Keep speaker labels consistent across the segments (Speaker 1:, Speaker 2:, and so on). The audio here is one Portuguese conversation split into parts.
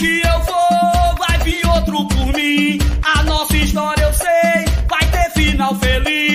Speaker 1: que eu for, vai vir outro por mim. A nossa história eu sei, vai ter final feliz.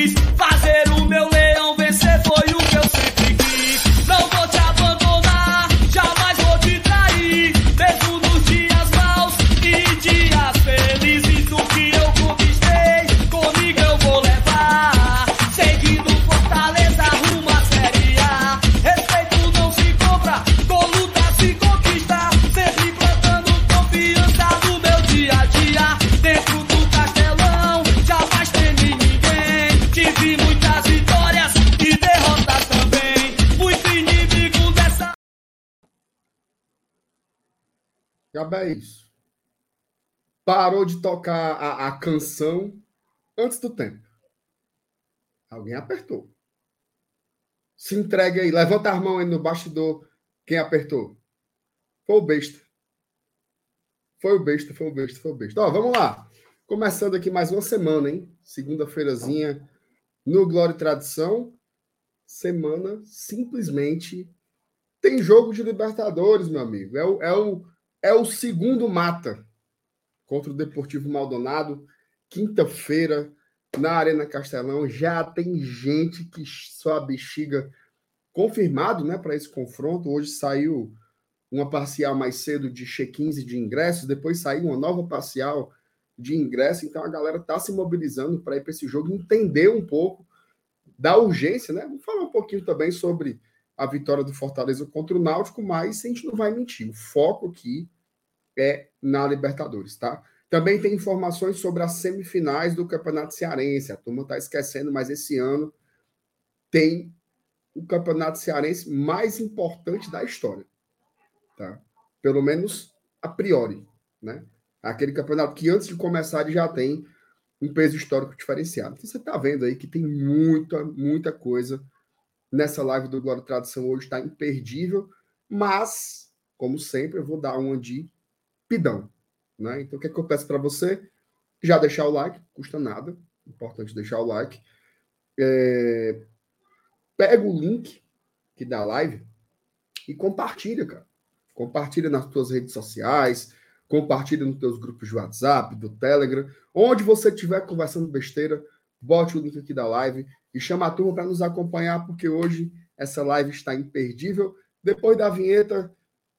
Speaker 2: Isso. Parou de tocar a, a canção antes do tempo. Alguém apertou. Se entregue aí. Levanta a mão aí no bastidor. Quem apertou? Foi o besta. Foi o besta, foi o besta, foi o besta. Ó, vamos lá. Começando aqui mais uma semana, hein? Segunda-feirazinha no Glória e Tradição. Semana simplesmente tem jogo de Libertadores, meu amigo. É o, é o, é o segundo mata contra o Deportivo Maldonado. Quinta-feira, na Arena Castelão. Já tem gente que só a bexiga confirmado né, para esse confronto. Hoje saiu uma parcial mais cedo de check-ins de ingressos, depois saiu uma nova parcial de ingresso. Então a galera está se mobilizando para ir para esse jogo, entender um pouco da urgência, né? Vamos falar um pouquinho também sobre a vitória do Fortaleza contra o Náutico, mas a gente não vai mentir. O foco aqui é na Libertadores, tá? Também tem informações sobre as semifinais do Campeonato Cearense. A turma está esquecendo, mas esse ano tem o Campeonato Cearense mais importante da história. Tá? Pelo menos a priori. Né? Aquele campeonato que antes de começar ele já tem um peso histórico diferenciado. Então você está vendo aí que tem muita, muita coisa nessa live do Glória Tradição hoje, está imperdível, mas, como sempre, eu vou dar uma de pidão. Né? Então, o que, é que eu peço para você? Já deixar o like, custa nada, importante deixar o like. É... Pega o link que dá a live e compartilha, cara. Compartilha nas tuas redes sociais, compartilha nos teus grupos de WhatsApp, do Telegram, onde você estiver conversando besteira, bote o link aqui da live e chama a turma para nos acompanhar, porque hoje essa live está imperdível. Depois da vinheta,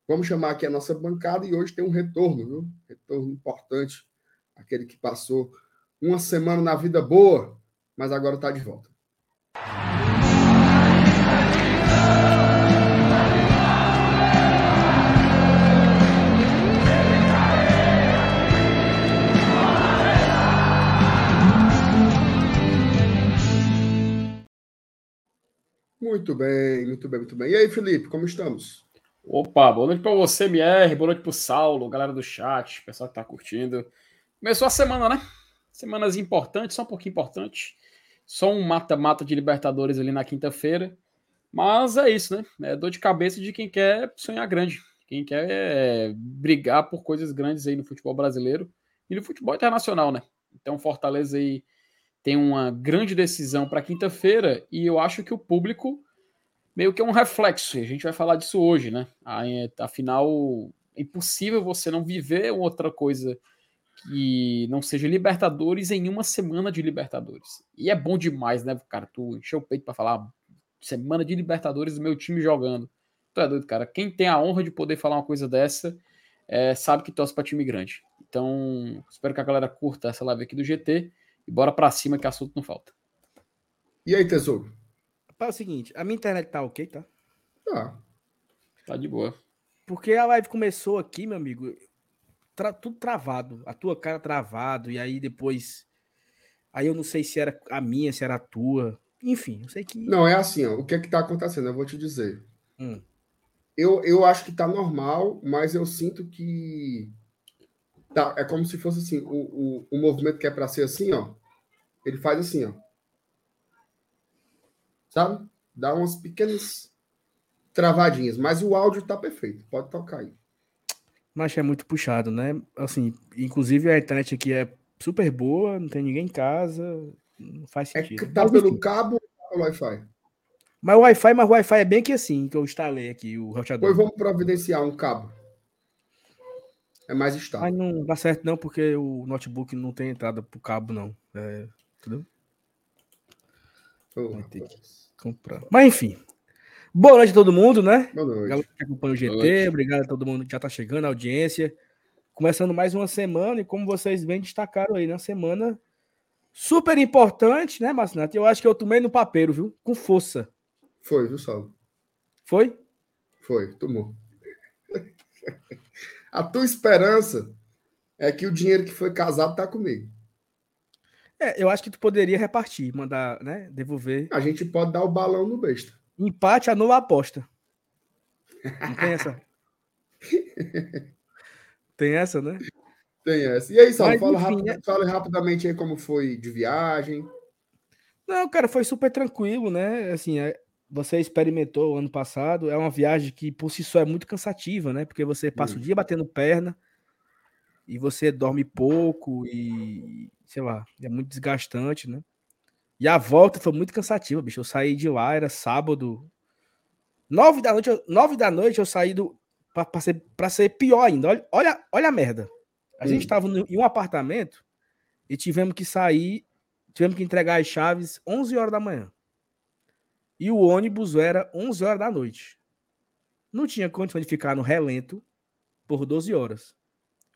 Speaker 2: vamos chamar aqui a nossa bancada e hoje tem um retorno, viu? Retorno importante, aquele que passou uma semana na vida boa, mas agora está de volta. Muito bem, muito bem, muito bem. E aí, Felipe, como estamos?
Speaker 3: Opa, boa noite para você, MR, boa noite para o Saulo, galera do chat, pessoal que tá curtindo. Começou a semana, né? Semanas importantes, só um pouquinho importante. Só um mata-mata de Libertadores ali na quinta-feira. Mas é isso, né? É dor de cabeça de quem quer sonhar grande, quem quer é, brigar por coisas grandes aí no futebol brasileiro e no futebol internacional, né? Então, Fortaleza aí tem uma grande decisão para quinta-feira e eu acho que o público meio que é um reflexo. A gente vai falar disso hoje, né? Afinal, é impossível você não viver outra coisa que não seja Libertadores em uma semana de Libertadores. E é bom demais, né, cara? Tu encheu o peito para falar semana de Libertadores do meu time jogando. Tu é doido, cara. Quem tem a honra de poder falar uma coisa dessa é, sabe que torce para time grande. Então, espero que a galera curta essa live aqui do GT. E bora pra cima que assunto não falta.
Speaker 2: E aí, tesouro?
Speaker 4: É o seguinte, a minha internet tá ok, tá?
Speaker 2: Tá.
Speaker 3: Tá de boa.
Speaker 4: Porque a live começou aqui, meu amigo, tra tudo travado. A tua cara travado, e aí depois. Aí eu não sei se era a minha, se era a tua. Enfim, eu sei que.
Speaker 2: Não, é assim, ó. O que é que tá acontecendo? Eu vou te dizer.
Speaker 4: Hum.
Speaker 2: Eu, eu acho que tá normal, mas eu sinto que. Tá, é como se fosse assim, o, o, o movimento que é para ser assim, ó. Ele faz assim, ó. Sabe? Dá umas pequenas travadinhas, mas o áudio tá perfeito. Pode tocar aí.
Speaker 4: Mas é muito puxado, né? Assim, inclusive a internet aqui é super boa, não tem ninguém em casa, não faz
Speaker 2: É
Speaker 4: sentido.
Speaker 2: que tá
Speaker 4: Mas,
Speaker 2: pelo cabo ou pelo Wi-Fi?
Speaker 4: Mas o Wi-Fi, mas o Wi-Fi é bem que assim, que eu instalei aqui, o roteador.
Speaker 2: Pois vamos providenciar um cabo. É mais estável.
Speaker 4: Mas não dá certo não, porque o notebook não tem entrada pro cabo, não. É, entendeu? Vai ter
Speaker 2: rapaz.
Speaker 4: Comprar. Mas enfim. Boa noite a todo mundo, né?
Speaker 2: Boa noite.
Speaker 4: Galera que acompanha o GT, obrigado a todo mundo que já tá chegando, a audiência. Começando mais uma semana, e como vocês bem destacaram aí, na semana super importante, né, Marcinato? Eu acho que eu tomei no papeiro, viu? Com força.
Speaker 2: Foi, viu, Saulo?
Speaker 4: Foi?
Speaker 2: Foi, tomou. A tua esperança é que o dinheiro que foi casado tá comigo.
Speaker 4: É, eu acho que tu poderia repartir, mandar, né? Devolver.
Speaker 2: A gente pode dar o balão no besta.
Speaker 4: Empate anula a aposta. Não tem essa. tem essa, né?
Speaker 2: Tem essa. E aí,
Speaker 4: Mas,
Speaker 2: fala, rapid-
Speaker 4: é-
Speaker 2: fala rapidamente aí como foi de viagem.
Speaker 4: Não, cara, foi super tranquilo, né? Assim, é- você experimentou ano passado, é uma viagem que por si só é muito cansativa, né? Porque você passa
Speaker 2: Hum.
Speaker 4: o dia batendo perna e você dorme pouco e, sei lá, é muito desgastante, né? E a volta foi muito cansativa, bicho. Eu saí de lá, era sábado, nove da noite, eu- nove da noite eu saí do pra, pra ser, pra ser pior ainda. Olha, olha, olha a merda. A gente
Speaker 2: Hum.
Speaker 4: tava no- em um apartamento e tivemos que sair Tivemos que entregar as chaves 11 horas da manhã. E o ônibus era 11 horas da noite. Não tinha condição de ficar no relento por 12 horas.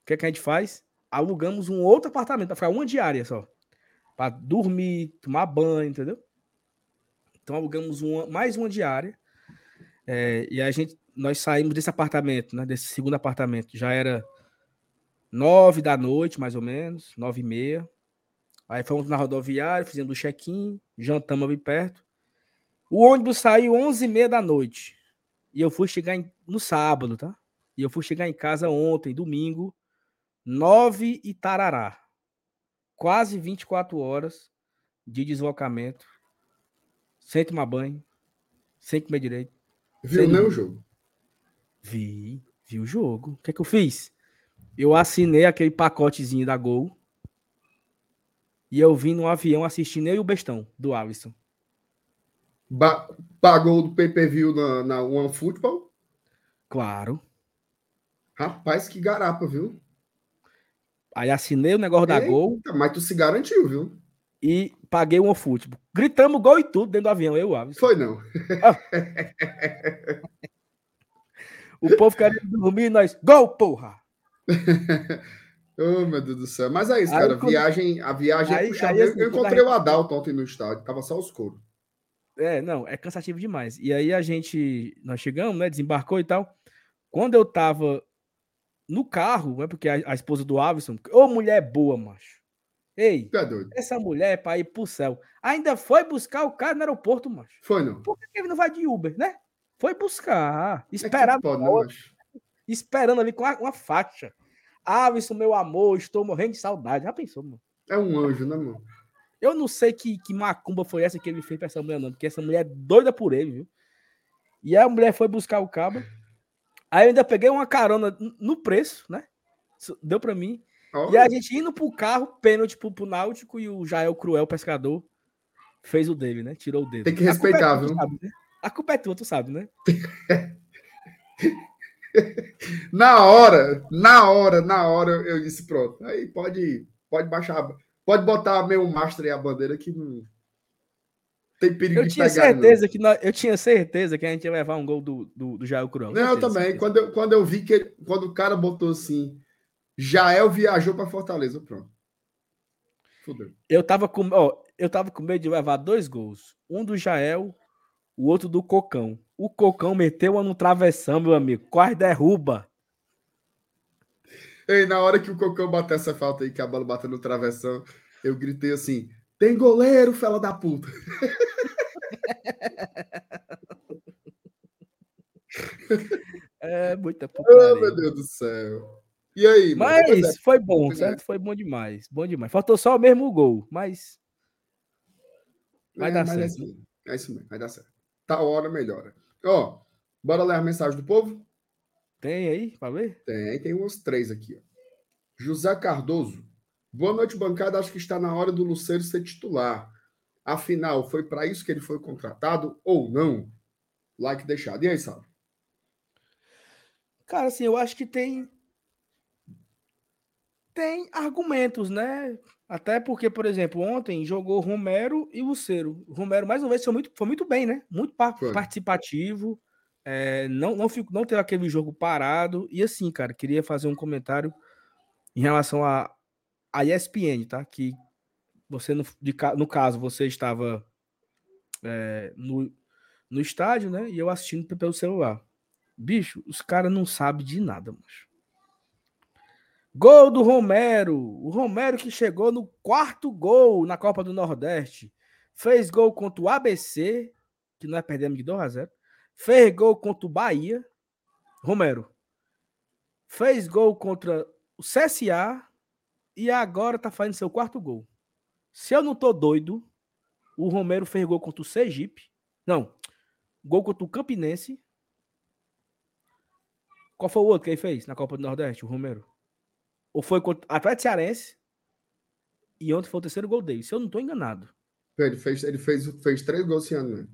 Speaker 4: O que, é que a gente faz? Alugamos um outro apartamento para ficar uma diária só. Para dormir, tomar banho, entendeu? Então alugamos uma, mais uma diária. É, e a gente, nós saímos desse apartamento, né, desse segundo apartamento. Já era nove da noite, mais ou menos, nove e meia. Aí fomos na rodoviária, fizemos o check-in, jantamos ali perto. O ônibus saiu 11h30 da noite. E eu fui chegar em- no sábado, tá? E eu fui chegar em casa ontem, domingo, 9 e tarará. Quase 24 horas de deslocamento. Sem tomar banho, sem comer direito.
Speaker 2: Viu nem o jogo.
Speaker 4: Vi, vi o jogo. O que é que eu fiz? Eu assinei aquele pacotezinho da Gol. E eu vim no avião assistindo eu e o bestão do Alisson.
Speaker 2: Ba- pagou do pay-per-view na, na One Football.
Speaker 4: Claro.
Speaker 2: Rapaz, que garapa, viu?
Speaker 4: Aí assinei o negócio da
Speaker 2: Eita,
Speaker 4: Gol
Speaker 2: Mas tu se garantiu, viu?
Speaker 4: e paguei um futebol. Gritamos gol e tudo dentro do avião, eu o Alisson.
Speaker 2: Foi não.
Speaker 4: O povo querendo dormir e nós, gol, porra!
Speaker 2: Oh, meu Deus do céu. Mas é isso,
Speaker 4: Aí
Speaker 2: cara. viagem, a viagem é
Speaker 4: Aí-
Speaker 2: puxada.
Speaker 4: aí,
Speaker 2: Eu-
Speaker 4: assim,
Speaker 2: eu
Speaker 4: a
Speaker 2: encontrei o Adalto ontem no estádio, tava só os coros.
Speaker 4: É, não, é cansativo demais. E aí a gente, nós chegamos, né, desembarcou e tal. Quando eu tava no carro, né, porque a, a esposa do Alisson, ô mulher boa, macho. Ei,
Speaker 2: é doido.
Speaker 4: essa mulher é pra ir pro céu. Ainda foi buscar o cara no aeroporto, macho.
Speaker 2: Foi não.
Speaker 4: Por que ele não vai de Uber, né? Foi buscar,
Speaker 2: É
Speaker 4: esperar,
Speaker 2: pode, né, macho?
Speaker 4: esperando ali com uma, uma faixa. Alisson, meu amor, estou morrendo de saudade. Já pensou, mano?
Speaker 2: É um anjo, né, mano?
Speaker 4: Eu não sei que, que macumba foi essa que ele fez pra essa mulher, não, porque essa mulher é doida por ele, viu? E a mulher foi buscar o cabo. Aí eu ainda peguei uma carona no preço, né? Deu pra mim.
Speaker 2: Ó,
Speaker 4: E a gente indo pro carro, pênalti pro, pro Náutico e o Jael Cruel, pescador, fez o dele, né? Tirou o dele.
Speaker 2: Tem que
Speaker 4: é
Speaker 2: respeitar,
Speaker 4: tu
Speaker 2: viu?
Speaker 4: né? A culpa é tua, tu sabe, né?
Speaker 2: Na hora, na hora, na hora eu- disse, pronto. Aí pode, pode baixar, pode botar meu master e a bandeira que não tem perigo
Speaker 4: Eu
Speaker 2: de
Speaker 4: tinha
Speaker 2: pegar.
Speaker 4: certeza que nós- eu tinha certeza que a gente ia levar um gol do, do, do Jael Cruel.
Speaker 2: Não, eu também.
Speaker 4: certeza.
Speaker 2: Quando eu, quando eu vi que quando o cara botou assim, Jael viajou para Fortaleza, pronto. Fudeu.
Speaker 4: Eu tava com, ó, eu tava com medo de levar dois gols. Um do Jael, o outro do Cocão. O Cocão meteu uma no travessão, meu amigo. Quase derruba.
Speaker 2: Ei, na hora que o Cocão bateu essa falta aí, que a bola bateu no travessão, eu gritei assim: tem goleiro, fela da puta.
Speaker 4: É muita
Speaker 2: Oh,
Speaker 4: putaria.
Speaker 2: meu Deus do céu. E aí, mano? Pois é.
Speaker 4: mas foi bom,
Speaker 2: é.
Speaker 4: certo? Foi bom demais. Bom demais. Faltou só o mesmo gol, mas vai dar
Speaker 2: é
Speaker 4: certo.
Speaker 2: isso mesmo. É isso mesmo, vai dar certo. Tá hora, melhora. Ó, bora ler a mensagem do povo?
Speaker 4: tem aí pra ver?
Speaker 2: Tem, tem umas três aqui. Ó. José Cardoso. Boa noite, bancada. Acho que está na hora do Luceiro ser titular. Afinal, foi para isso que ele foi contratado ou não? Like deixado. E aí, Sábio?
Speaker 4: Cara, assim, eu acho que tem tem argumentos, né? Até porque, por exemplo, ontem jogou Romero e Lucero. O Romero, mais uma vez, foi muito, foi muito bem, né? Muito
Speaker 2: Foi.
Speaker 4: participativo. é, não, não, fico, não teve aquele jogo parado. E assim, cara, queria fazer um comentário em relação a, a ESPN, tá? Que você, no, de no caso, você estava é, no, no estádio, né? E eu assistindo pe- pelo celular. Bicho, os caras não sabem de nada, macho. Gol do Romero. O Romero que chegou no quarto gol na Copa do Nordeste. Fez gol contra o ABC, que nós perdemos de 2 a 0. Fez gol contra o Bahia. Romero. Fez gol contra o CSA e agora tá fazendo seu quarto gol. Se eu não tô doido, o Romero fez gol contra o Sergipe. Não. Gol contra o Campinense. Qual foi o outro que ele fez na Copa do Nordeste, o Romero? Ou foi contra o Atlético Cearense? E ontem foi o terceiro gol dele, se eu não tô enganado.
Speaker 2: Ele fez, ele fez, fez três gols esse ano, né?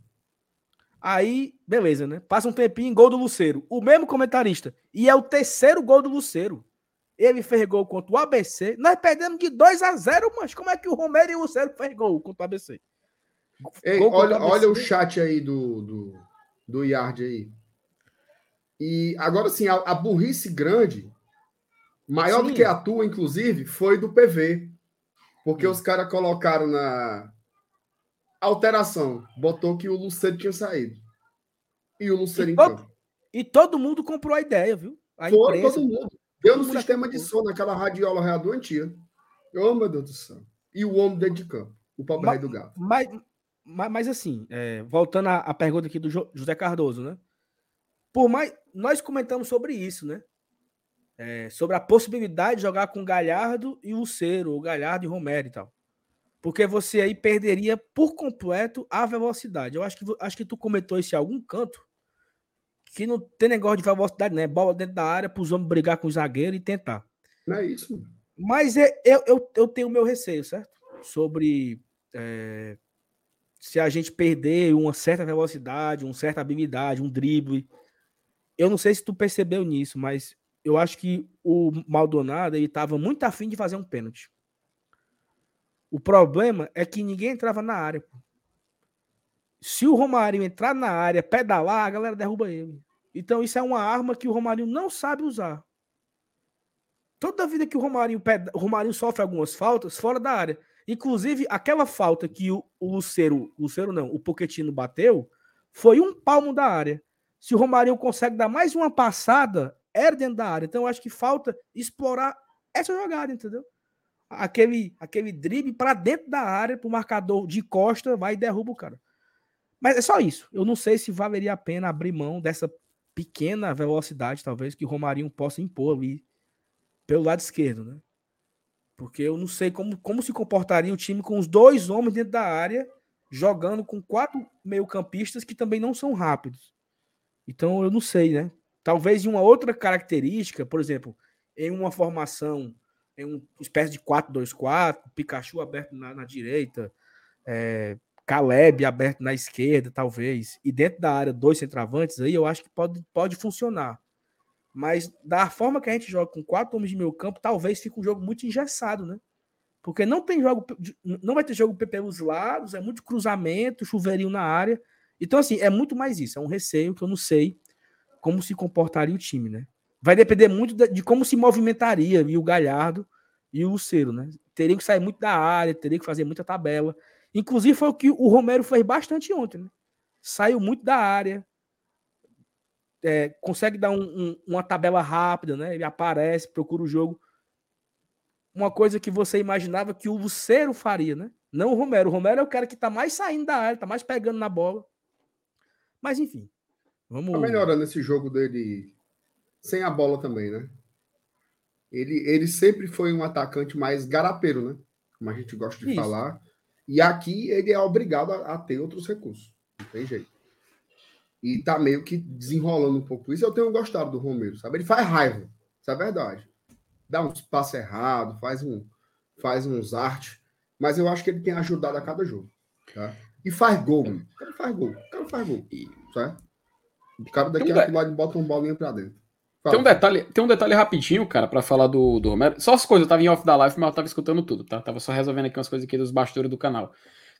Speaker 4: Aí, beleza, né? Passa um tempinho, gol do Luceiro. O mesmo comentarista. E é o terceiro gol do Luceiro. Ele fez gol contra o ABC. Nós perdemos de 2 a 0 mas como é que o Romero e o Lucero fez gol contra o ABC?
Speaker 2: Ei,
Speaker 4: Gol
Speaker 2: olha,
Speaker 4: o
Speaker 2: olha o
Speaker 4: ABC.
Speaker 2: chat aí do, do, do Yard aí. E agora sim, a, a burrice grande, maior do
Speaker 4: Sim.
Speaker 2: que a tua, inclusive, foi do PV. Porque
Speaker 4: Hum.
Speaker 2: os caras colocaram na alteração, botou que o Luceiro tinha saído. E o Luceiro
Speaker 4: E todo-. E todo mundo comprou a ideia, viu? A
Speaker 2: Foi
Speaker 4: imprensa.
Speaker 2: todo mundo. Deu no sistema de som, naquela radiola real doentia. Oh, meu Deus do céu. E o homem dentro de campo. O pobre
Speaker 4: Ma-
Speaker 2: rei do gato.
Speaker 4: Mas, mas, mas assim, é, voltando à, à pergunta aqui do Jo- José Cardoso, né? Por mais. Nós comentamos sobre isso, né? É, sobre a possibilidade de jogar com Galhardo e Lucero, ou Galhardo e Romero e tal. Porque você aí perderia por completo a velocidade. Eu acho que, acho que tu comentou isso em algum canto. Que não tem negócio de velocidade, né? Bola dentro da área para os homens brigar com o zagueiro e tentar.
Speaker 2: Não é isso?
Speaker 4: Mas é- eu, eu, eu tenho o meu receio, certo? Sobre é, se a gente perder uma certa velocidade, uma certa habilidade, um drible. Eu não sei se tu percebeu nisso, mas eu acho que o Maldonado ele estava muito afim de fazer um pênalti. O problema é que ninguém entrava na área. pô. Se o Romário entrar na área, pedalar, a galera derruba ele. Então isso é uma arma que o Romário não sabe usar. Toda vida que o peda- o Romarinho sofre algumas faltas fora da área. Inclusive, aquela falta que o, o Lucero, Lucero não, o Poquetino bateu, foi um palmo da área. Se o Romarinho consegue dar mais uma passada, era dentro da área. Então, acho que falta explorar essa jogada, entendeu? Aquele, aquele drible para dentro da área, pro marcador de costa, vai e derruba o cara. Mas é só isso. Eu não sei se valeria a pena abrir mão dessa pequena velocidade, talvez, que o Romarinho possa impor ali pelo lado esquerdo, né? Porque eu não sei como, como se comportaria o time com os dois homens dentro da área, jogando com quatro meio-campistas que também não são rápidos. Então eu não sei, né? Talvez em uma outra característica, por exemplo, em uma formação, em uma espécie de 4-2-4, Pikachu aberto na, na direita, é, Caleb aberto na esquerda, talvez, e dentro da área dois centravantes, aí eu acho que pode, pode funcionar. Mas da forma que a gente joga com quatro homens de meio campo, talvez fique um jogo muito engessado, né? Porque não tem jogo, não vai ter jogo pelos lados, é muito cruzamento, chuveirinho na área. Então, assim, é muito mais isso. É um receio que eu não sei como se comportaria o time, né? Vai depender muito de, como se movimentaria e o Galhardo e o Lucero, né? Teria que sair muito da área, teria que fazer muita tabela. Inclusive, foi o que o Romero fez bastante ontem, né? Saiu muito da área, é, consegue dar um, um, uma tabela rápida, né? Ele aparece, procura o jogo. Uma coisa que você imaginava que o Lucero faria, né? Não o Romero. O Romero é o cara que tá mais saindo da área, tá mais pegando na bola. Mas enfim. Vamos...
Speaker 2: Tá melhorando esse jogo dele sem a bola também, né? Ele, ele sempre foi um atacante mais garapeiro, né? Como a gente gosta de
Speaker 4: Isso.
Speaker 2: falar. E aqui ele é obrigado a, a ter outros recursos. Não tem jeito. E tá meio que desenrolando um pouco isso. Eu tenho gostado do Romero, sabe? Ele faz raiva. Isso é verdade. Dá uns passos errados, faz, um, faz uns artes. Mas eu acho que ele tem ajudado a cada jogo. Tá? E faz gol, mano. O cara faz gol. O cara faz gol. Certo? O cara daqui a lado bota uma bolinha pra dentro.
Speaker 3: Tem um, detalhe, tem um detalhe rapidinho, cara, para falar do, do Romero. Só as coisas, eu tava em off da live, mas eu tava escutando tudo, tá? Tava só resolvendo aqui umas coisas aqui dos bastidores do canal.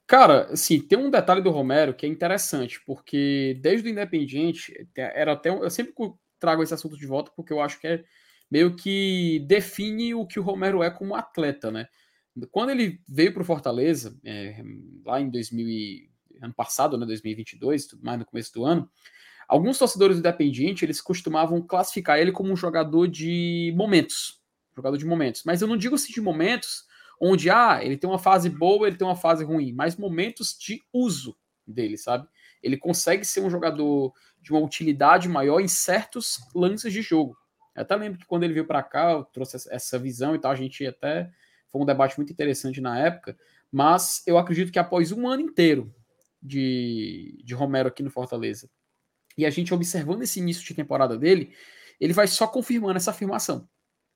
Speaker 3: Cara, assim, tem um detalhe do Romero que é interessante, porque desde o Independiente, era até eu sempre trago esse assunto de volta, porque eu acho que é meio que define o que o Romero é como atleta, né? Quando ele veio para o Fortaleza, é, lá em 2000 e, ano passado, né, 2022, tudo mais no começo do ano, alguns torcedores do Independiente, eles costumavam classificar ele como um jogador de momentos, jogador de momentos. Mas eu não digo assim de momentos onde, ah, ele tem uma fase boa, ele tem uma fase ruim, mas momentos de uso dele, sabe? Ele consegue ser um jogador de uma utilidade maior em certos lances de jogo. Eu até lembro que quando ele veio para cá, eu trouxe essa visão e tal, a gente até foi um debate muito interessante na época, mas eu acredito que após um ano inteiro de, de Romero aqui no Fortaleza, e a gente observando esse início de temporada dele, ele vai só confirmando essa afirmação.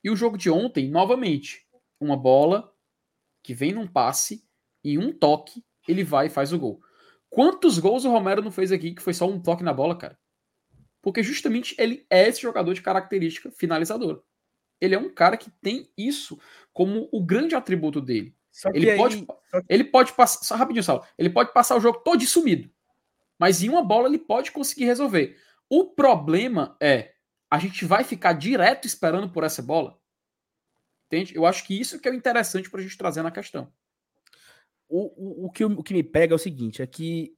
Speaker 3: E o jogo de ontem, novamente, uma bola que vem num passe, e um toque, ele vai e faz o gol. Quantos gols o Romero não fez aqui que foi só um toque na bola, cara? Porque justamente ele é esse jogador de característica finalizadora. Ele é um cara que tem isso como o grande atributo dele. ele, aí, pode, ele pode passar. Só rapidinho, Saulo. Ele pode passar o jogo todo sumido. Mas em uma bola ele pode conseguir resolver. O problema é a gente vai ficar direto esperando por essa bola. Entende? Eu acho que isso que é o interessante para a gente trazer na questão.
Speaker 4: O, o, o, que, o que me pega é o seguinte: é que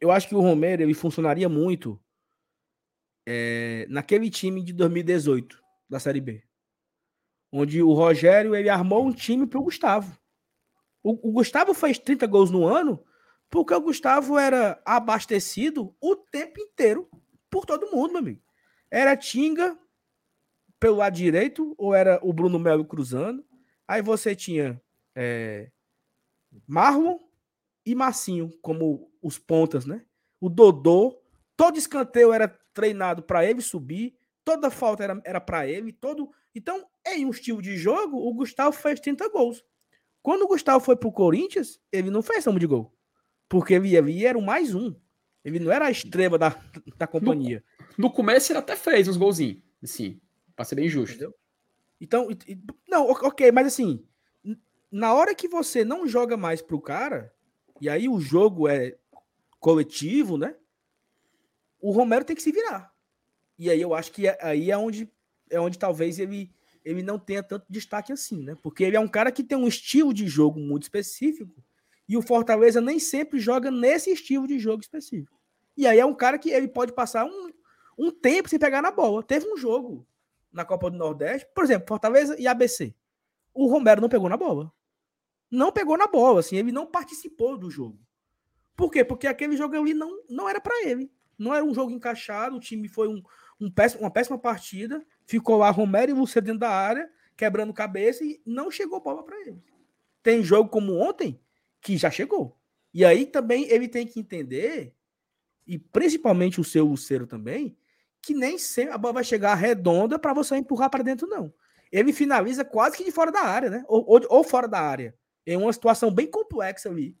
Speaker 4: eu acho que o Romero ele funcionaria muito é, naquele time de 2018 da Série B, onde o Rogério ele armou um time para o Gustavo. O Gustavo fez 30 gols no ano porque o Gustavo era abastecido o tempo inteiro por todo mundo, meu amigo. Era Tinga pelo lado direito, ou era o Bruno Melo cruzando. Aí você tinha é, Marlon e Massinho como os pontas, né? O Dodô, todo escanteio era treinado para ele subir, toda falta era, para ele, todo. Então, em um estilo de jogo, o Gustavo fez 30 gols. Quando o Gustavo foi pro Corinthians, ele não fez de gol. Porque ele, ele era o mais um. Ele não era a estrela da, da companhia.
Speaker 3: No, no começo ele até fez uns golzinhos, assim, pra ser bem justo. Entendeu?
Speaker 4: Então, não, ok, mas assim, na hora que você não joga mais pro cara, e aí o jogo é coletivo, né? O Romero tem que se virar. E aí eu acho que é, aí é onde é onde talvez ele ele não tenha tanto destaque assim, né? Porque ele é um cara que tem um estilo de jogo muito específico e o Fortaleza nem sempre joga nesse estilo de jogo específico. E aí é um cara que ele pode passar um, um tempo sem pegar na bola. Teve um jogo na Copa do Nordeste, por exemplo, Fortaleza e ABC. O Romero não pegou na bola não pegou na bola, assim, ele não participou do jogo. Por quê? Porque aquele jogo ali não, não era para ele. Não era um jogo encaixado, o time foi um, um péssimo, uma péssima partida, ficou lá Romero e você dentro da área, quebrando cabeça e não chegou bola para ele. Tem jogo como ontem que já chegou. E aí também ele tem que entender, e principalmente o seu Lucero também, que nem sempre a bola vai chegar redonda para você empurrar para dentro, não. Ele finaliza quase que de fora da área, né? Ou, ou, ou fora da área em uma situação bem complexa ali.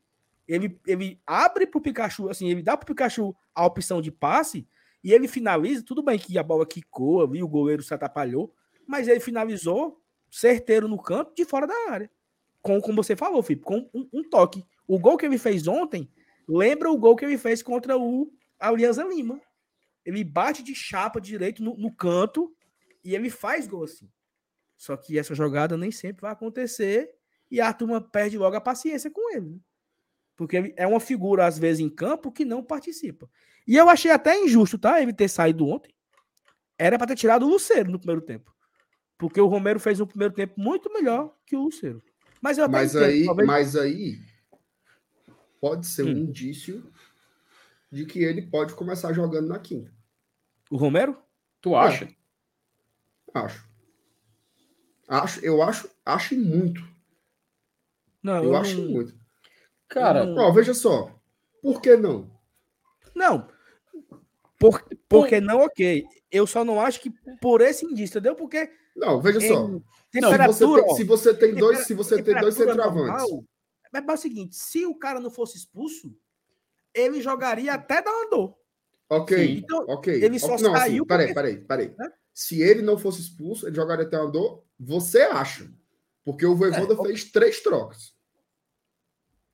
Speaker 4: Ele, ele abre pro Pikachu, assim, ele dá pro Pikachu a opção de passe e ele finaliza. Tudo bem que a bola quicou ali, o goleiro se atrapalhou, mas ele finalizou certeiro no canto de fora da área. Com, como você falou, Felipe, com um, um, toque. O gol que ele fez ontem lembra o gol que ele fez contra o Alianza Lima. Ele bate de chapa direito no, no canto e ele faz gol assim. Só que essa jogada nem sempre vai acontecer e a turma perde logo a paciência com ele. Né? Porque é uma figura, às vezes, em campo que não participa. E eu achei até injusto, tá? Ele ter saído ontem. Era para ter tirado o Luceiro no primeiro tempo. Porque o Romero fez um primeiro tempo muito melhor que o Luceiro.
Speaker 2: Mas, eu mas, entendo, aí, talvez... mas aí pode ser um hum. indício de que ele pode começar jogando na quinta.
Speaker 4: O Romero?
Speaker 3: Tu acha? É.
Speaker 2: Acho. Acho, eu acho, acho muito. Não, eu, eu acho não... muito. Cara, não... Ó, veja só. Por que não?
Speaker 4: Não. Por, porque não, ok. Eu só não acho que por esse indício, entendeu? Porque.
Speaker 2: Não, veja só. Temperatura, se, você tem, se você tem dois, se você tem dois centroavantes.
Speaker 4: é o seguinte: se o cara não fosse expulso, ele jogaria até da andor.
Speaker 2: Ok,
Speaker 3: Sim.
Speaker 4: Então,
Speaker 2: ok.
Speaker 4: ele só
Speaker 2: não,
Speaker 4: saiu
Speaker 2: assim, peraí, peraí, peraí.
Speaker 4: Né?
Speaker 2: Se ele não fosse expulso, ele jogaria até uma dor, você acha. Porque o Voivoda
Speaker 4: É, ok.
Speaker 2: fez três trocas.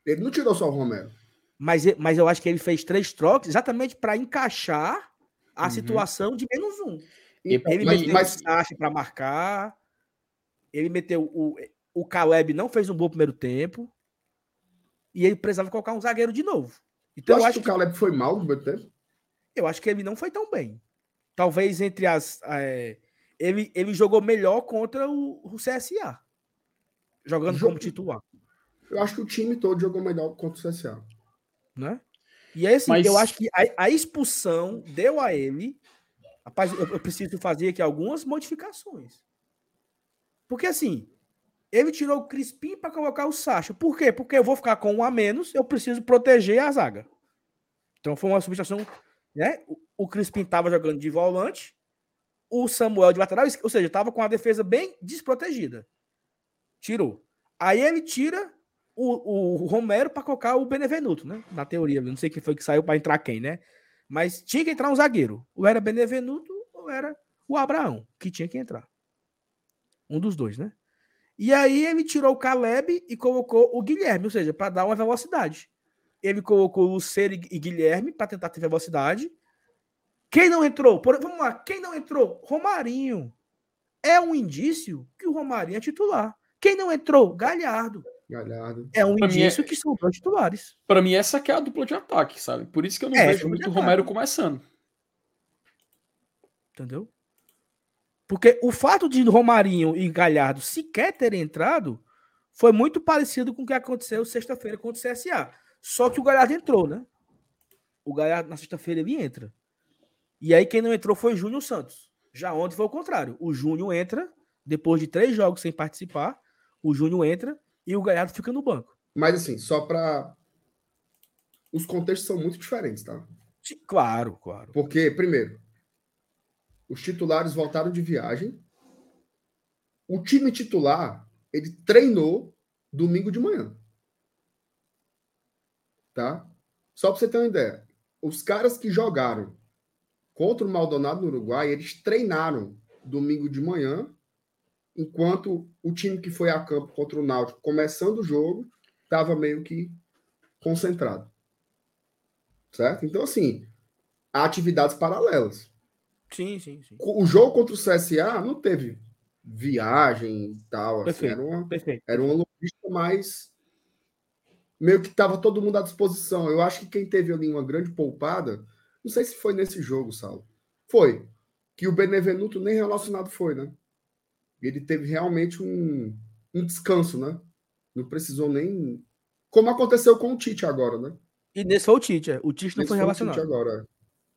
Speaker 2: Ele não tirou só o Romero.
Speaker 4: Mas, mas eu acho que ele fez três trocas exatamente para encaixar a
Speaker 3: Uhum.
Speaker 4: situação de menos um.
Speaker 2: Então,
Speaker 4: Ele
Speaker 2: mas,
Speaker 4: meteu
Speaker 2: mas-
Speaker 4: o Sacha para marcar. Ele meteu o, o Caleb não fez um bom primeiro tempo. E ele precisava colocar um zagueiro de novo.
Speaker 2: tu
Speaker 4: Então eu
Speaker 2: acha
Speaker 4: acho
Speaker 2: que
Speaker 4: que
Speaker 2: o Caleb foi mal no primeiro tempo?
Speaker 4: eu acho que ele não foi tão bem. Talvez entre as é, ele, ele jogou melhor contra o, o CSA. Jogando
Speaker 2: Jogo-
Speaker 4: como titular,
Speaker 2: Eu acho que o time todo jogou melhor contra o CSA.
Speaker 4: né? E aí, assim,
Speaker 3: Mas-
Speaker 4: eu acho que a, a expulsão deu a ele. Rapaz, eu, eu preciso fazer aqui algumas modificações. Porque assim, ele tirou o Crispim para colocar o Sacha. Por quê? Porque eu vou ficar com um a menos, eu preciso proteger a zaga. Então foi uma substituição, né? O, Crispim estava jogando de volante, o Samuel de lateral, ou seja, estava com a defesa bem desprotegida. Tirou. Aí ele tira o, o Romero para colocar o Benevenuto, né? Na teoria, não sei quem foi que saiu para entrar quem, né? Mas tinha que entrar um zagueiro. Ou era Benevenuto ou era o Abraão, que tinha que entrar. Um dos dois, né? E aí ele tirou o Caleb e colocou o Guilherme, ou seja, para dar uma velocidade. Ele colocou o Lucero e Guilherme para tentar ter velocidade. Quem não entrou? Por- vamos lá, quem não entrou? Romarinho. É um indício que o Romarinho é titular. Quem não entrou? Galhardo.
Speaker 2: Galhardo.
Speaker 4: É um
Speaker 3: Pra é-
Speaker 4: indício que são dois titulares.
Speaker 3: Pra mim, essa que é a dupla de ataque, sabe? Por isso que eu não
Speaker 4: É,
Speaker 3: vejo muito o. Romero começando.
Speaker 4: Entendeu? Porque o fato de Romarinho e Galhardo sequer terem entrado foi muito parecido com o que aconteceu sexta-feira contra o CSA. Só que o Galhardo entrou, né? O Galhardo na sexta-feira ele entra. E aí quem não entrou foi o Júnior Santos. Já ontem foi o contrário. O Júnior entra, depois de três jogos sem participar, o Júnior entra e o Galhardo fica no banco.
Speaker 2: Mas assim, só para. Os contextos são muito diferentes, tá?
Speaker 4: Claro, claro.
Speaker 2: Porque, primeiro, os titulares voltaram de viagem. O time titular, ele treinou domingo de manhã. Tá? Só para você ter uma ideia. Os caras que jogaram contra o Maldonado no Uruguai, eles treinaram domingo de manhã, enquanto o time que foi a campo contra o Náutico, começando o jogo, estava meio que concentrado. Certo? Então, assim, há atividades paralelas.
Speaker 4: Sim, sim, sim.
Speaker 2: O jogo contra o CSA não teve viagem e tal. Assim,
Speaker 4: Perfeito.
Speaker 2: era, uma,
Speaker 4: Perfeito.
Speaker 2: era uma logística mais. Meio que estava todo mundo à disposição. Eu acho que quem teve ali uma grande poupada, não sei se foi nesse jogo, Saulo. Foi. Que o Benevenuto nem relacionado foi, né? Ele teve realmente um, um descanso, né? Não precisou nem. Como aconteceu com o Tite agora, né?
Speaker 4: E nesse foi o Tite. é. O Tite não
Speaker 2: Esse
Speaker 4: foi
Speaker 2: foi o Tite
Speaker 4: relacionado.
Speaker 2: agora.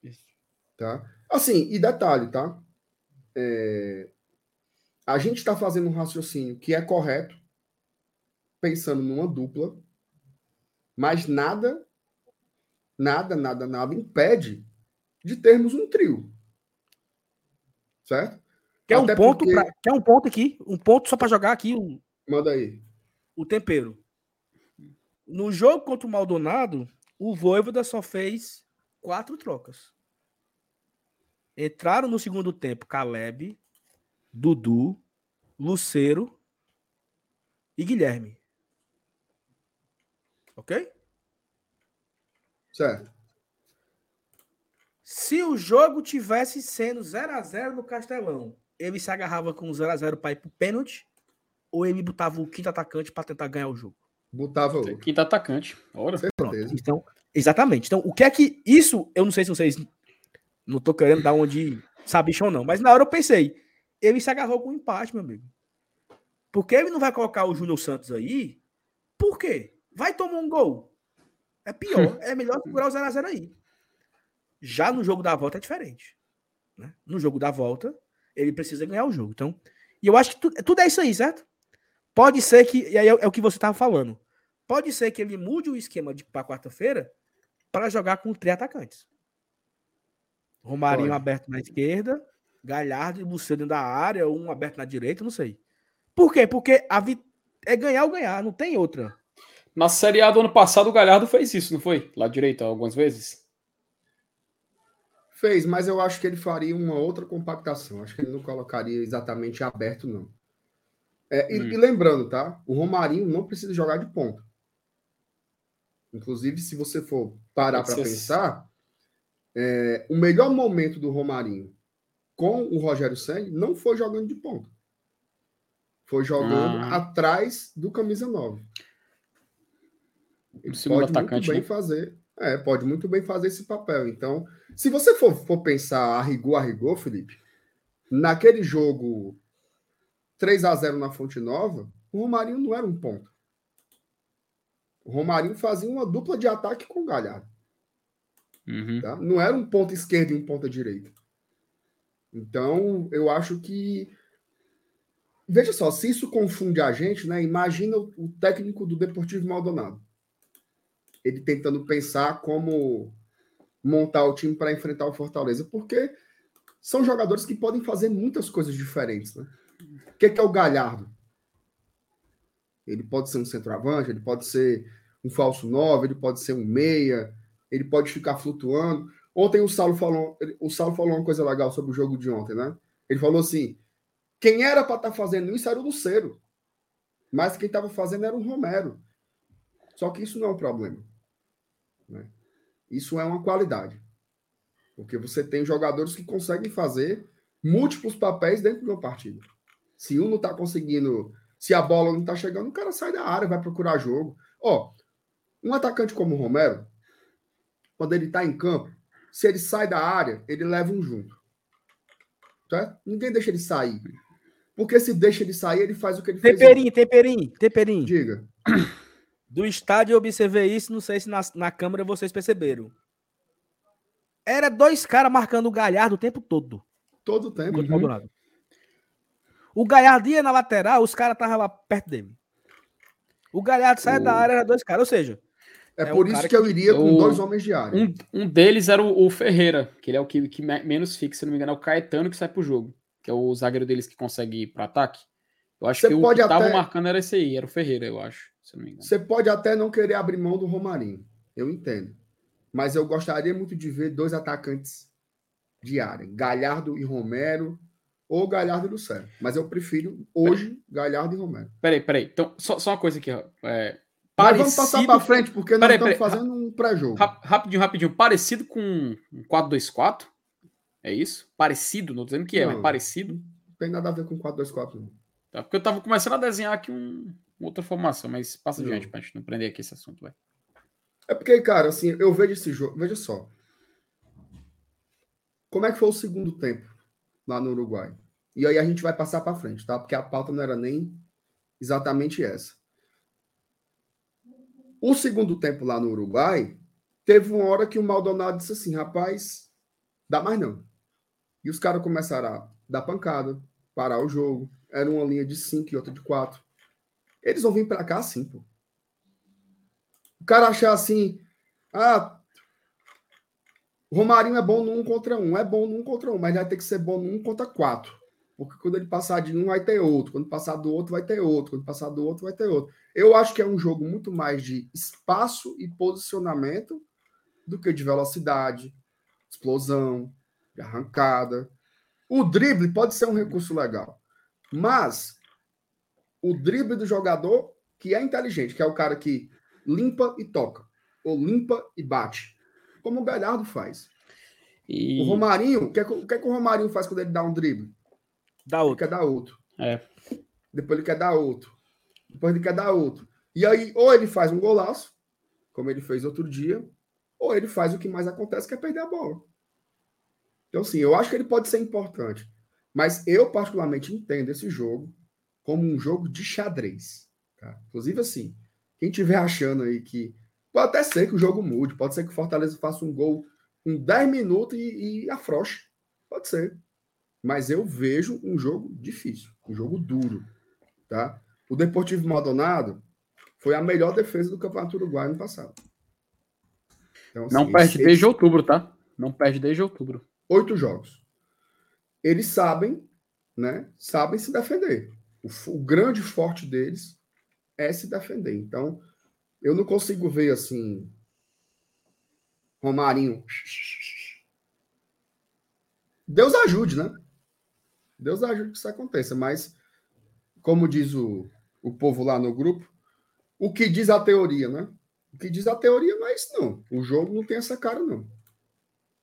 Speaker 2: é. Tá? Assim, e detalhe, tá? É, A gente está fazendo um raciocínio que é correto, pensando numa dupla, mas nada, nada, nada, nada impede de termos um trio. Certo?
Speaker 4: Quer um
Speaker 2: Até
Speaker 4: ponto
Speaker 2: porque-
Speaker 4: pra- quer um ponto aqui, um ponto só para jogar aqui o,
Speaker 2: Manda aí.
Speaker 4: o tempero. No jogo contra o Maldonado, o Voivoda só fez quatro trocas. Entraram no segundo tempo Caleb, Dudu, Luceiro e Guilherme. Ok?
Speaker 2: Certo.
Speaker 4: Se o jogo tivesse sendo 0 a 0 no Castelão, ele se agarrava com 0 a 0 para ir pro pênalti ou ele botava o quinto atacante para tentar ganhar o jogo?
Speaker 2: Botava outro.
Speaker 3: Quinto atacante. Ora.
Speaker 4: Pronto. Então, exatamente. Então, o que é que isso, eu não sei se vocês não tô querendo dar onde sabichão não, mas na hora eu pensei, ele se agarrou com um empate, meu amigo. Porque ele não vai colocar o Júnior Santos aí? Por quê? Vai tomar um gol. É pior, é melhor segurar o 0 a 0 aí. Já no jogo da volta é diferente. né? No jogo da volta, ele precisa ganhar o jogo. Então, e eu acho que tu- tudo é isso aí, certo? Pode ser que, e aí é, é o que você estava falando. Pode ser que ele mude o esquema de para quarta-feira para jogar com três atacantes. Romarinho
Speaker 2: Pode.
Speaker 4: aberto na esquerda, Galhardo e dentro da área, um aberto na direita, não sei. Por quê? Porque a vi- é ganhar ou ganhar, não tem outra.
Speaker 3: Na Série A do ano passado, o Galhardo fez isso, não foi? Lá direito, algumas vezes.
Speaker 2: Fez, mas eu acho que ele faria uma outra compactação. Acho que ele não colocaria exatamente aberto, não. É, e,
Speaker 3: Hum.
Speaker 2: e lembrando, tá? O Romarinho não precisa jogar de ponta. Inclusive, se você for parar para pensar, é, o melhor momento do Romarinho com o Rogério Senni não foi jogando de ponta. Foi jogando
Speaker 3: Ah.
Speaker 2: atrás do camisa 9. Ele pode
Speaker 3: atacante,
Speaker 2: muito bem
Speaker 3: né?
Speaker 2: fazer. É, pode muito bem fazer esse papel. Então, se você for, for pensar a rigor, a rigor, Felipe, naquele jogo 3 a 0 na Fonte Nova, o Romarinho não era um ponto. O Romarinho fazia uma dupla de ataque com o Galhardo.
Speaker 3: Uhum.
Speaker 2: Tá? Não era um ponta esquerda e um ponta direita. Então, eu acho que. Veja só, se isso confunde a gente, né? Imagina o técnico do Deportivo Maldonado. Ele tentando pensar como montar o time para enfrentar o Fortaleza, porque são jogadores que podem fazer muitas coisas diferentes. Né? O que, que é o Galhardo? Ele pode ser um centroavante, ele pode ser um falso 9, ele pode ser um meia, ele pode ficar flutuando. Ontem o Saulo falou, o Saulo falou uma coisa legal sobre o jogo de ontem, né? Ele falou assim: quem era para estar fazendo isso era o Lucero, mas quem estava fazendo era o Romero. Só que isso não é um problema. Né? Isso é uma qualidade. Porque você tem jogadores que conseguem fazer múltiplos papéis dentro de uma partida. Se um não está conseguindo, se a bola não está chegando, o cara sai da área, vai procurar jogo. Ó, um atacante como o Romero, quando ele está em campo, se ele sai da área, ele leva um junto. Certo? Ninguém deixa ele sair. Porque se deixa ele sair, ele faz o que ele fez.
Speaker 4: Temperinho, temperinho, temperinho.
Speaker 2: Diga.
Speaker 4: Do estádio eu observei isso, não sei se na, na câmera vocês perceberam. Era dois caras marcando o Galhardo o tempo todo.
Speaker 2: Todo o tempo.
Speaker 4: contra o Galhardo ia na lateral, os caras estavam lá perto dele. O Galhardo sai
Speaker 3: O-
Speaker 4: da área, era dois caras. Ou seja,
Speaker 2: É,
Speaker 4: É
Speaker 2: por
Speaker 4: um
Speaker 2: isso que eu
Speaker 4: que-
Speaker 2: iria com
Speaker 3: o-
Speaker 2: dois homens de área.
Speaker 3: Um, um deles era o, o Ferreira, que ele é o que, que me- menos fica, se não me engano, é o Caetano que sai pro jogo, que é o zagueiro deles que consegue ir pro ataque. Eu acho
Speaker 2: Você
Speaker 3: que o que tava
Speaker 2: até-
Speaker 3: marcando era esse aí, era o Ferreira, eu acho, se não me engano.
Speaker 2: Você pode até não querer abrir mão do Romarinho. Eu entendo. Mas eu gostaria muito de ver dois atacantes de área. Galhardo e Romero. Ou Galhardo e Lucero. Mas eu prefiro hoje Galhardo e Romero.
Speaker 3: Peraí, peraí. Então, só, só uma coisa aqui. É,
Speaker 2: Mas vamos passar
Speaker 3: parecido
Speaker 2: para frente, porque nós
Speaker 3: Peraí,
Speaker 2: estamos
Speaker 3: peraí.
Speaker 2: fazendo um pré-jogo.
Speaker 3: Rap- Rapidinho, rapidinho. Parecido com um 4-2-4? É isso? Parecido? Não dizendo que é,
Speaker 2: Não.
Speaker 3: mas parecido.
Speaker 2: Não tem nada a ver com 4-2-4, não.
Speaker 3: Tá? Porque eu tava começando a desenhar aqui um, outra formação, mas passa adiante pra gente não prender aqui esse assunto, vai.
Speaker 2: É porque, cara, assim, eu vejo esse jogo. Veja só. Como é que foi o segundo tempo lá no Uruguai? E aí a gente vai passar para frente, tá? Porque a pauta não era nem exatamente essa. O segundo tempo lá no Uruguai, teve uma hora que o Maldonado disse assim: rapaz, dá mais não. E os caras começaram a dar pancada, parar o jogo. Era uma linha de 5 e outra de 4. Eles vão vir para cá assim, pô. O cara achar assim, ah, Romarinho é bom no um contra um, é bom no um contra um, mas vai ter que ser bom no um contra quatro. Porque quando ele passar de um, vai ter outro. Quando passar do outro, vai ter outro. Quando passar do outro, vai ter outro. Eu acho que é um jogo muito mais de espaço e posicionamento do que de velocidade, explosão, de arrancada. O drible pode ser um recurso legal, mas o drible do jogador que é inteligente, que é o cara que limpa e toca, ou limpa e bate, como o Galhardo faz.
Speaker 3: E...
Speaker 2: O Romarinho, o que, é que, o que é que o Romarinho faz quando ele dá um drible?
Speaker 4: da
Speaker 2: Ele
Speaker 4: outra.
Speaker 2: quer dar outro.
Speaker 3: É.
Speaker 2: Depois ele quer dar outro. Depois ele quer dar outro. E aí, ou ele faz um golaço, como ele fez outro dia, ou ele faz o que mais acontece, que é perder a bola. Então, assim, eu acho que ele pode ser importante. Mas eu, particularmente, entendo esse jogo como um jogo de xadrez. tá? Inclusive, assim, quem estiver achando aí que. Pode até ser que o jogo mude, pode ser que o Fortaleza faça um gol em 10 minutos e, e afroche. Pode ser. Mas eu vejo um jogo difícil, um jogo duro. Tá? O Deportivo Maldonado foi a melhor defesa do Campeonato Uruguai no passado. Então,
Speaker 3: Não
Speaker 2: assim,
Speaker 3: perde
Speaker 2: eles-
Speaker 3: desde outubro, tá? Não perde desde outubro.
Speaker 2: oito jogos. Eles sabem, né? Sabem se defender. O, o grande forte deles é se defender. Então, eu não consigo ver assim Romarinho Deus ajude, né? Deus ajude que isso aconteça, mas como diz o, o povo lá no grupo, o que diz a teoria, né? O que diz a teoria não é isso, não. O jogo não tem essa cara, não.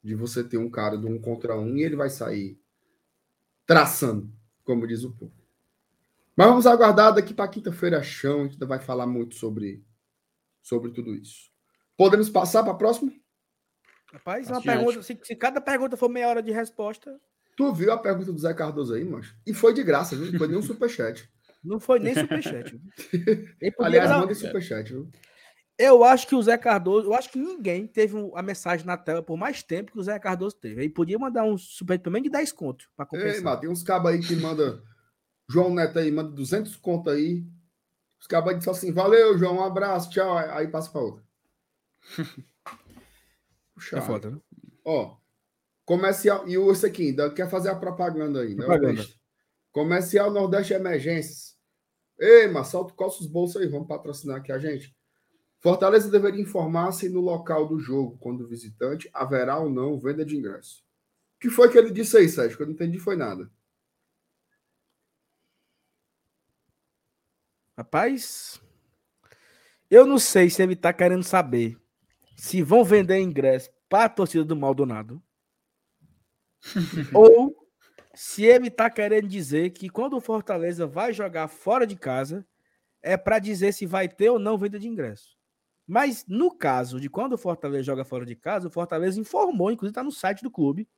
Speaker 2: De você ter um cara de um contra um e ele vai sair traçando, como diz o povo. Mas vamos aguardar daqui para quinta-feira chão, a gente ainda vai falar muito sobre, sobre tudo isso. Podemos passar para a próxima?
Speaker 4: Rapaz, uma pergunta, se, se, cada pergunta for meia hora de resposta.
Speaker 2: Tu viu a pergunta do Zé Cardoso aí, mas E foi de graça, viu? Não foi nem um superchat.
Speaker 4: Não foi nem superchat.
Speaker 2: Aliás, manda superchat, viu?
Speaker 4: Eu acho que o Zé Cardoso, eu acho que ninguém teve a mensagem na tela por mais tempo que o Zé Cardoso teve. Ele podia mandar um super pelo menos de 10 contos para compensar. Ei,
Speaker 2: mano, tem uns cabos aí que manda João Neto aí, manda 200 contos aí. Os cabos aí dizem assim: valeu, João, um abraço, tchau. Aí passa para outra.
Speaker 4: Puxa, é foda, né?
Speaker 2: Ó, comercial. E esse aqui, ainda quer fazer a propaganda aí, né? Propaganda. Comercial Nordeste Emergências. Ei, mas solta os bolsos aí, vamos patrocinar aqui a gente. Fortaleza deveria informar se no local do jogo, quando visitante, haverá ou não venda de ingresso. O que foi que ele disse aí, Sérgio? Que eu não entendi foi nada.
Speaker 4: Rapaz, eu não sei se ele está querendo saber se vão vender ingresso para a torcida do Maldonado ou se ele está querendo dizer que quando o Fortaleza vai jogar fora de casa é para dizer se vai ter ou não venda de ingresso. Mas no caso de quando o Fortaleza joga fora de casa, o Fortaleza informou, inclusive está no site do clube,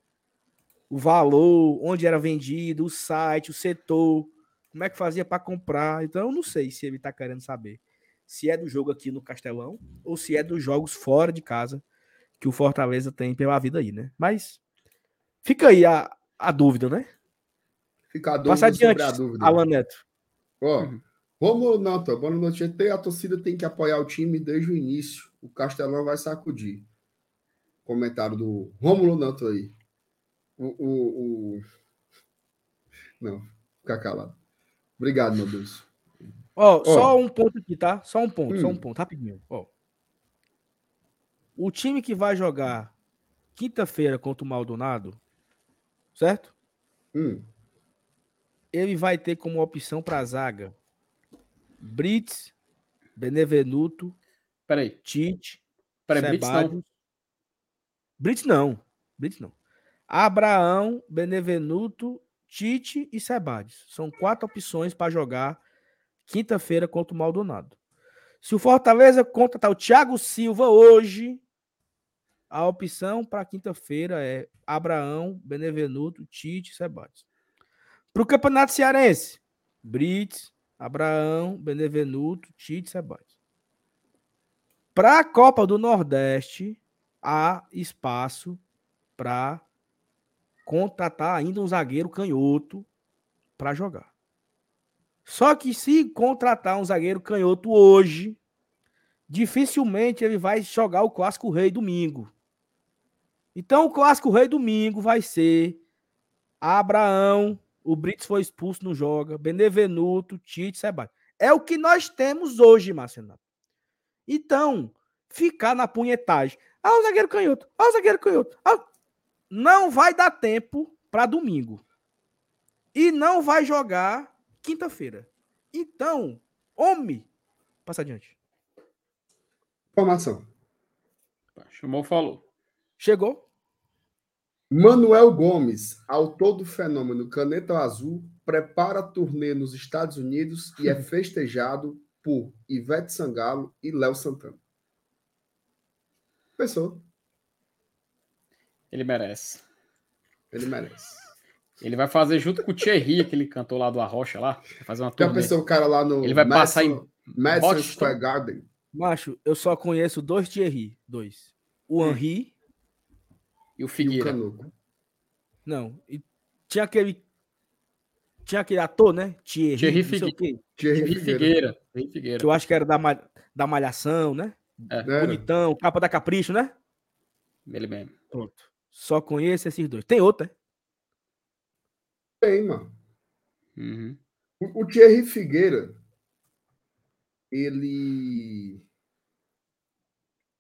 Speaker 4: o valor, onde era vendido, o site, o setor, como é que fazia para comprar. Então eu não sei se ele está querendo saber se é do jogo aqui no Castelão ou se é dos jogos fora de casa que o Fortaleza tem pela vida aí, né? Mas fica aí a, a dúvida, né?
Speaker 2: Fica a dúvida Passa adiante, a dúvida.
Speaker 4: Alan Neto.
Speaker 2: Ó, uhum. Romulo Nota, boa noite. A torcida tem que apoiar o time desde o início. O Castelão vai sacudir. Comentário do Romulo Nota aí. O, o, o... Não, fica calado. Obrigado, meu Deus.
Speaker 4: Ó, oh, oh. só um ponto aqui, tá? Só um ponto, hum. só um ponto, rapidinho. Ó. O time que vai jogar quinta-feira contra o Maldonado, certo?
Speaker 2: Hum.
Speaker 4: Ele vai ter como opção para zaga Brits, Benevenuto,
Speaker 3: Peraí.
Speaker 4: Tite,
Speaker 3: Peraí, Brits não.
Speaker 4: Brits não. Brits não. Abraão, Benevenuto, Tite e Sebades. São quatro opções para jogar quinta-feira contra o Maldonado. Se o Fortaleza contratar o Thiago Silva hoje, a opção para quinta-feira é Abraão, Benevenuto, Tite e Sebades. Para o Campeonato Cearense, Brits, Abraão, Benevenuto, Tite Sebades. Para a Copa do Nordeste, há espaço para contratar ainda um zagueiro canhoto para jogar. Só que se contratar um zagueiro canhoto hoje, dificilmente ele vai jogar o Clássico Rei domingo. Então o Clássico Rei domingo vai ser Abraão, o Brits foi expulso, não joga. Benevenuto, Tite, Sebastião. É o que nós temos hoje, Marcelo. Então, ficar na punhetagem. Ah, o zagueiro canhoto. Ah, o zagueiro canhoto. Ah, não vai dar tempo para domingo. E não vai jogar quinta-feira. Então, homem, passa adiante.
Speaker 2: Informação.
Speaker 3: Chamou, falou.
Speaker 4: Chegou?
Speaker 2: Manuel Gomes, autor do fenômeno Caneta Azul, prepara turnê nos Estados Unidos e é festejado por Ivete Sangalo e Léo Santana. Pensou?
Speaker 3: Ele merece.
Speaker 2: Ele merece.
Speaker 3: Ele vai fazer junto com o Thierry, aquele cantor lá do Arrocha lá. Vai fazer uma turnê.
Speaker 2: Já pensou o cara lá no.
Speaker 3: Ele vai Madison, passar em.
Speaker 2: Madison Square Garden.
Speaker 4: Macho, eu só conheço dois Thierry. Dois. O hum. Henri
Speaker 3: e o Figueira.
Speaker 2: E o
Speaker 4: não. E tinha aquele. Tinha aquele ator, né?
Speaker 3: Thierry, Thierry, Figue... Thierry, Thierry Figueira. Thierry
Speaker 4: Figueira. Que eu acho que era da, da Malhação, né? É. Bonitão, capa da Capricho, né?
Speaker 3: Ele mesmo.
Speaker 4: Pronto. Só conheço esses dois. Tem outro, é?
Speaker 2: Tem, mano.
Speaker 3: Uhum.
Speaker 2: O, o Thierry Figueira, ele.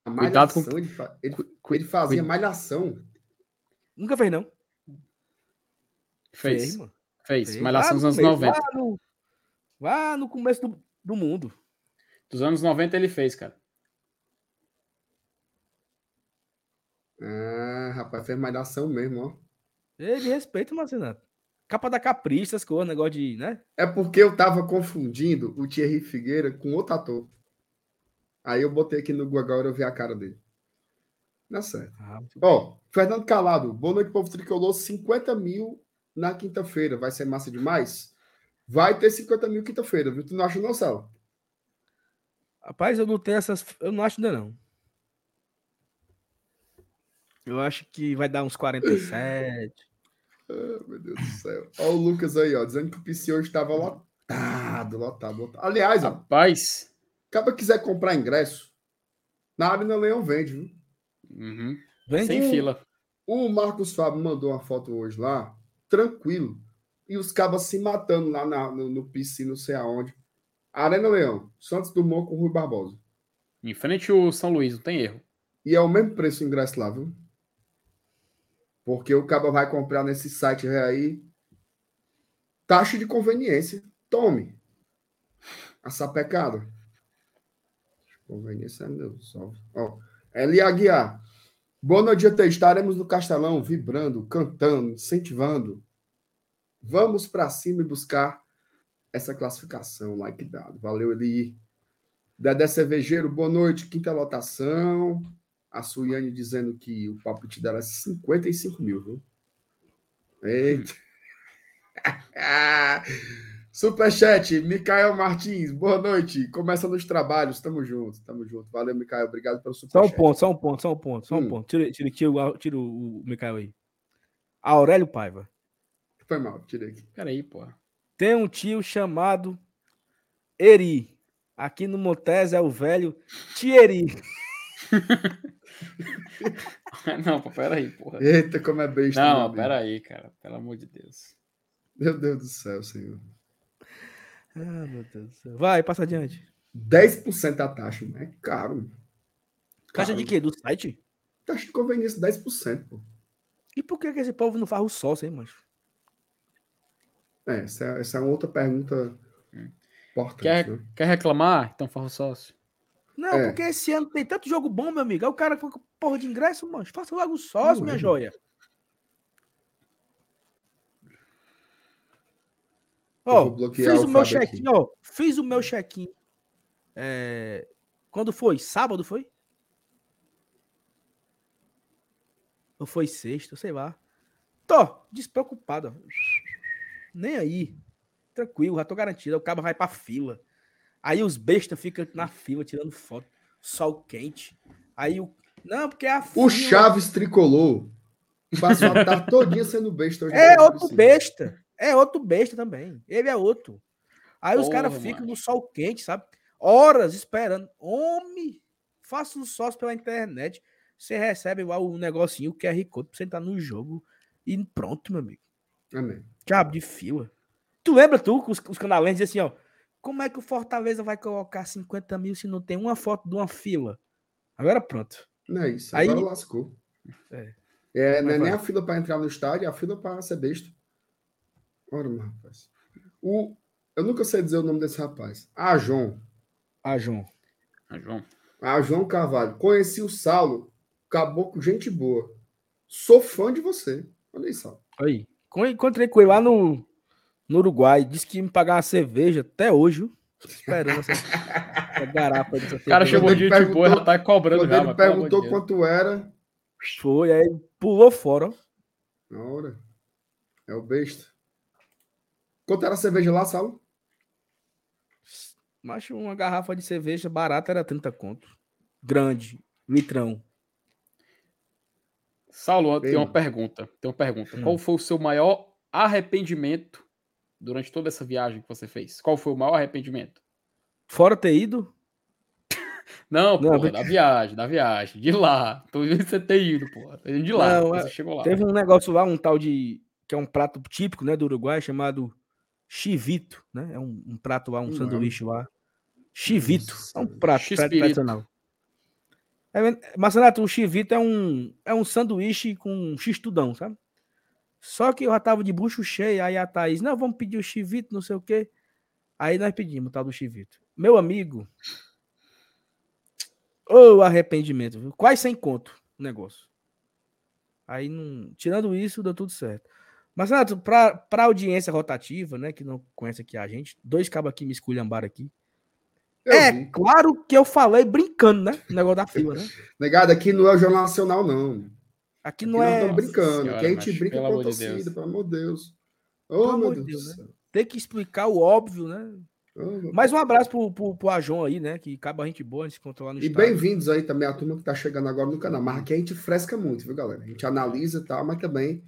Speaker 2: A malhação, com... ele, ele, ele fazia malhação.
Speaker 4: Nunca fez, não.
Speaker 3: Fez.
Speaker 4: mano.
Speaker 3: Fez.
Speaker 4: Fez.
Speaker 3: Malhação dos
Speaker 4: no
Speaker 3: anos
Speaker 4: começo,
Speaker 3: 90.
Speaker 4: Lá no, lá no começo do, do mundo.
Speaker 3: Dos anos 90 ele fez, cara.
Speaker 2: Ah, rapaz, fez malhação mesmo, ó.
Speaker 4: Ele respeita, Marcenato. Capa da Capricha, essas coisas, negócio de, né?
Speaker 2: É porque eu tava confundindo o Thierry Figueira com outro ator. Aí eu botei aqui no Google agora eu vi a cara dele. Dá certo.
Speaker 4: Ah,
Speaker 2: Ó, Fernando Calado, boa noite, povo tricolor. 50 mil na quinta-feira. Vai ser massa demais? Vai ter 50 mil quinta-feira, viu? Tu não acha, não, Sal?
Speaker 4: Rapaz, eu não tenho essas. Eu não acho ainda não. Eu acho que vai dar uns 47.
Speaker 2: Ah, meu Deus do céu. Ó, o Lucas aí, ó, dizendo que o PC hoje estava lotado, lotado, lotado. Aliás, ó,
Speaker 3: Rapaz.
Speaker 2: acaba quiser comprar ingresso, na Arena Leão vende, viu?
Speaker 3: Uhum.
Speaker 4: Vende
Speaker 3: Sem fila.
Speaker 2: O Marcos Fábio mandou uma foto hoje lá, tranquilo. E os cabas se matando lá na- no, no PC, não sei aonde. Arena Leão, Santos Dumont com Rui Barbosa.
Speaker 3: Em frente ao São Luís, não tem erro.
Speaker 2: E é o mesmo preço o ingresso lá, viu? Porque o caba vai comprar nesse site aí. Taxa de conveniência. Tome. A sapecada. Conveniência meu. Só. Ó, Eli Aguiar. Boa noite, GT. Estaremos no Castelão, vibrando, cantando, incentivando. Vamos para cima e buscar essa classificação. Like dado. Valeu, Eli. Dedé Cervejeiro, boa noite. Quinta lotação. A Suiane dizendo que o palpite dela é 55 mil, viu? Eita. Superchat, Micael Martins, boa noite. Começa nos trabalhos, tamo junto, tamo junto. Valeu, Micael, obrigado pelo
Speaker 4: Só um
Speaker 2: superchat.
Speaker 4: ponto, só um ponto, só um ponto, só um
Speaker 2: Hum.
Speaker 4: ponto. Tira, tira, tira, o- tira o, o Mikael aí. Aurélio Paiva.
Speaker 2: Foi mal, tirei aqui.
Speaker 3: Peraí, porra.
Speaker 4: Tem um tio chamado Eri. Aqui no Montes é o velho Thierry.
Speaker 3: Não, pô, peraí, porra.
Speaker 2: Eita, como é besta.
Speaker 3: Não, peraí, cara. Pelo amor de Deus.
Speaker 2: Meu Deus do céu, senhor.
Speaker 4: Ah, meu Deus do céu. Vai, passa adiante.
Speaker 2: 10% a taxa, né? É caro.
Speaker 4: Caixa de quê? Do site?
Speaker 2: Taxa de conveniência, 10%, pô.
Speaker 4: E por que, que esse povo não faz o sócio, hein, mancho?
Speaker 2: É, essa é, essa é uma outra pergunta importante,
Speaker 3: Quer,
Speaker 2: né?
Speaker 3: quer reclamar? Então farra o sócio.
Speaker 4: Não,
Speaker 2: É.
Speaker 4: porque esse ano tem tanto jogo bom, meu amigo. Aí o cara com porra de ingresso, mancho. Faça logo o sócio, minha
Speaker 2: é.
Speaker 4: joia. Ó, fiz
Speaker 2: o
Speaker 4: o meu check-in, ó. Fiz o meu check-in. É, Quando foi? Sábado foi? Ou foi sexta? Sei lá. Tô despreocupado. ó. Nem aí. Tranquilo, já tô garantido. O cara vai pra fila. Aí os bestas ficam na fila tirando foto. Sol quente. Aí o. Não, porque é a
Speaker 2: O
Speaker 4: fila-
Speaker 2: Chaves tricolor passou a tarde todinha sendo besta hoje.
Speaker 4: É outro
Speaker 2: Brasil.
Speaker 4: besta. É outro besta também. Ele é outro. Aí os
Speaker 3: Porra,
Speaker 4: caras ficam no sol quente, sabe? Horas esperando. Homem, faça um sócio pela internet. Você recebe lá o negocinho, o QR Code pra você entrar no jogo. E pronto, meu amigo.
Speaker 2: Amém.
Speaker 4: Cabo de fila. Tu lembra tu que os, os canalenses assim, ó. Como é que o Fortaleza vai colocar 50 mil se não tem uma foto de uma fila? Agora pronto.
Speaker 2: Não é isso.
Speaker 4: Aí-
Speaker 2: Agora lascou.
Speaker 4: É.
Speaker 2: É, não é nem a fila para entrar no estádio, é a fila para ser besta. Ora, meu rapaz. O, eu nunca sei dizer o nome desse rapaz. Ajon.
Speaker 4: Ah, João.
Speaker 3: Ah, João.
Speaker 2: Ajon Carvalho. Conheci o Saulo. Caboclo, gente boa. Sou fã de você. Olha aí, Saulo.
Speaker 4: Aí. Co- Encontrei com ele lá no, no Uruguai. Disse que ia me pagar uma cerveja até hoje. viu? Esperando essa, essa garapa dessa
Speaker 3: O cara
Speaker 2: ele
Speaker 3: de boa, já tá cobrando
Speaker 2: Quando
Speaker 3: já,
Speaker 2: ele
Speaker 3: de
Speaker 2: perguntou quanto era,
Speaker 4: Foi, aí pulou fora.
Speaker 2: na hora. É o besta. Quanto era a cerveja lá, Saulo?
Speaker 4: Mas uma garrafa de cerveja barata era 30 conto. Grande, litrão.
Speaker 3: Saulo, tem uma pergunta. Tem uma pergunta.
Speaker 4: Hum.
Speaker 3: Qual foi o seu maior arrependimento durante toda essa viagem que você fez? Qual foi o maior arrependimento?
Speaker 4: Fora ter ido,
Speaker 3: Não,
Speaker 4: Não,
Speaker 3: porra, da viagem, da viagem. De lá. Tô vendo você ter ido, porra. Tô indo de lá.
Speaker 4: Não,
Speaker 3: você
Speaker 4: é-
Speaker 3: chegou lá.
Speaker 4: teve um negócio lá, um tal de. que é um prato típico né, do Uruguai, chamado chivito. Né? É um, um prato lá, um
Speaker 2: Não.
Speaker 4: sanduíche lá. Chivito. É um
Speaker 2: Nossa,
Speaker 4: prato
Speaker 3: X-pirito.
Speaker 4: tradicional. É, Marcenato, o chivito é um, é um sanduíche com x-tudão, sabe? Só que eu já tava de bucho cheio, aí a Thaís, não, vamos pedir o chivito, não sei o quê. Aí nós pedimos o tal do chivito. Meu amigo, ô oh, arrependimento, viu? Quase sem conto o negócio. Aí, não... tirando isso, deu tudo certo. Mas, Renato, para a audiência rotativa, né, que não conhece aqui a gente, dois cabos aqui me esculhambaram aqui. Eu é vi. claro que eu falei brincando, né? O negócio da fila, né?
Speaker 2: Negado, aqui não é o Jornal Nacional, não.
Speaker 4: Aqui não aqui é.
Speaker 2: Não brincando. Senhora, aqui a gente brinca com a torcida, de pelo amor de Deus.
Speaker 4: Oh, pelo meu Deus. Deus né? Tem que explicar o óbvio, né? Oh, Mais um abraço pro, pro, pro Ajon aí, né? Que acaba a gente boa, a gente se controlar no
Speaker 2: E bem-vindos aí também a turma que tá chegando agora no canal. Mas aqui a gente fresca muito, viu, galera? A gente analisa e tal, mas também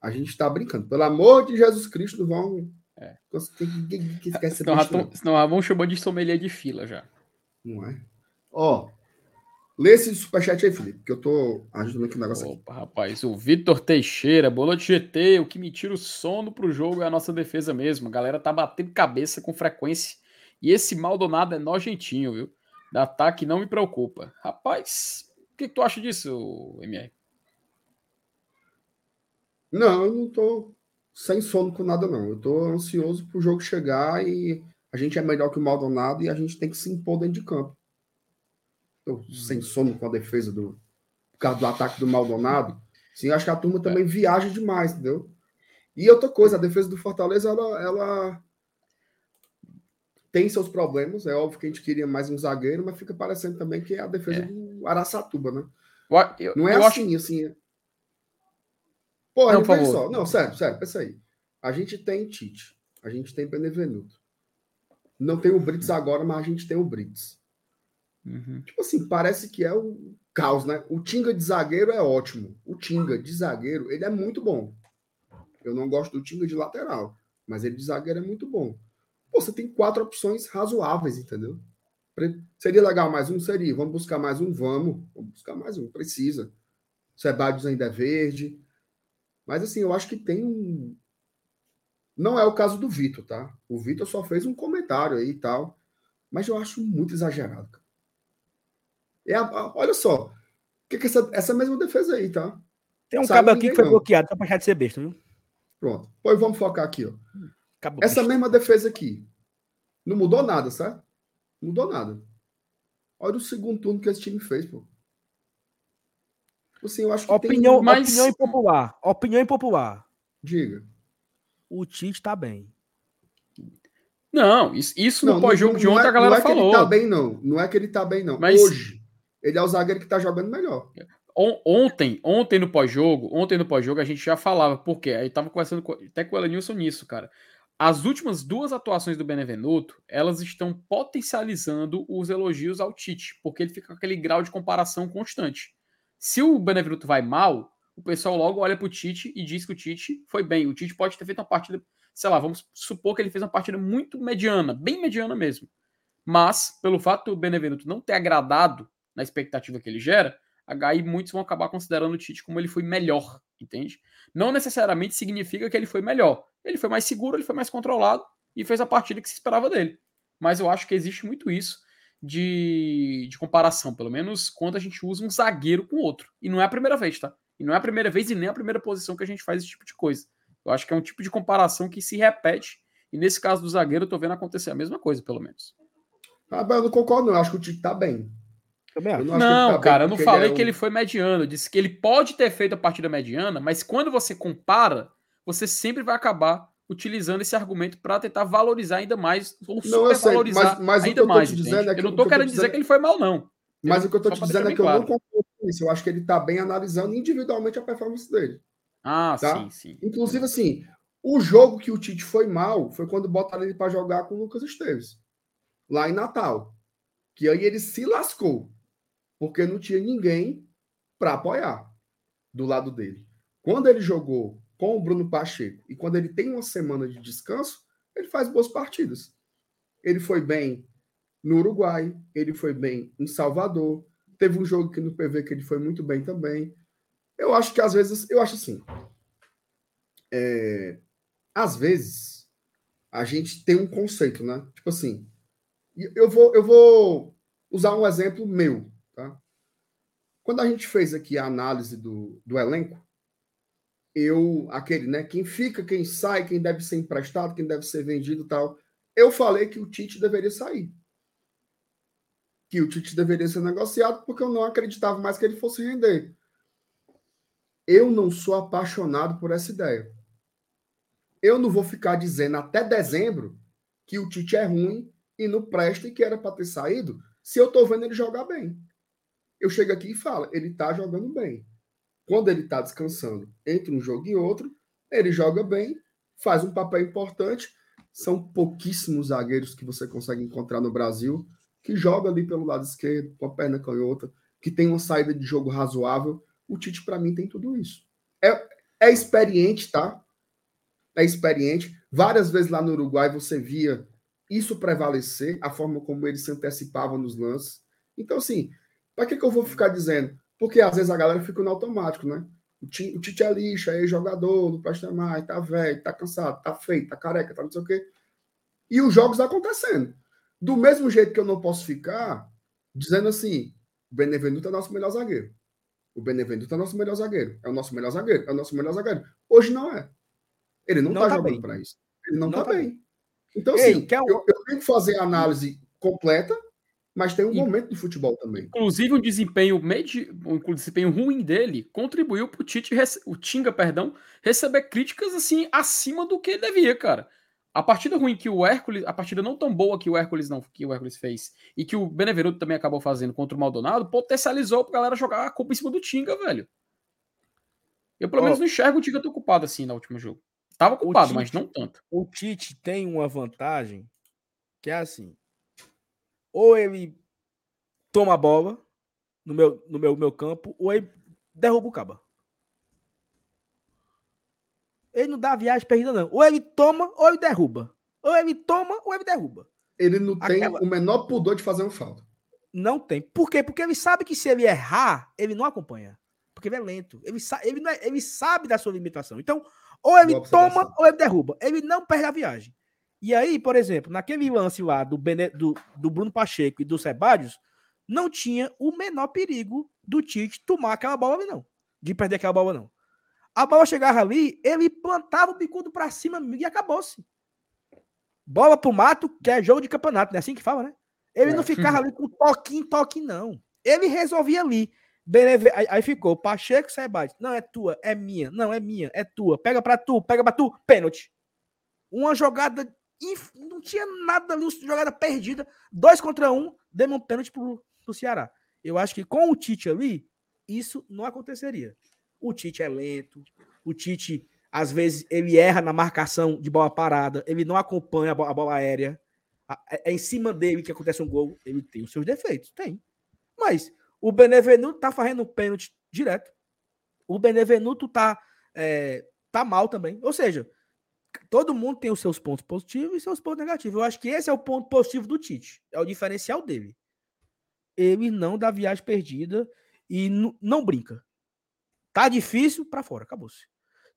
Speaker 2: a gente tá brincando. Pelo amor de Jesus Cristo, vão. É.
Speaker 3: Que, que, que senão, bicho, senão vão chamar de sommelier de fila já.
Speaker 2: Não é? Ó, Lê esse superchat aí, Felipe, que eu tô ajudando aqui o negócio
Speaker 3: Opa, aqui. rapaz, o Vitor Teixeira, bola de GT, o que me tira o sono pro jogo é a nossa defesa mesmo. A galera tá batendo cabeça com frequência. E esse Maldonado é nojentinho, viu? Da ataque não me preocupa. Rapaz, o que, que tu acha disso, MR?
Speaker 2: Não, eu não tô sem sono com nada, não. Eu tô ansioso pro jogo chegar e a gente é melhor que o Maldonado e a gente tem que se impor dentro de campo. Tô sem sono com a defesa do. Por causa do ataque do Maldonado. Sim, acho que a turma também é. viaja demais, entendeu? E outra coisa, a defesa do Fortaleza, ela, ela tem seus problemas. É óbvio que a gente queria mais um zagueiro, mas fica parecendo também que é a defesa é. do Araçatuba, né? Eu, não é assim, acho... assim. Porra, não, por só. Não, sério, sério, pensa aí. A gente tem Tite, a gente tem Benevenuto. Não tem o Brits agora, mas a gente tem o Brits. Uhum. Tipo assim, parece que é o caos, né? O Tinga de zagueiro é ótimo. O Tinga de zagueiro, ele é muito bom. Eu não gosto do Tinga de lateral, mas ele de zagueiro é muito bom. Pô, você tem quatro opções razoáveis, entendeu? Seria legal mais um? Seria. Vamos buscar mais um? Vamos. Vamos buscar mais um. Precisa. Sebadios ainda é verde. Mas assim, eu acho que tem um. Não é o caso do Vitor, tá? O Vitor só fez um comentário aí e tal. Mas eu acho muito exagerado. É a, a, olha só. Que que essa, essa mesma defesa aí, tá?
Speaker 4: Tem um cabo aqui que foi não. bloqueado, só pra deixar de ser besta, viu?
Speaker 2: Pronto. Pois vamos focar aqui, ó. Acabou essa besta. mesma defesa aqui. Não mudou nada, certo? Não mudou nada. Olha o segundo turno que esse time fez, pô. Assim, eu acho que
Speaker 4: opinião, tem... Mas... opinião impopular. Opinião impopular.
Speaker 2: Diga.
Speaker 4: O Tite tá bem.
Speaker 3: Não, isso, isso não, no pós-jogo de ontem é, a galera
Speaker 2: não é
Speaker 3: falou.
Speaker 2: Que ele tá bem, não. Não é que ele tá bem, não. Mas... Hoje. Ele é o zagueiro que tá jogando melhor.
Speaker 3: Ontem, ontem no pós-jogo, ontem no pós-jogo a gente já falava, porque aí tava conversando com, até com o Elenilson nisso, cara. As últimas duas atuações do Benevenuto, elas estão potencializando os elogios ao Tite, porque ele fica com aquele grau de comparação constante. Se o Benevenuto vai mal, o pessoal logo olha pro Tite e diz que o Tite foi bem. O Tite pode ter feito uma partida, sei lá, vamos supor que ele fez uma partida muito mediana, bem mediana mesmo. Mas, pelo fato do Benevenuto não ter agradado na expectativa que ele gera, aí muitos vão acabar considerando o Tite como ele foi melhor, entende? Não necessariamente significa que ele foi melhor. Ele foi mais seguro, ele foi mais controlado e fez a partida que se esperava dele. Mas eu acho que existe muito isso de, de comparação, pelo menos quando a gente usa um zagueiro com outro. E não é a primeira vez, tá? E não é a primeira vez e nem a primeira posição que a gente faz esse tipo de coisa. Eu acho que é um tipo de comparação que se repete. E nesse caso do zagueiro, eu tô vendo acontecer a mesma coisa, pelo menos.
Speaker 2: Ah, eu não concordo, não. Eu acho que o Tite tá bem.
Speaker 3: Eu não, não tá cara, eu não falei ele é um... que ele foi mediano. Eu disse que ele pode ter feito a partida mediana, mas quando você compara, você sempre vai acabar utilizando esse argumento para tentar valorizar ainda mais, ou
Speaker 2: não, valorizar mas, mas ainda mais.
Speaker 3: É eu não estou querendo dizer que ele foi mal, não.
Speaker 2: Mas eu, o que eu estou te dizendo é que claro. eu não concordo com isso. Eu acho que ele está bem analisando individualmente a performance dele.
Speaker 3: Ah, tá? sim, sim.
Speaker 2: Inclusive, assim, o jogo que o Tite foi mal foi quando botaram ele para jogar com o Lucas Esteves, lá em Natal. Que aí ele se lascou porque não tinha ninguém para apoiar do lado dele. Quando ele jogou com o Bruno Pacheco e quando ele tem uma semana de descanso, ele faz boas partidas. Ele foi bem no Uruguai, ele foi bem em Salvador. Teve um jogo aqui no PV que ele foi muito bem também. Eu acho que às vezes, eu acho assim, é, às vezes a gente tem um conceito, né? Tipo assim, eu vou, eu vou usar um exemplo meu, Tá? Quando a gente fez aqui a análise do, do elenco, eu, aquele, né? Quem fica, quem sai, quem deve ser emprestado, quem deve ser vendido tal. Eu falei que o Tite deveria sair. Que o Tite deveria ser negociado, porque eu não acreditava mais que ele fosse render. Eu não sou apaixonado por essa ideia. Eu não vou ficar dizendo até dezembro que o Tite é ruim e não presta e que era para ter saído, se eu tô vendo ele jogar bem. Eu chego aqui e falo, ele tá jogando bem. Quando ele tá descansando entre um jogo e outro, ele joga bem, faz um papel importante. São pouquíssimos zagueiros que você consegue encontrar no Brasil que joga ali pelo lado esquerdo, com a perna canhota, que tem uma saída de jogo razoável. O Tite, para mim, tem tudo isso. É, é experiente, tá? É experiente. Várias vezes lá no Uruguai você via isso prevalecer, a forma como ele se antecipava nos lances. Então, assim, para que, que eu vou ficar dizendo? Porque às vezes a galera fica no automático, né? O Tite é lixo, é jogador, não presta mais, tá velho, tá cansado, tá feio, tá careca, tá não sei o quê. E os jogos acontecendo. Do mesmo jeito que eu não posso ficar dizendo assim: o Benevenuto é nosso melhor zagueiro. O Benevenuto é nosso melhor zagueiro. É o nosso melhor zagueiro. É o nosso melhor zagueiro. Hoje não é. Ele não, não tá, tá jogando para isso. Ele não, não tá, tá bem. bem. Então, Ei, sim, eu, eu, tenho que fazer a análise completa, mas tem um e, momento de futebol também.
Speaker 3: Inclusive, o desempenho, medi, o desempenho ruim dele contribuiu para o Tite, o Tinga, perdão, receber críticas assim acima do que devia, cara. A partida ruim que o Hércules, a partida não tão boa que o Hércules não, que o Hércules fez e que o Benevenuto também acabou fazendo contra o Maldonado, potencializou pra galera jogar a culpa em cima do Tinga, velho. Eu pelo oh, menos não enxergo o Tinga tão ocupado assim no último jogo. Tava ocupado, mas não tanto.
Speaker 4: O Tite tem uma vantagem que é assim: ou ele toma a bola no meu, no meu, meu campo, ou ele derruba o caba. Ele não dá viagem perdida, não. Ou ele toma, ou ele derruba. Ou ele toma, ou ele derruba.
Speaker 2: Ele não tem Aquela... o menor pudor de fazer um falta.
Speaker 4: Não tem. Por quê? Porque ele sabe que se ele errar, ele não acompanha. Porque ele é lento. Ele, sa ele, é... ele sabe da sua limitação. Então, ou ele toma ou ele derruba. Ele não perde a viagem. E aí, por exemplo, naquele lance lá do, Bene, do, do Bruno Pacheco e do Sebadios, não tinha o menor perigo do Tite tomar aquela bola ali, não. De perder aquela bola, não. A bola chegava ali, ele plantava o bicudo para cima e acabou-se. Bola pro mato, que é jogo de campeonato, não é assim que fala, né? Ele é. não ficava ali com toquinho, toque, não. Ele resolvia ali. Beneve... Aí, ficou Pacheco Sebade. Não, é tua, é minha. Não, é minha, é tua. Pega pra tu, pega pra tu. Pênalti. Uma jogada. Inf... Não tinha nada ali, jogada perdida. Dois contra um, demos um pênalti pro, pro Ceará. Eu acho que com o Tite ali, isso não aconteceria. O Tite é lento. O Tite, às vezes, ele erra na marcação de bola parada. Ele não acompanha a bola, a bola aérea. É, é em cima dele que acontece um gol. Ele tem os seus defeitos, tem. Mas o Benevenuto tá fazendo pênalti direto. O Benevenuto tá, é, tá mal também. Ou seja, todo mundo tem os seus pontos positivos e seus pontos negativos. Eu acho que esse é o ponto positivo do Tite. É o diferencial dele. Ele não dá viagem perdida e não brinca. Tá difícil para fora, acabou-se.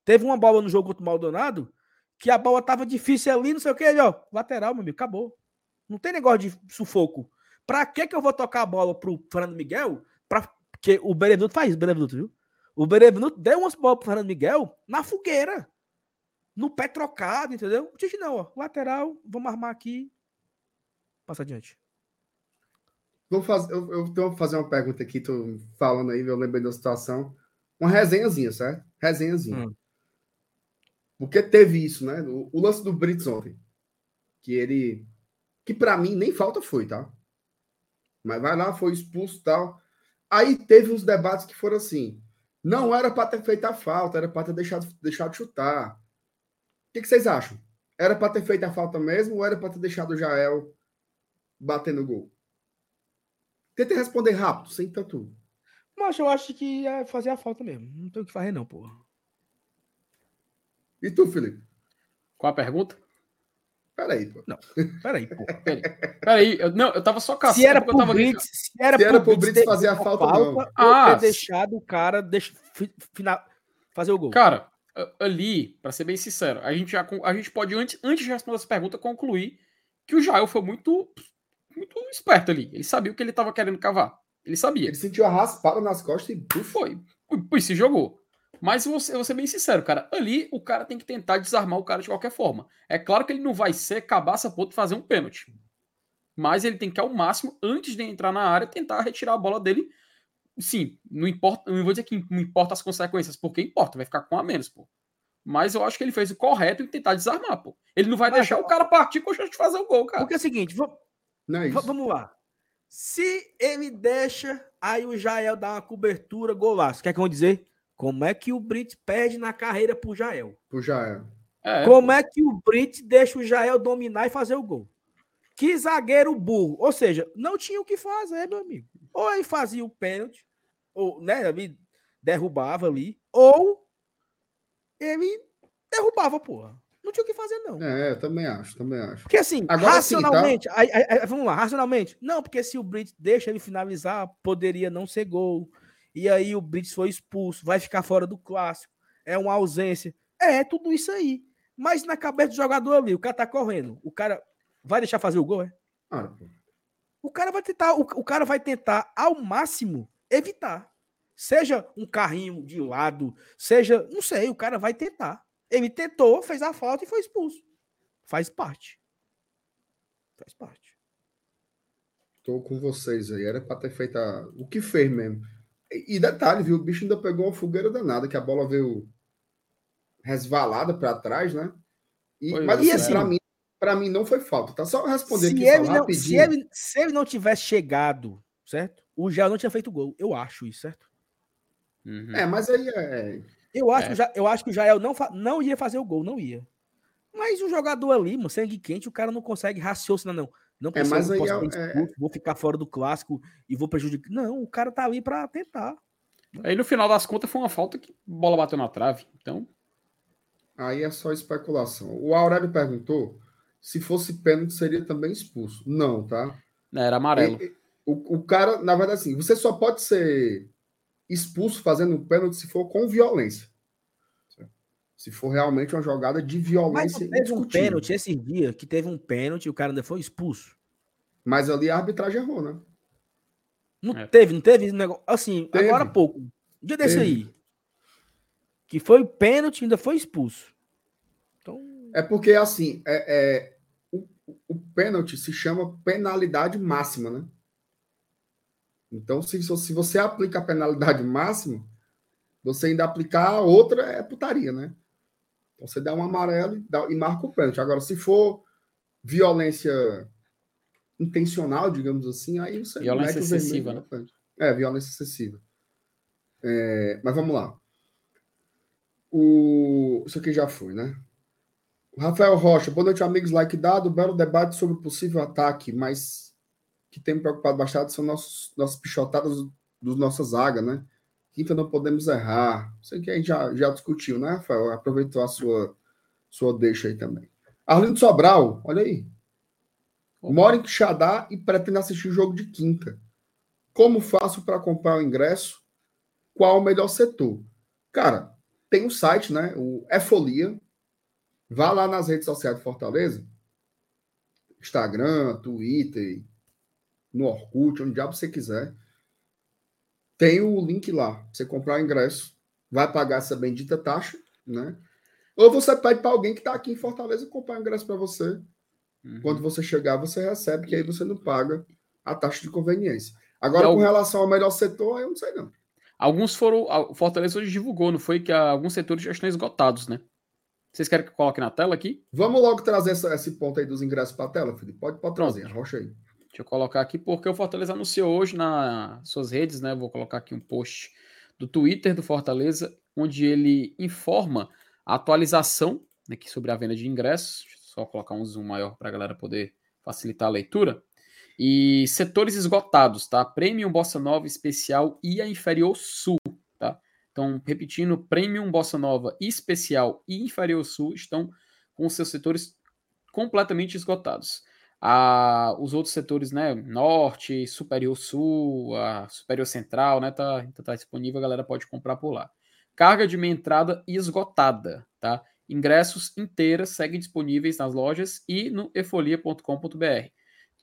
Speaker 4: Teve uma bola no jogo contra o Maldonado que a bola tava difícil ali, não sei o que, ó, lateral, meu amigo, acabou. Não tem negócio de sufoco. Pra que que eu vou tocar a bola pro Fernando Miguel? Pra... Porque o Benevenuto faz isso, viu? O Benevenuto deu umas bolas pro Fernando Miguel na fogueira. No pé trocado, entendeu? O Tite não, ó. Lateral, vamos armar aqui. Passa adiante.
Speaker 2: Vou fazer, eu, eu vou fazer uma pergunta aqui, tô falando aí, eu lembrei da situação. Uma resenhazinha, certo? Resenhazinha. Hum. Porque teve isso, né? O, o lance do Brits ontem. Que ele. Que para mim nem falta foi, tá? Mas vai lá, foi expulso e tal. Aí teve uns debates que foram assim. Não era para ter feito a falta, era para ter deixado, deixado de chutar. O que, que vocês acham? Era para ter feito a falta mesmo ou era para ter deixado o Jael bater no gol? Tente responder rápido, sem tanto.
Speaker 4: Mas eu acho que ia fazer a falta mesmo. Não tem o que fazer, não, porra.
Speaker 2: E tu, Felipe?
Speaker 3: Qual a pergunta?
Speaker 2: Peraí, pô.
Speaker 3: Não, peraí, pô. Peraí, peraí. Eu, não, eu tava só caçando.
Speaker 4: Se era pro tava Brits, se era, se era pro Brits, Brits fazer a falta, falta não. Ah, ter deixado o cara deixa, final, fazer o gol.
Speaker 3: Cara, ali, para ser bem sincero, a gente, já, a gente pode, antes, antes de responder essa pergunta, concluir que o Jael foi muito, muito esperto ali. Ele sabia o que ele tava querendo cavar. Ele sabia.
Speaker 2: Ele sentiu a raspada nas costas e
Speaker 3: foi. Pois se jogou. Mas eu vou, ser, eu vou ser bem sincero, cara. Ali o cara tem que tentar desarmar o cara de qualquer forma. É claro que ele não vai ser cabaça ponto de fazer um pênalti. Mas ele tem que, ao máximo, antes de entrar na área, tentar retirar a bola dele. Sim, não importa. Não vou dizer que não importa as consequências, porque importa, vai ficar com a menos, pô. Mas eu acho que ele fez o correto em tentar desarmar, pô. Ele não vai Mas, deixar o cara partir com a chance de fazer o gol, cara.
Speaker 4: Porque é o seguinte, vamos, é vamos lá. Se ele deixa, aí o Jael dá uma cobertura, golaço. Quer que eu vou dizer? Como é que o Brit perde na carreira pro Jael?
Speaker 2: Pro Jael.
Speaker 4: É, Como pô. é que o Brit deixa o Jael dominar e fazer o gol? Que zagueiro burro. Ou seja, não tinha o que fazer, meu amigo. Ou ele fazia o pênalti, ou, né, ele derrubava ali, ou ele derrubava, porra. Não tinha o que fazer, não.
Speaker 2: É, também acho, também acho.
Speaker 4: Porque assim, Agora, racionalmente, tá... aí, aí, vamos lá, racionalmente, não, porque se o Brits deixa ele finalizar, poderia não ser gol. E aí o Brits foi expulso, vai ficar fora do clássico, é uma ausência. É, tudo isso aí. Mas na cabeça do jogador ali, o cara tá correndo, o cara vai deixar fazer o gol, é? Ah, o cara vai tentar, o, o cara vai tentar ao máximo evitar. Seja um carrinho de lado, seja, não sei, o cara vai tentar. Ele tentou, fez a falta e foi expulso. Faz parte. Faz parte.
Speaker 2: Tô com vocês aí. Era para ter feito a... o que fez mesmo. E, e detalhe, viu? O bicho ainda pegou uma fogueira danada, que a bola veio resvalada para trás, né? E, mas assim, assim para mim, para mim não foi falta. Tá só responder
Speaker 4: se aqui ele não, rapidinho. Se ele, se ele não tivesse chegado, certo? O Gel não tinha feito gol. Eu acho isso, certo?
Speaker 2: Uhum. É, mas aí é.
Speaker 4: Eu acho, é. Que, eu acho que o Jael não, não ia fazer o gol, não ia. Mas o jogador ali, mano, sangue quente, o cara não consegue raciocinar, não. Não
Speaker 2: é, mas aí é,
Speaker 4: expulso, vou ficar fora do clássico e vou prejudicar. Não, o cara tá ali para tentar.
Speaker 3: Aí no final das contas foi uma falta que a bola bateu na trave. Então.
Speaker 2: Aí é só especulação. O Aurélio perguntou se fosse pênalti seria também expulso. Não, tá?
Speaker 3: Era amarelo.
Speaker 2: E, o, o cara, na verdade, assim, você só pode ser expulso fazendo um pênalti se for com violência. Se for realmente uma jogada de violência.
Speaker 4: Mas teve um pênalti esse dia, que teve um pênalti e o cara ainda foi expulso.
Speaker 2: Mas ali a arbitragem errou, né?
Speaker 4: Não é. teve, não teve negócio. Assim, teve. agora há pouco. Um dia desse teve. aí. Que foi pênalti e ainda foi expulso.
Speaker 2: Então... É porque, assim, é, é o, pênalti se chama penalidade máxima, né? Então, se, se você aplica a penalidade máxima, você ainda aplicar outra é putaria, né? Então, você dá um amarelo e, dá, e marca o pênalti. Agora, se for violência intencional, digamos assim, aí você.
Speaker 3: Violência excessiva, né?
Speaker 2: É, violência excessiva. É, mas vamos lá. O... Isso aqui já foi, né? Rafael Rocha, boa noite, amigos. Like dado, belo debate sobre o possível ataque, mas que tem me preocupado bastante são nossos, nossas pichotadas dos nossa zaga, né? Quinta não podemos errar. Isso que a gente já, já discutiu, né, Rafael? Aproveitou a sua, sua deixa aí também. Arlindo Sobral, olha aí. Mora em Quixadá e pretende assistir o jogo de quinta. Como faço para comprar o ingresso? Qual o melhor setor? Cara, tem um site, né? O Efolia. Vá lá nas redes sociais de Fortaleza. Instagram, Twitter, no Orkut, onde diabo você quiser. Tem o link lá. Você comprar o ingresso, vai pagar essa bendita taxa, né? Ou você pede para alguém que está aqui em Fortaleza comprar o ingresso para você. Uhum. Quando você chegar, você recebe, que aí você não paga a taxa de conveniência. Agora, com relação ao melhor setor, eu não sei não.
Speaker 3: Alguns foram. Fortaleza hoje divulgou, não foi? Que alguns setores já estão esgotados, né? Vocês querem que eu coloque na tela aqui?
Speaker 2: Vamos logo trazer essa, esse ponto aí dos ingressos para a tela, Felipe. Pode, pode trazer, arrocha aí.
Speaker 3: Deixa eu colocar aqui, porque o Fortaleza anunciou hoje nas suas redes, né? Vou colocar aqui um post do Twitter do Fortaleza, onde ele informa a atualização aqui sobre a venda de ingressos. Deixa eu só colocar um zoom maior para a galera poder facilitar a leitura. E setores esgotados, tá? Premium Bossa Nova Especial e a Inferior Sul? Então, repetindo, Premium Bossa Nova Especial e Inferior Sul estão com seus setores completamente esgotados a, os outros setores, né, norte, superior sul, superior central, né, tá, então tá disponível, a galera pode comprar por lá. Carga de meia entrada esgotada, tá? Ingressos inteiras seguem disponíveis nas lojas e no efolia.com.br.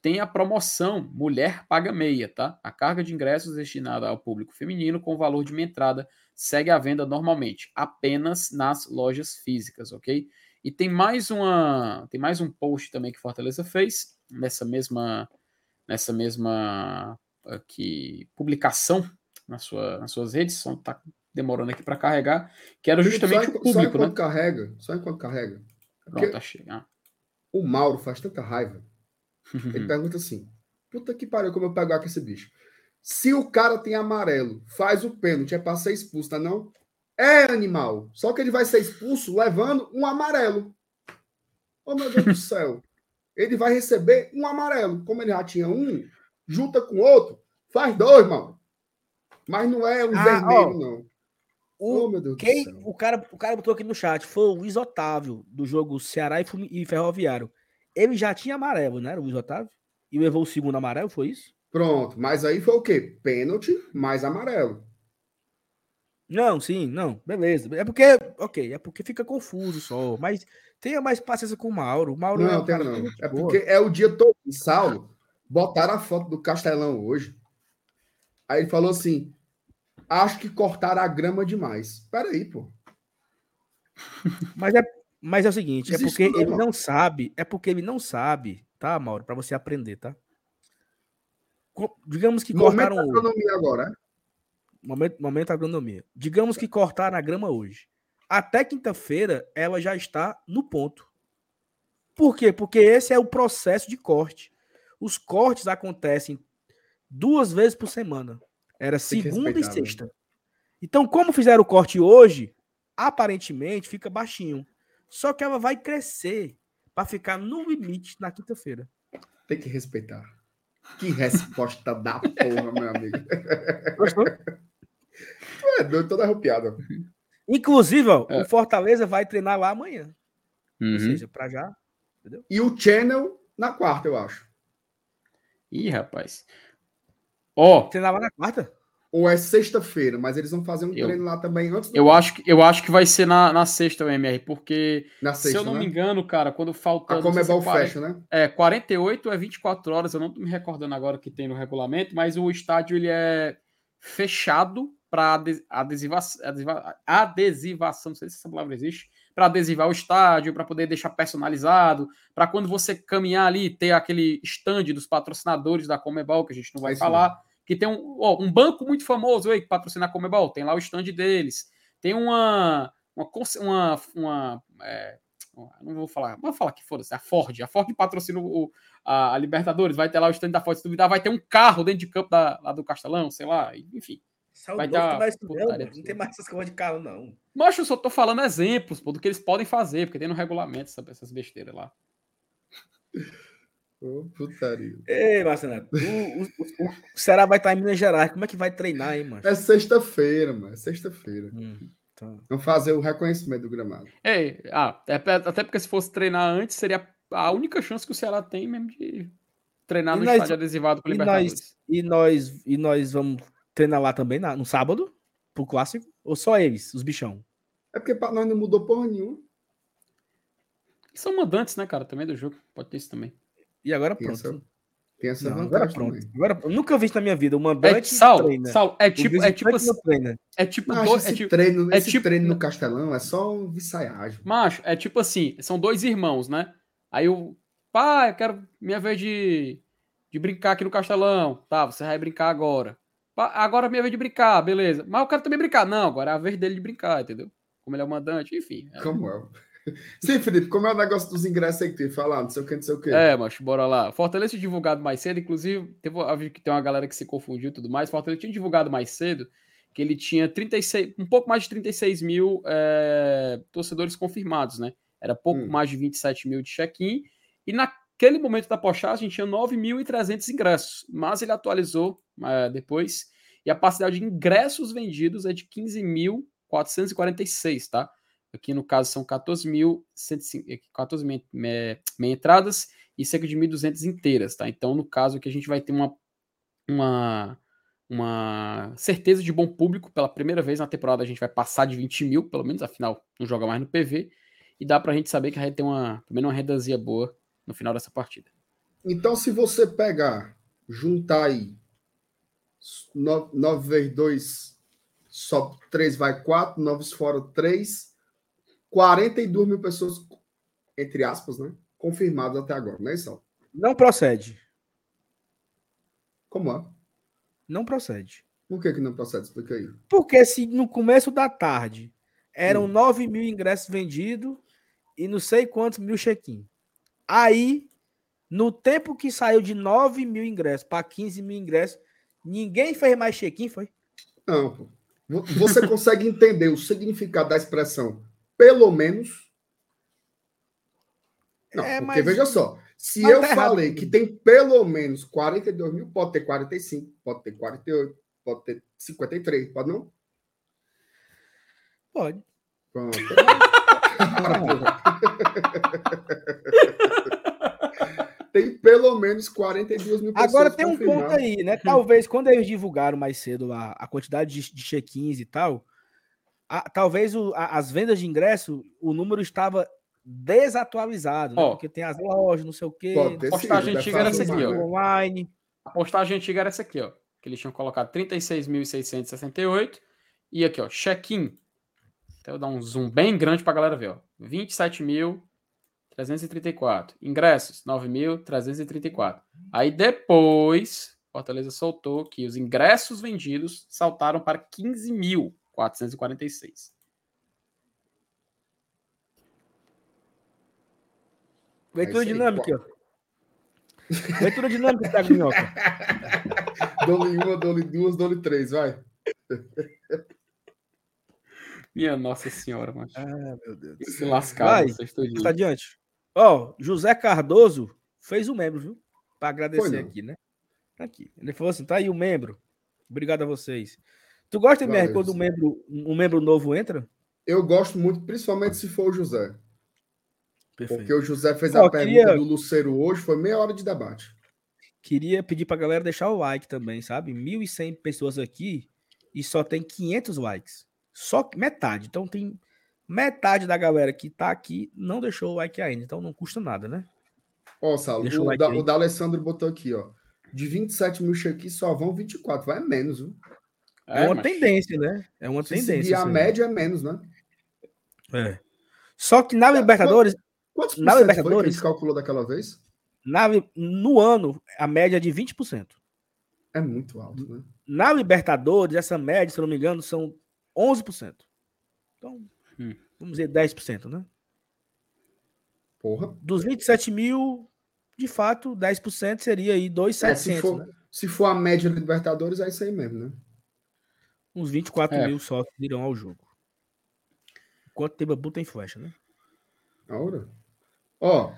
Speaker 3: tem a promoção Mulher Paga Meia, tá? A carga de ingressos destinada ao público feminino com valor de uma entrada segue à venda normalmente, apenas nas lojas físicas, ok? E tem mais uma, tem mais um post também que Fortaleza fez nessa mesma nessa mesma aqui, publicação na sua, nas suas redes, só tá demorando aqui para carregar, que era justamente
Speaker 2: só,
Speaker 3: o público,
Speaker 2: só enquanto
Speaker 3: né?
Speaker 2: carrega, só enquanto carrega. Porque
Speaker 3: Pronto, achei. Ah.
Speaker 2: o Mauro faz tanta raiva. Ele pergunta assim: puta que pariu, como eu pegar com esse bicho. Se o cara tem amarelo, faz o pênalti, é para ser expulso, tá não? É animal. Só que ele vai ser expulso levando um amarelo. Oh, meu Deus do céu. Ele vai receber um amarelo. Como ele já tinha um, junta com outro, faz dois, mano. Mas não é um
Speaker 4: Ah,
Speaker 2: vermelho,
Speaker 4: ó.
Speaker 2: não.
Speaker 4: O,
Speaker 2: Oh, meu Deus
Speaker 4: quem,
Speaker 2: do céu.
Speaker 4: o, cara, o cara botou aqui no chat, foi o Luiz Otávio, do jogo Ceará e, e Ferroviário. Ele já tinha amarelo, né? O Luiz Otávio? E levou o segundo amarelo, foi isso?
Speaker 2: Pronto. Mas aí foi o quê? Pênalti mais amarelo.
Speaker 4: Não, sim, não, beleza. É porque, ok, é porque fica confuso só. Mas tenha mais paciência com o Mauro. O Mauro é
Speaker 2: Não,
Speaker 4: um
Speaker 2: tem
Speaker 4: cara
Speaker 2: não. É
Speaker 4: boa.
Speaker 2: porque é o dia todo. Saulo botaram a foto do Castelão hoje. Aí ele falou assim: acho que cortaram a grama demais. Peraí, pô.
Speaker 4: Mas é, mas é o seguinte, é
Speaker 2: Existe
Speaker 4: porque
Speaker 2: não,
Speaker 4: ele
Speaker 2: mano.
Speaker 4: não sabe, é porque ele não sabe, tá, Mauro? Pra você aprender, tá? Digamos que
Speaker 2: Momento
Speaker 4: cortaram
Speaker 2: economia agora, né?
Speaker 4: Momento, momento agronomia. Digamos que cortaram a grama hoje. Até quinta-feira ela já está no ponto. Por quê? Porque esse é o processo de corte. Os cortes acontecem duas vezes por semana. Era segunda e sexta. Então, como fizeram o corte hoje, aparentemente fica baixinho. Só que ela vai crescer para ficar no limite na quinta-feira.
Speaker 2: Tem que respeitar. Que resposta da porra, meu amigo.
Speaker 4: Gostou?
Speaker 2: Tu é doido, toda arrupiada.
Speaker 4: Inclusive, ó,
Speaker 3: É.
Speaker 4: o Fortaleza vai treinar lá amanhã. Ou
Speaker 3: Uhum.
Speaker 4: seja, para já.
Speaker 2: E o Channel na quarta, eu acho.
Speaker 3: Ih, rapaz. Ó,
Speaker 4: Treinar lá na quarta?
Speaker 2: Ou é sexta-feira, mas eles vão fazer um
Speaker 3: Eu-
Speaker 2: treino lá também antes do
Speaker 3: eu acho que, eu acho que vai ser na, na sexta o MR, porque,
Speaker 2: na
Speaker 3: se
Speaker 2: sexta,
Speaker 3: eu não
Speaker 2: né?
Speaker 3: me engano, cara, quando falta.
Speaker 2: A
Speaker 3: é
Speaker 2: Comebol
Speaker 3: 40
Speaker 2: fecha, né?
Speaker 3: É, 48 é 24 horas, eu não tô me recordando agora o que tem no regulamento, mas o estádio ele é fechado para adesivação, adesiva, adesivação, não sei se essa palavra existe, para adesivar o estádio, para poder deixar personalizado, para quando você caminhar ali, ter aquele stand dos patrocinadores da Comebol, que a gente não vai
Speaker 2: É
Speaker 3: falar, que tem um, ó, um banco muito famoso aí que patrocina a Comebol, tem lá o stand deles, tem uma, uma, uma, uma é, não vou falar, vou falar que foda-se, a Ford, a Ford patrocina o, a, a Libertadores, vai ter lá o stand da Ford, se duvidar, vai ter um carro dentro de campo da, lá do Castelão, sei lá, enfim. Vai
Speaker 4: Saudoso
Speaker 3: dar
Speaker 4: tem mais não,
Speaker 3: putaria
Speaker 4: não tem mais essas coisas de carro, não.
Speaker 3: Mas eu só tô falando exemplos, pô, do que eles podem fazer, porque tem no regulamento essa- essas besteiras lá.
Speaker 2: Ô, putaria.
Speaker 4: Ei, Marcelo, o, o, o, o Ceará vai estar em Minas Gerais. Como é que vai treinar, hein, mano?
Speaker 2: É sexta-feira, mano. É sexta-feira.
Speaker 4: Hum, tá.
Speaker 2: Vamos fazer o reconhecimento do gramado.
Speaker 3: É, ah, é, até porque se fosse treinar antes, seria a única chance que o Ceará tem mesmo de treinar
Speaker 4: E
Speaker 3: no
Speaker 4: nós-
Speaker 3: estádio adesivado com o
Speaker 4: e
Speaker 3: Libertadores.
Speaker 4: e, nós, e nós vamos treinar lá também na- no sábado? Pro clássico? Ou só eles, os bichão?
Speaker 2: É porque pra nós não mudou porra nenhuma.
Speaker 3: São mandantes, né, cara, também do jogo. Pode ter isso também.
Speaker 4: E agora
Speaker 2: Tem
Speaker 4: pronto.
Speaker 2: essa, tem essa
Speaker 4: Não, agora pronto.
Speaker 2: também.
Speaker 4: Agora, eu nunca vi isso na minha vida. O
Speaker 3: É,
Speaker 4: treina.
Speaker 3: Saulo, é tipo, é tipo,
Speaker 4: visitante não treina.
Speaker 3: é tipo,
Speaker 2: Macho,
Speaker 3: dois-
Speaker 2: esse
Speaker 3: é tipo,
Speaker 2: treino,
Speaker 3: é
Speaker 2: esse
Speaker 3: tipo-
Speaker 2: treino no Castelão é só um vissaiagem.
Speaker 3: Macho, é tipo assim, são dois irmãos, né? Aí o pai, eu quero minha vez de, de brincar aqui no Castelão. Tá, você vai brincar agora. "Pá, Agora é minha vez de brincar, beleza. Mas eu quero também brincar. Não, agora é a vez dele de brincar, entendeu? Como ele é o mandante, enfim. É,
Speaker 2: Como é? Sim, Felipe, como é o negócio dos ingressos aí que tu falar? Não sei o que, não sei o que.
Speaker 3: é macho, bora lá. Fortaleza tinha divulgado mais cedo, inclusive, teve, eu vi que tem uma galera que se confundiu e tudo mais. Fortaleza tinha divulgado mais cedo que ele tinha 36, um pouco mais de 36 mil é, torcedores confirmados, né? Era pouco
Speaker 2: Hum.
Speaker 3: mais de 27 mil de check-in. E naquele momento da postagem tinha 9.300 ingressos, mas ele atualizou é, depois. E a parcialidade de ingressos vendidos é de 15.446, tá? Aqui no caso são 14.105 14 mil é, meia entradas e cerca de 1.200 inteiras, tá? Então, no caso aqui, a gente vai ter uma, uma, uma certeza de bom público. Pela primeira vez na temporada, a gente vai passar de 20 mil, pelo menos, afinal, não joga mais no PV. E dá pra gente saber que a gente tem uma, pelo uma rendazinha boa no final dessa partida.
Speaker 2: Então, se você pegar, juntar aí 9, 9 vezes 2, só 3 vai 4, 9 fora 3, 42 mil pessoas, entre aspas, né? Confirmadas até agora, não é isso?
Speaker 4: Não procede.
Speaker 2: Como é?
Speaker 4: Não procede.
Speaker 2: Por que, que não procede? Explica aí.
Speaker 4: Porque se no começo da tarde eram hum. 9 mil ingressos vendidos e não sei quantos mil check-in. Aí, no tempo que saiu de 9 mil ingressos para 15 mil ingressos, ninguém fez mais check-in, foi?
Speaker 2: Não, pô. Você consegue entender o significado da expressão pelo menos? Não, é, porque mas... veja só, se mas eu tá falei errado. que tem pelo menos 42 mil, pode ter 45, pode ter 48, pode ter 53, pode não?
Speaker 4: Pode.
Speaker 2: Pronto. tem pelo menos 42 mil
Speaker 4: pessoas. Agora tem um ponto aí, né? Talvez quando eles divulgaram mais cedo a, a quantidade de, de check-ins e tal, a, talvez o, a, as vendas de ingresso, o número estava desatualizado, né? porque tem as lojas, não sei o quê.
Speaker 3: A postagem antiga era essa aqui, ó. Online. A postagem antiga era essa aqui, ó. Que eles tinham colocado 36.668. E aqui, ó, check-in. Então eu dar um zoom bem grande pra galera ver, ó. 27.334. Ingressos, 9.334. Aí depois, Fortaleza soltou que os ingressos vendidos saltaram para 15.446.
Speaker 4: Leitura dinâmica. Leitura dinâmica, Thiago Minhoca.
Speaker 2: dole uma, dole duas, dole três, vai.
Speaker 3: Minha Nossa Senhora, mano.
Speaker 4: Ah, meu Deus. Se
Speaker 3: lascar,
Speaker 4: Tá adiante. Ó, José Cardoso fez um membro, viu? Para agradecer aqui, né? Tá aqui. Ele falou assim: tá aí o um membro. Obrigado a vocês. Tu gosta, MR, quando um membro, um membro novo entra?
Speaker 2: Eu gosto muito, principalmente se for o José. Perfeito. Porque o José fez a pergunta queria... do Luceiro hoje, foi meia hora de debate.
Speaker 4: Queria pedir pra galera deixar o like também, sabe? 1.100 pessoas aqui e só tem 500 likes. Só metade. Então tem metade da galera que tá aqui não deixou o like ainda. Então não custa nada, né?
Speaker 2: Ó, Saulo, o, o, like da, o da Alessandro botou aqui, ó. De 27 mil cheques só vão 24. Vai menos, viu?
Speaker 4: É, é uma mas... tendência, né? É uma Se tendência.
Speaker 2: E a média é menos, né?
Speaker 4: É. Só que na Libertadores,
Speaker 2: Quantos na Libertadores, foi calculou daquela vez?
Speaker 4: Na, no ano, a média é de 20%.
Speaker 2: É muito alto, né?
Speaker 4: Na Libertadores, essa média, se eu não me engano, são 11%. Então, hum. vamos dizer 10%, né?
Speaker 2: Porra.
Speaker 4: Dos 27 mil, de fato, 10% seria aí 2,700. É,
Speaker 2: se, for, né? se for a média da Libertadores, é isso aí mesmo, né?
Speaker 4: Uns 24 é. mil só irão ao jogo. Enquanto tem babu, tem flecha, né?
Speaker 2: Aura. Ó.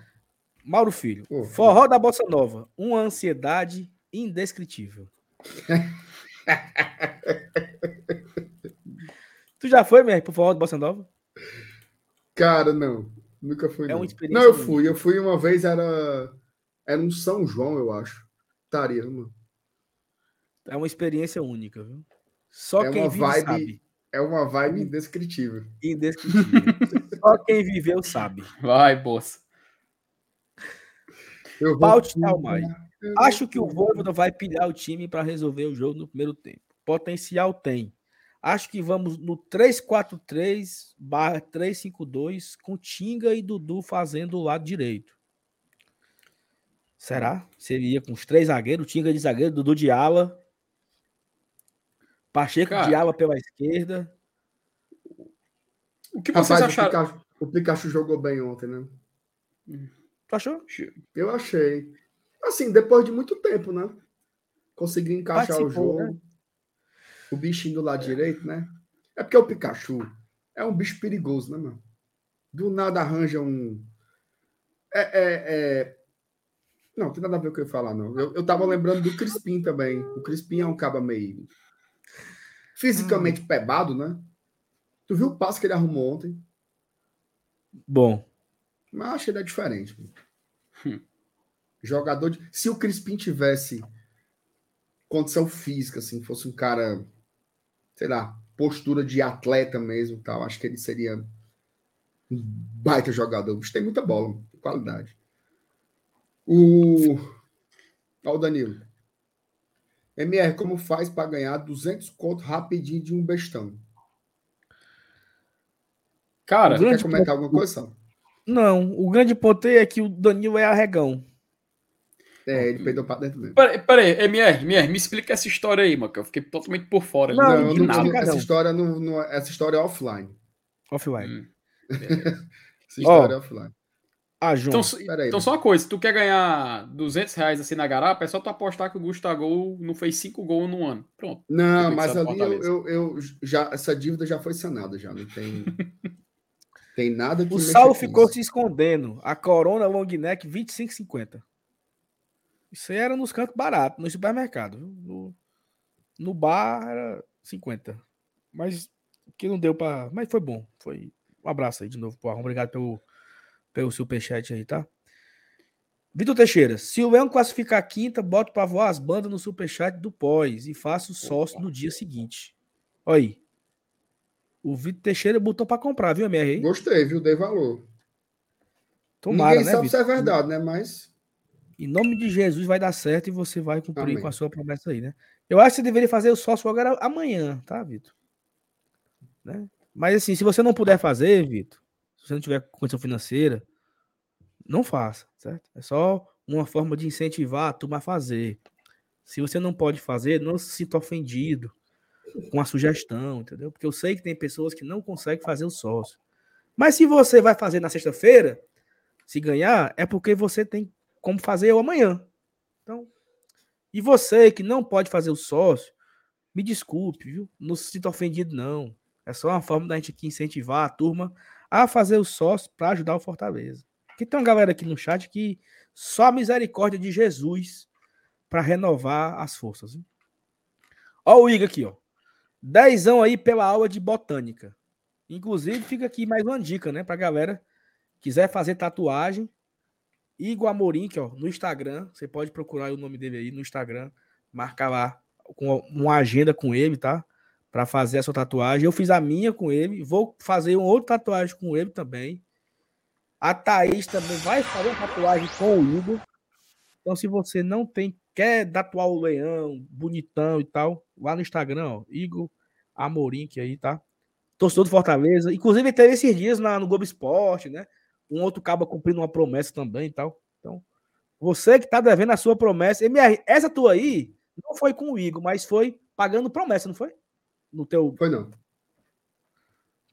Speaker 4: Mauro Filho. Oh, forró da Bossa Nova. Uma ansiedade indescritível. tu já foi, mesmo, pro forró da Bossa Nova?
Speaker 2: Cara, não. Nunca fui. É experiência. Não, eu fui. Eu fui uma vez, era. Era um São João, eu acho. Tarima.
Speaker 4: É uma experiência única, viu? Só
Speaker 2: é
Speaker 4: quem vive
Speaker 2: vibe,
Speaker 4: sabe.
Speaker 2: É uma vibe indescritível.
Speaker 4: Indescritível. Só quem viveu sabe.
Speaker 3: Vai, bolsa.
Speaker 4: Eu Paute Talmai. Acho que o Voivoda vai pilhar o time para resolver o jogo no primeiro tempo. Potencial tem. Acho que vamos no 3-4-3 barra 3-5-2 com Tinga e Dudu fazendo o lado direito. Será? Seria com os três zagueiros, Tinga de zagueiro, Dudu de ala. Pacheco Cara, de ala pela esquerda.
Speaker 2: O que vocês Rapaz, acharam? O Pikachu, o Pikachu, jogou bem ontem, né?
Speaker 4: Tu achou?
Speaker 2: Eu achei. Assim, depois de muito tempo, né? Conseguiu encaixar Participou, o jogo. Né? O bichinho do lado direito, né? É porque o Pikachu é um bicho perigoso, né, mano? Do nada arranja um. É, é, é... Não, tem nada a ver com o que eu ia falar, não. Eu, eu tava lembrando do Crispim também. O Crispim é um caba meio. Fisicamente hum. pebado, né? Tu viu o passo que ele arrumou ontem?
Speaker 4: Bom.
Speaker 2: Mas acho que ele é diferente. Hum. Jogador de... Se o Crispim tivesse condição física, assim, fosse um cara, sei lá, postura de atleta mesmo tal, acho que ele seria um baita jogador. Mas tem muita bola, qualidade. O. Ó, o Danilo. MR, como faz para ganhar 200 conto rapidinho de um bestão?
Speaker 3: Cara,
Speaker 2: Quer comentar
Speaker 4: ponto-
Speaker 2: alguma coisa?
Speaker 4: Não, o grande ponto é que o Danilo é arregão.
Speaker 2: É, ele perdeu para dentro mesmo.
Speaker 3: peraí, peraí, MR, MR, me explica essa história aí, mano, que eu fiquei totalmente por fora.
Speaker 4: Não,
Speaker 3: não
Speaker 2: Não,
Speaker 3: nada.
Speaker 2: essa
Speaker 4: não.
Speaker 2: história não, não- essa história é offline.
Speaker 4: Offline.
Speaker 3: Hum.
Speaker 2: Essa história é offline.
Speaker 4: Ah, João.
Speaker 3: Então, só-
Speaker 2: Peraí,
Speaker 3: então só uma coisa, se tu quer ganhar 200 reais assim na garapa, é só tu apostar que o Gustavo não fez 5 gols no ano. Pronto.
Speaker 2: Não, mas ali eu, eu, eu já essa dívida já foi sanada já, não tem tem nada que
Speaker 4: o Saulo
Speaker 2: com
Speaker 4: ficou se escondendo. A Corona Long Neck 25,50. Isso aí era nos cantos baratos, no supermercado. No, no bar era 50. Mas que não deu pra. Mas foi bom. Foi. Um abraço aí de novo, porra. Obrigado pelo, pelo superchat aí, tá? Vitor Teixeira, se o Leão classificar quinta, boto pra voar as bandas no superchat do pós e faço sócio no dia seguinte. Olha aí. O Vitor Teixeira botou pra comprar, viu, MR? aí?
Speaker 2: Gostei, viu? Dei valor.
Speaker 4: Tomara,
Speaker 2: Ninguém
Speaker 4: né,
Speaker 2: sabe
Speaker 4: Vitor?
Speaker 2: se é verdade, né? Mas
Speaker 4: Em nome de Jesus vai dar certo e você vai cumprir
Speaker 2: Amém.
Speaker 4: com a sua promessa aí, né? Eu acho que você deveria fazer o sócio agora amanhã, tá, Vitor? Né? Mas assim, se você não puder fazer, Vitor, se você não tiver condição financeira, não faça, certo? É só uma forma de incentivar a turma a fazer. Se você não pode fazer, não se sinta ofendido com a sugestão, entendeu? Porque eu sei que tem pessoas que não conseguem fazer o sócio. Mas se você vai fazer na sexta-feira, se ganhar, é porque você tem como fazer amanhã. Então, e você que não pode fazer o sócio, me desculpe, viu? Não se sinta ofendido, não. É só uma forma da gente aqui incentivar a turma a fazer o sócio para ajudar o Fortaleza. Porque tem uma galera aqui no chat que só a misericórdia de Jesus para renovar as forças. Ó o Igor aqui, ó. Dezão aí pela aula de botânica. Inclusive, fica aqui mais uma dica, né? Pra galera quiser fazer tatuagem. Igor Amorim, que ó, no Instagram, você pode procurar o nome dele aí no Instagram, marcar lá com uma agenda com ele, tá? Para fazer a sua tatuagem. Eu fiz a minha com ele, vou fazer uma outra tatuagem com ele também. A Thaís também vai fazer uma tatuagem com o Igor. Então, se você não tem, quer tatuar o leão, bonitão e tal, lá no Instagram, ó, Igor Amorim, que aí, tá? Torcedor do Fortaleza. Inclusive, teve esses dias na, no Globo Esporte, né? Um outro caba cumprindo uma promessa também e tal. Então, você que tá devendo a sua promessa. MR, essa tua aí não foi com o Igor, mas foi pagando promessa, não foi? No teu.
Speaker 2: foi não.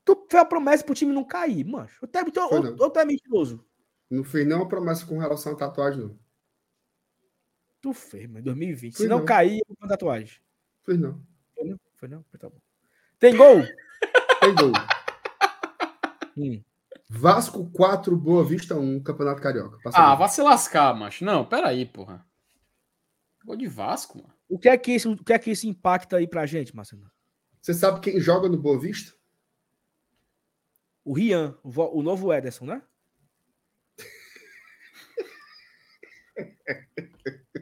Speaker 4: Tu fez a promessa pro time não cair, mancho. Ou tu é,
Speaker 2: Foi
Speaker 4: ou,
Speaker 2: não.
Speaker 4: ou tu é mentiroso?
Speaker 2: Não fiz nenhuma promessa com relação à tatuagem, não.
Speaker 4: Tu fez, mano, em 2020.
Speaker 2: Fui
Speaker 4: Se não,
Speaker 2: não.
Speaker 4: cair, eu vou com tatuagem.
Speaker 2: Fiz não.
Speaker 4: Foi não? Foi não? Tá bom. Tem gol?
Speaker 2: Tem gol.
Speaker 4: Hum.
Speaker 2: Vasco 4, Boa Vista 1, Campeonato Carioca. Passa
Speaker 3: Ah,
Speaker 2: aí.
Speaker 3: vai se lascar, macho. Não, peraí, porra. Gol de Vasco, mano.
Speaker 4: O que é que isso, o que é que isso impacta aí pra gente, Marcelo?
Speaker 2: Você sabe quem joga no Boa Vista?
Speaker 4: O Rian, o, vo- o novo Ederson, né?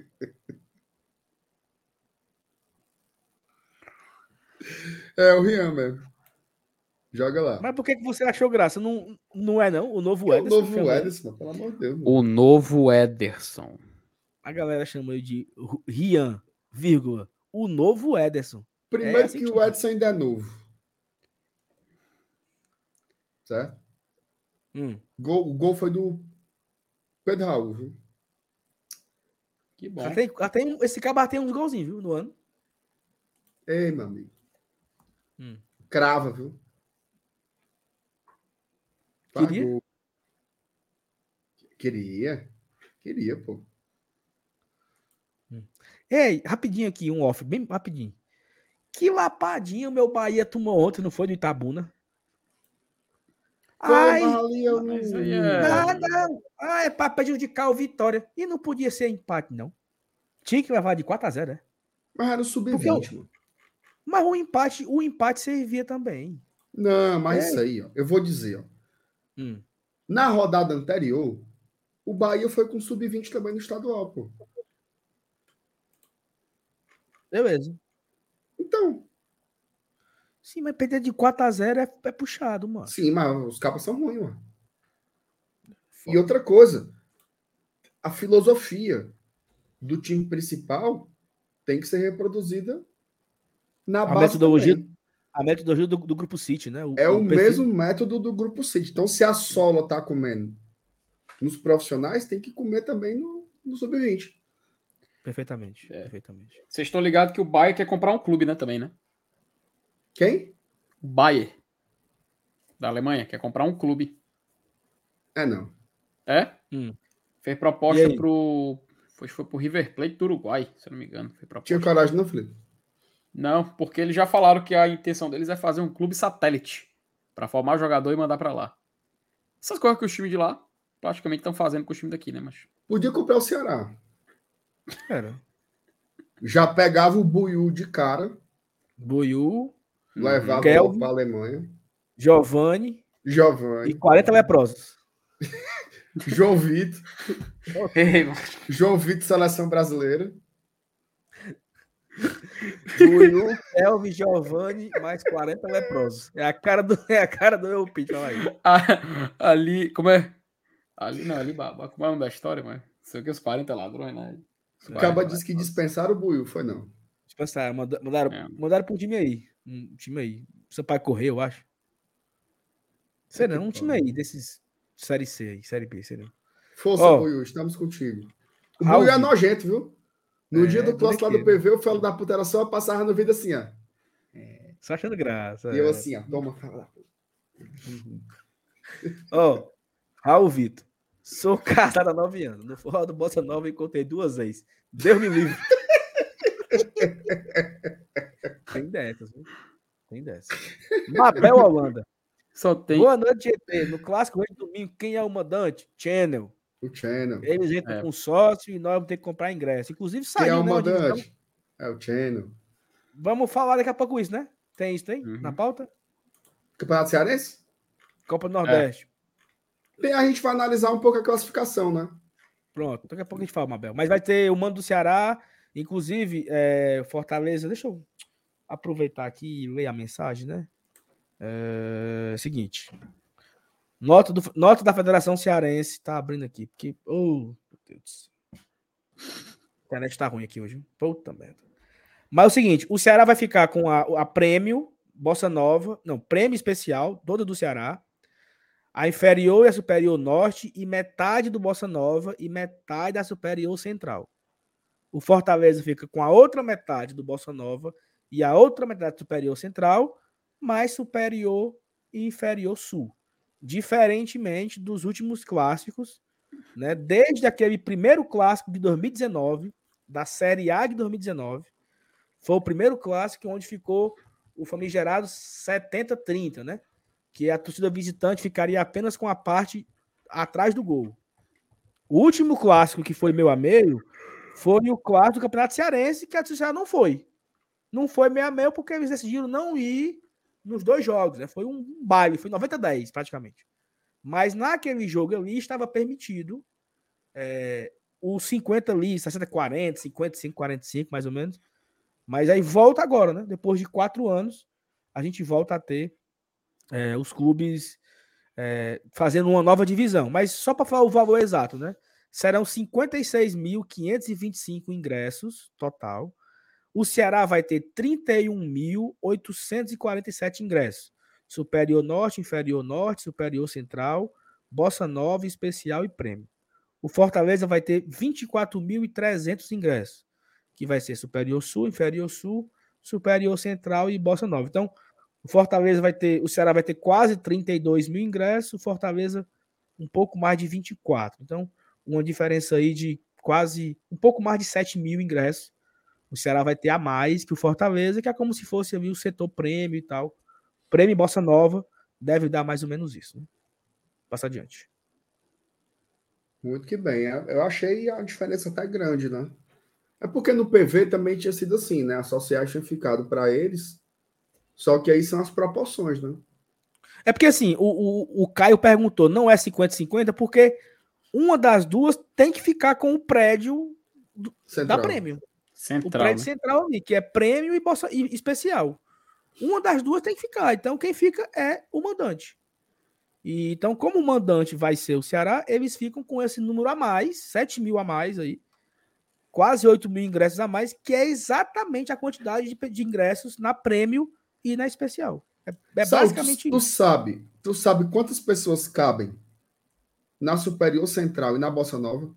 Speaker 2: É o Rian mesmo. Joga lá.
Speaker 4: Mas por que, que você achou graça? Não, não é, não? O novo
Speaker 2: É o
Speaker 4: Ederson.
Speaker 2: novo
Speaker 4: chama ele.
Speaker 2: Ederson, pelo amor de Deus. mano.
Speaker 3: O novo Ederson.
Speaker 4: A galera chama ele de Rian, vírgula. O novo Ederson.
Speaker 2: Primeiro
Speaker 4: é assim
Speaker 2: que
Speaker 4: que
Speaker 2: o Edson ainda é novo. Certo?
Speaker 4: Hum.
Speaker 2: Gol, o gol foi do Pedro Raul, viu?
Speaker 3: Que bom.
Speaker 4: Já tem- esse cara tem uns golzinhos, viu, no ano.
Speaker 2: Ei, meu amigo.
Speaker 4: Hum.
Speaker 2: Crava, viu?
Speaker 4: Queria?
Speaker 2: Queria. Queria, pô.
Speaker 4: Ei, rapidinho aqui, um off, bem rapidinho. Que lapadinha o meu Bahia tomou ontem, não foi do Itabuna?
Speaker 2: Foi,
Speaker 4: Ai,
Speaker 3: é-
Speaker 4: nada. Ah, é pra prejudicar o Vitória. E não podia ser empate, não. Tinha que levar de 4 a 0 né?
Speaker 2: Mas era o
Speaker 4: Porque
Speaker 2: sub-20, mano.
Speaker 4: Mas o empate, o empate servia também.
Speaker 2: Não, mas
Speaker 4: É.
Speaker 2: isso aí, ó. Eu vou dizer, ó.
Speaker 4: Hum.
Speaker 2: Na rodada anterior, o Bahia foi com sub-20 também no estadual, pô.
Speaker 4: Beleza.
Speaker 2: Então,
Speaker 4: Sim, mas perder de 4 a 0 é, é puxado, mano.
Speaker 2: sim, mas os capas são ruins, mano. E outra coisa, a filosofia do time principal tem que ser reproduzida na
Speaker 4: A
Speaker 2: base
Speaker 4: metodologia-
Speaker 2: também.
Speaker 4: A metodologia do, do grupo City, né?
Speaker 2: É o,
Speaker 4: perfil-
Speaker 2: mesmo método do grupo City. Então, se a Solo tá comendo nos profissionais, tem que comer também no, no sub-20.
Speaker 4: Perfeitamente,
Speaker 3: É.
Speaker 4: perfeitamente.
Speaker 3: Vocês estão ligados que o Bayern quer comprar um clube, né? Também, né?
Speaker 2: Quem?
Speaker 3: O Bayern. Da Alemanha quer comprar um clube.
Speaker 2: É, não.
Speaker 3: É?
Speaker 4: Hum.
Speaker 3: Fez proposta pro. Foi, foi pro River Plate do Uruguai, se eu não me engano. Foi proposta.
Speaker 2: Tinha coragem, não, Felipe?
Speaker 3: Não, porque eles já falaram que a intenção deles é fazer um clube satélite para formar jogador e mandar para lá. Essas coisas que os times de lá praticamente estão fazendo com os times daqui, né? Mas
Speaker 2: Podia comprar o Ceará.
Speaker 4: Era.
Speaker 2: Já pegava o Buiu de cara,
Speaker 4: Buiu,
Speaker 2: levava
Speaker 4: Kelvin.
Speaker 2: para a Alemanha.
Speaker 4: Giovanni e
Speaker 2: Giovanni,
Speaker 4: 40 leprosos.
Speaker 2: João Vitor. João Vitor, seleção brasileira.
Speaker 4: Buiu, Elvis, Giovanni, mais 40 leprosos. É a cara do, é a cara do Eupite, fala aí.
Speaker 3: Ah, ali, como é? Ali, não, ali, baba, como é o nome da história, mano? Sei que os 40 ladrões, né? Os 40
Speaker 2: Acaba disse que dispensaram o Buiu, foi não.
Speaker 4: Dispensaram, manda- mandaram,
Speaker 3: É.
Speaker 4: mandaram um time aí. Um time aí. Seu pai correu, eu acho. Sei não, um time aí, desses Série C aí, Série B, sei não.
Speaker 2: Força,
Speaker 4: Ó.
Speaker 2: Buiu, estamos contigo. O
Speaker 4: Raul
Speaker 2: Buiu é nojento, viu? No
Speaker 4: É,
Speaker 2: dia do clássico lá do. PV, o Felo da Puta era só passava no vídeo assim, ó.
Speaker 4: Só achando graça.
Speaker 2: E eu
Speaker 4: é.
Speaker 2: assim, ó, toma, fala.
Speaker 4: Ó, Raul Vitor. Sou casado há nove anos. No forró do Bossa Nova encontrei duas vezes. Deus me livre. Tem dessas, viu? Tem dessas. Mabel Holanda.
Speaker 3: Só tem.
Speaker 4: Boa noite, GT. No clássico hoje domingo, quem é o mandante? Channel.
Speaker 2: O Channel.
Speaker 4: Eles entram
Speaker 3: É.
Speaker 4: com sócio e nós vamos ter que comprar ingresso. Inclusive,
Speaker 2: Quem é
Speaker 4: saiu,
Speaker 2: o
Speaker 4: né?
Speaker 2: mandante? É o Channel.
Speaker 4: Vamos falar daqui a pouco isso, né? Tem isso, tem?
Speaker 3: Uhum.
Speaker 4: Na pauta?
Speaker 2: Campeonato Cearense?
Speaker 4: Copa do Nordeste.
Speaker 2: Bem, a gente vai analisar um pouco a classificação, né?
Speaker 4: Pronto, daqui a pouco a gente fala, Mabel. Mas vai ter o mando do Ceará, inclusive é, Fortaleza. Deixa eu aproveitar aqui e ler a mensagem, né? É, seguinte. Nota, do, nota da Federação Cearense. Tá abrindo aqui, porque. Oh, meu Deus do céu. A internet tá ruim aqui hoje. Puta merda. Mas é o seguinte: o Ceará vai ficar com a, a prêmio, Bossa Nova, não, prêmio especial, toda do Ceará a inferior e a superior norte e metade do Bossa Nova e metade da superior central. O Fortaleza fica com a outra metade do Bossa Nova e a outra metade superior central, mais superior e inferior sul. Diferentemente dos últimos clássicos, né? Desde aquele primeiro clássico de 2019, da Série A de 2019, foi o primeiro clássico onde ficou o famigerado 70-30, né? Que a torcida visitante ficaria apenas com a parte atrás do gol. O último clássico que foi meu a meio foi o clássico do Campeonato Cearense, que a torcida não foi. Não foi meio a meio porque eles decidiram não ir nos dois jogos, né? Foi um baile, foi 90 a 10 praticamente. Mas naquele jogo ali estava permitido é, os 50 ali, 60 40, 55 45 mais ou menos. Mas aí volta agora, né? Depois de quatro anos, a gente volta a ter é, os clubes é, fazendo uma nova divisão. Mas só para falar o valor exato, né? Serão 56.525 ingressos total. O Ceará vai ter 31.847 ingressos. Superior Norte, Inferior Norte, Superior Central, Bossa Nova, Especial e Prêmio. O Fortaleza vai ter 24.300 ingressos, que vai ser Superior Sul, Inferior Sul, Superior Central e Bossa Nova. Então, o Fortaleza vai ter, o Ceará vai ter quase 32 mil ingressos, o Fortaleza um pouco mais de 24. Então, uma diferença aí de quase um pouco mais de 7 mil ingressos. O Ceará vai ter a mais que o Fortaleza, que é como se fosse ali, o setor prêmio e tal. Prêmio Bossa Nova deve dar mais ou menos isso. Né? Passa adiante.
Speaker 2: Muito que bem. Eu achei a diferença até grande, né? É porque no PV também tinha sido assim, né? A sociais tinha ficado para eles. Só que aí são as proporções, né?
Speaker 4: É porque assim, o, o, o Caio perguntou, não é 50-50, porque uma das duas tem que ficar com o prédio do, da prêmio. O
Speaker 3: Central.
Speaker 4: prédio
Speaker 3: né?
Speaker 4: central ali, que é prêmio e, bolsa, e especial. Uma das duas tem que ficar. Então, quem fica é o mandante. E, então, como o mandante vai ser o Ceará, eles ficam com esse número a mais, 7 mil a mais aí, quase 8 mil ingressos a mais, que é exatamente a quantidade de, de ingressos na prêmio e na especial. É, é basicamente
Speaker 2: tu, isso. Tu sabe, tu sabe quantas pessoas cabem na Superior Central e na Bossa Nova?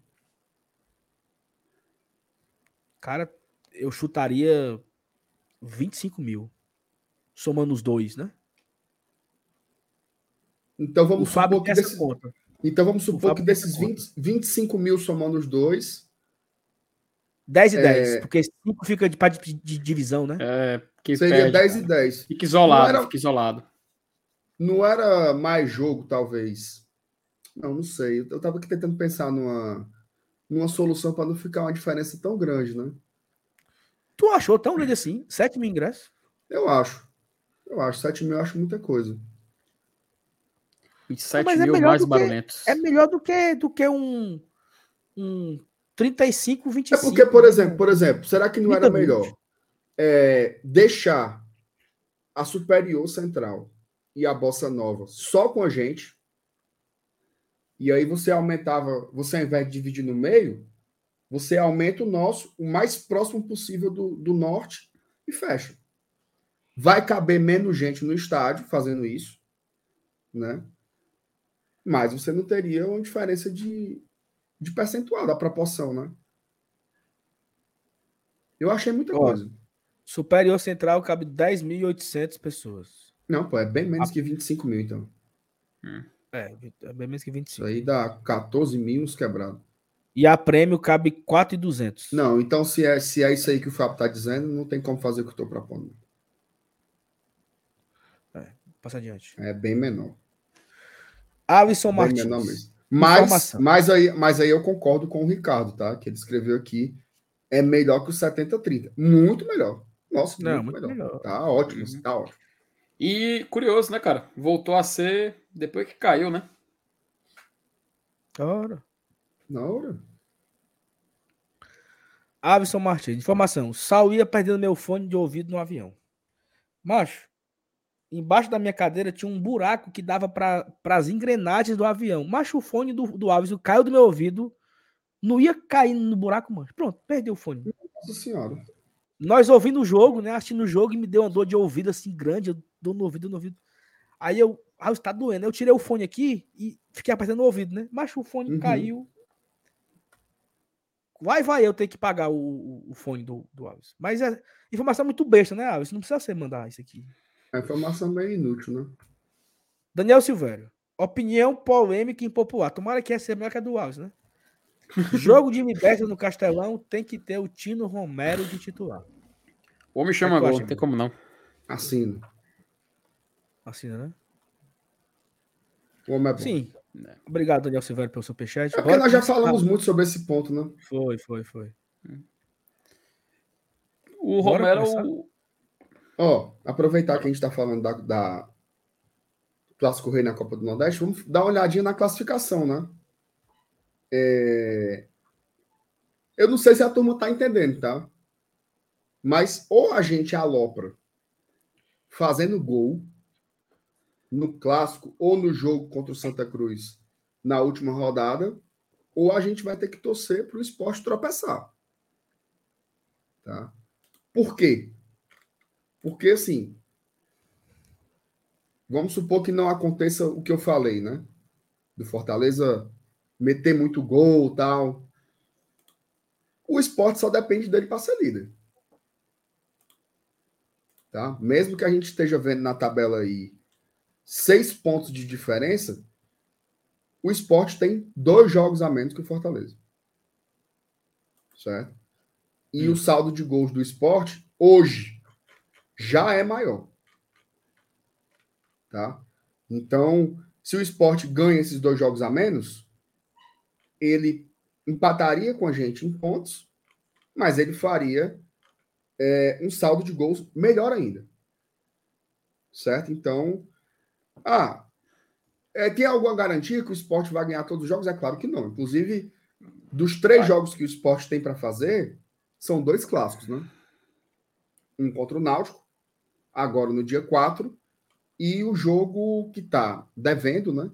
Speaker 4: Cara, eu chutaria 25 mil. Somando os dois, né?
Speaker 2: Então vamos o supor que desses, conta. Então vamos supor que desses 20, 25 mil somando os dois.
Speaker 4: 10 e é... 10, porque 5 fica de, de, de, divisão, né?
Speaker 3: É,
Speaker 2: Seria perde, 10 cara. e 10.
Speaker 3: Fica isolado, era, fica isolado.
Speaker 2: Não era mais jogo, talvez. Não, não sei. Eu tava aqui tentando pensar numa, numa solução para não ficar uma diferença tão grande, né?
Speaker 4: Tu achou tão grande assim? 7 mil ingressos?
Speaker 2: Eu acho. Eu acho. 7 mil eu acho muita coisa.
Speaker 3: 27 Mas é mil é mais barulhentos.
Speaker 4: É melhor do que, do que um, um 35, 25.
Speaker 2: É porque, por exemplo, por exemplo, será que não era melhor é, deixar a Superior Central e a Bossa Nova só com a gente? E aí você aumentava, você ao invés de dividir no meio, você aumenta o nosso o mais próximo possível do, do norte e fecha. Vai caber menos gente no estádio fazendo isso, né? mas você não teria uma diferença de, de percentual da proporção, né? Eu achei muita Ó, coisa.
Speaker 4: Superior Central cabe 10.800 pessoas.
Speaker 2: Não, pô, é bem menos A... que 25 mil, então.
Speaker 4: Hum. É, é bem menos que 25.
Speaker 2: Isso aí dá 14 mil uns quebrados.
Speaker 4: E a prêmio cabe 4.200.
Speaker 2: Não, então se é, se é isso aí que o Fábio está dizendo, não tem como fazer o que eu estou propondo.
Speaker 4: É, passa adiante.
Speaker 2: É bem menor.
Speaker 4: Alisson Martins.
Speaker 2: Mas, mas, aí, mas aí eu concordo com o Ricardo, tá? Que ele escreveu aqui. É melhor que o 70-30. Muito melhor. Nossa, Não, muito, muito melhor. melhor. Tá ótimo, uhum. tá ótimo.
Speaker 3: E curioso, né, cara? Voltou a ser depois que caiu, né?
Speaker 4: Ora.
Speaker 2: Na hora.
Speaker 4: Alisson Martins. Informação. Sal ia perdendo meu fone de ouvido no avião. Macho, Embaixo da minha cadeira tinha um buraco que dava para as engrenagens do avião. Mas o fone do, do Alves caiu do meu ouvido. Não ia cair no buraco, mano. Pronto, perdeu o fone.
Speaker 2: Nossa senhora.
Speaker 4: Nós ouvindo o jogo, né? Assistindo o jogo e me deu uma dor de ouvido assim grande. Eu dou no ouvido, no ouvido. Aí eu. Ah, está doendo. Eu tirei o fone aqui e fiquei apertando o ouvido, né? Mas o fone uhum. caiu. Vai, vai eu ter que pagar o, o, o fone do, do Alves. Mas é informação muito besta, né, Alves? Não precisa você mandar isso aqui.
Speaker 2: A informação meio inútil, né?
Speaker 4: Daniel Silvério. Opinião polêmica e impopular. Tomara que essa seja melhor que a do Alves, né? Jogo de Libertas no Castelão tem que ter o Tino Romero de titular.
Speaker 3: O homem chama é gol, não tem como não.
Speaker 2: Assina.
Speaker 4: Assina, né?
Speaker 2: O homem é bom.
Speaker 4: Sim. Obrigado, Daniel Silvério, pelo superchat.
Speaker 2: É porque nós já falamos muito sobre esse ponto, né?
Speaker 4: Foi, foi, foi.
Speaker 3: O Romero,
Speaker 2: Ó, aproveitar que a gente está falando da, da Clássico Rei na Copa do Nordeste, vamos dar uma olhadinha na classificação, né? É... Eu não sei se a turma está entendendo, tá? Mas ou a gente alopra fazendo gol no clássico ou no jogo contra o Santa Cruz na última rodada, ou a gente vai ter que torcer para o esporte tropeçar. Tá? Por quê? Porque, assim, vamos supor que não aconteça o que eu falei, né? Do Fortaleza meter muito gol tal. O esporte só depende dele para ser líder. Tá? Mesmo que a gente esteja vendo na tabela aí seis pontos de diferença, o esporte tem dois jogos a menos que o Fortaleza. Certo? E hum. o saldo de gols do esporte, hoje, já é maior. Tá? Então, se o esporte ganha esses dois jogos a menos, ele empataria com a gente em pontos, mas ele faria é, um saldo de gols melhor ainda. Certo? Então, ah, é, tem alguma garantia que o esporte vai ganhar todos os jogos? É claro que não. Inclusive, dos três vai. jogos que o esporte tem para fazer, são dois clássicos, né? Um contra o Náutico agora no dia 4, e o jogo que tá devendo, né?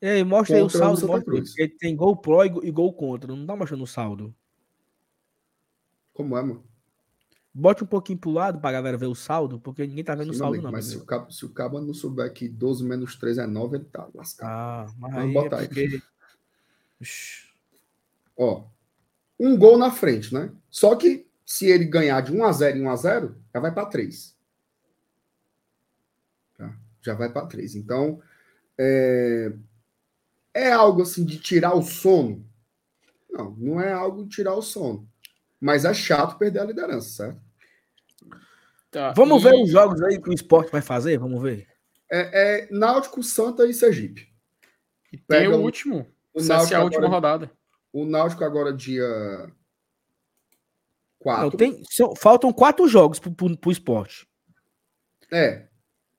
Speaker 4: Ei, mostra aí o
Speaker 2: o
Speaker 4: saldo.
Speaker 2: Santa
Speaker 4: Mostra aí, tem gol pró e, go- e gol contra. Não tá mostrando o saldo.
Speaker 2: Como é, mano?
Speaker 4: Bote um pouquinho pro lado pra galera ver o saldo, porque ninguém tá vendo o
Speaker 2: Sim,
Speaker 4: saldo,
Speaker 2: amigo,
Speaker 4: não.
Speaker 2: mas se o, cabo, se o cabo não souber que 12 menos 3 é 9, ele tá lascado.
Speaker 4: Ah, mas
Speaker 2: Vamos
Speaker 4: aí
Speaker 2: botar
Speaker 4: é
Speaker 2: aí.
Speaker 4: porque... Ixi.
Speaker 2: Ó, um gol na frente, né? Só que se ele ganhar de 1 a 0 em 1 a 0, já vai para 3. Já vai para 3. Então, é... é algo assim de tirar o sono? Não, não é algo de tirar o sono. Mas é chato perder a liderança, certo?
Speaker 3: Tá,
Speaker 4: Vamos
Speaker 3: e-
Speaker 4: ver os jogos aí que o esporte vai fazer? Vamos ver.
Speaker 2: É, é Náutico, Santa e Sergipe.
Speaker 3: e Tem
Speaker 2: pega
Speaker 3: o último.
Speaker 2: o Náutico
Speaker 3: a última
Speaker 2: agora-
Speaker 3: rodada.
Speaker 2: O Náutico agora dia 4.
Speaker 4: Não, tem, faltam quatro jogos pro, pro, pro esporte.
Speaker 2: É.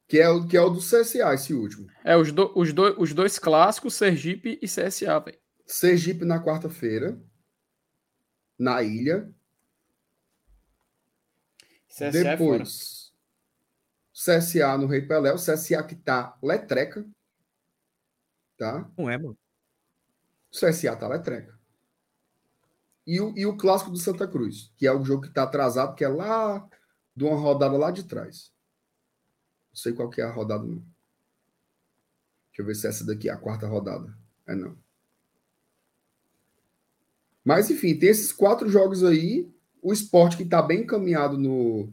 Speaker 2: Que é, o, que é o do CSA, esse último.
Speaker 3: É, os, do- os, dois- os dois clássicos, Sergipe e CSA, velho.
Speaker 2: Sergipe na quarta-feira. Na ilha.
Speaker 3: CSA é fora.
Speaker 2: Depois. CSA no Rei Pelé. O CSA que tá letreca. Tá?
Speaker 4: Não é, mano.
Speaker 2: O CSA tá letreca. E o, e o clássico do Santa Cruz, que é o jogo que tá atrasado, que é lá de uma rodada lá de trás. Não sei qual que é a rodada, não. Deixa eu ver se essa daqui é a quarta rodada. É não. Mas, enfim, tem esses quatro jogos aí. O esporte que tá bem encaminhado no.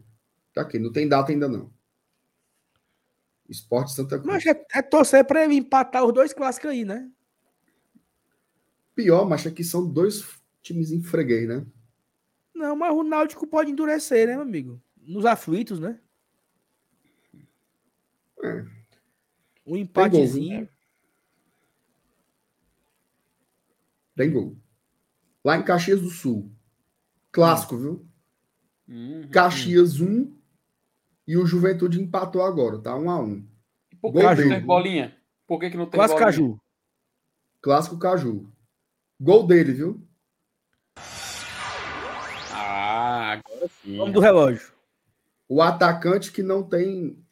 Speaker 2: Tá aqui, não tem data ainda não. Esporte Santa Cruz.
Speaker 4: Mas é, é torcer pra ele empatar os dois clássicos aí, né?
Speaker 2: Pior, mas aqui são dois times em freguês, né?
Speaker 4: Não, mas o Náutico pode endurecer, né, meu amigo? Nos aflitos, né?
Speaker 2: É.
Speaker 4: Um empatezinho.
Speaker 2: Tem gol. Lá em Caxias do Sul. Clássico, viu?
Speaker 3: Uhum.
Speaker 2: Caxias 1 e o Juventude empatou agora, tá? 1 a 1
Speaker 3: E Por que,
Speaker 2: dele.
Speaker 3: tem bolinha? Por que, que não tem
Speaker 4: Clássico
Speaker 3: bolinha?
Speaker 4: Caju.
Speaker 2: Clássico Caju. Gol dele, viu?
Speaker 3: Ah, agora sim.
Speaker 4: Nome do relógio.
Speaker 2: O atacante que não tem.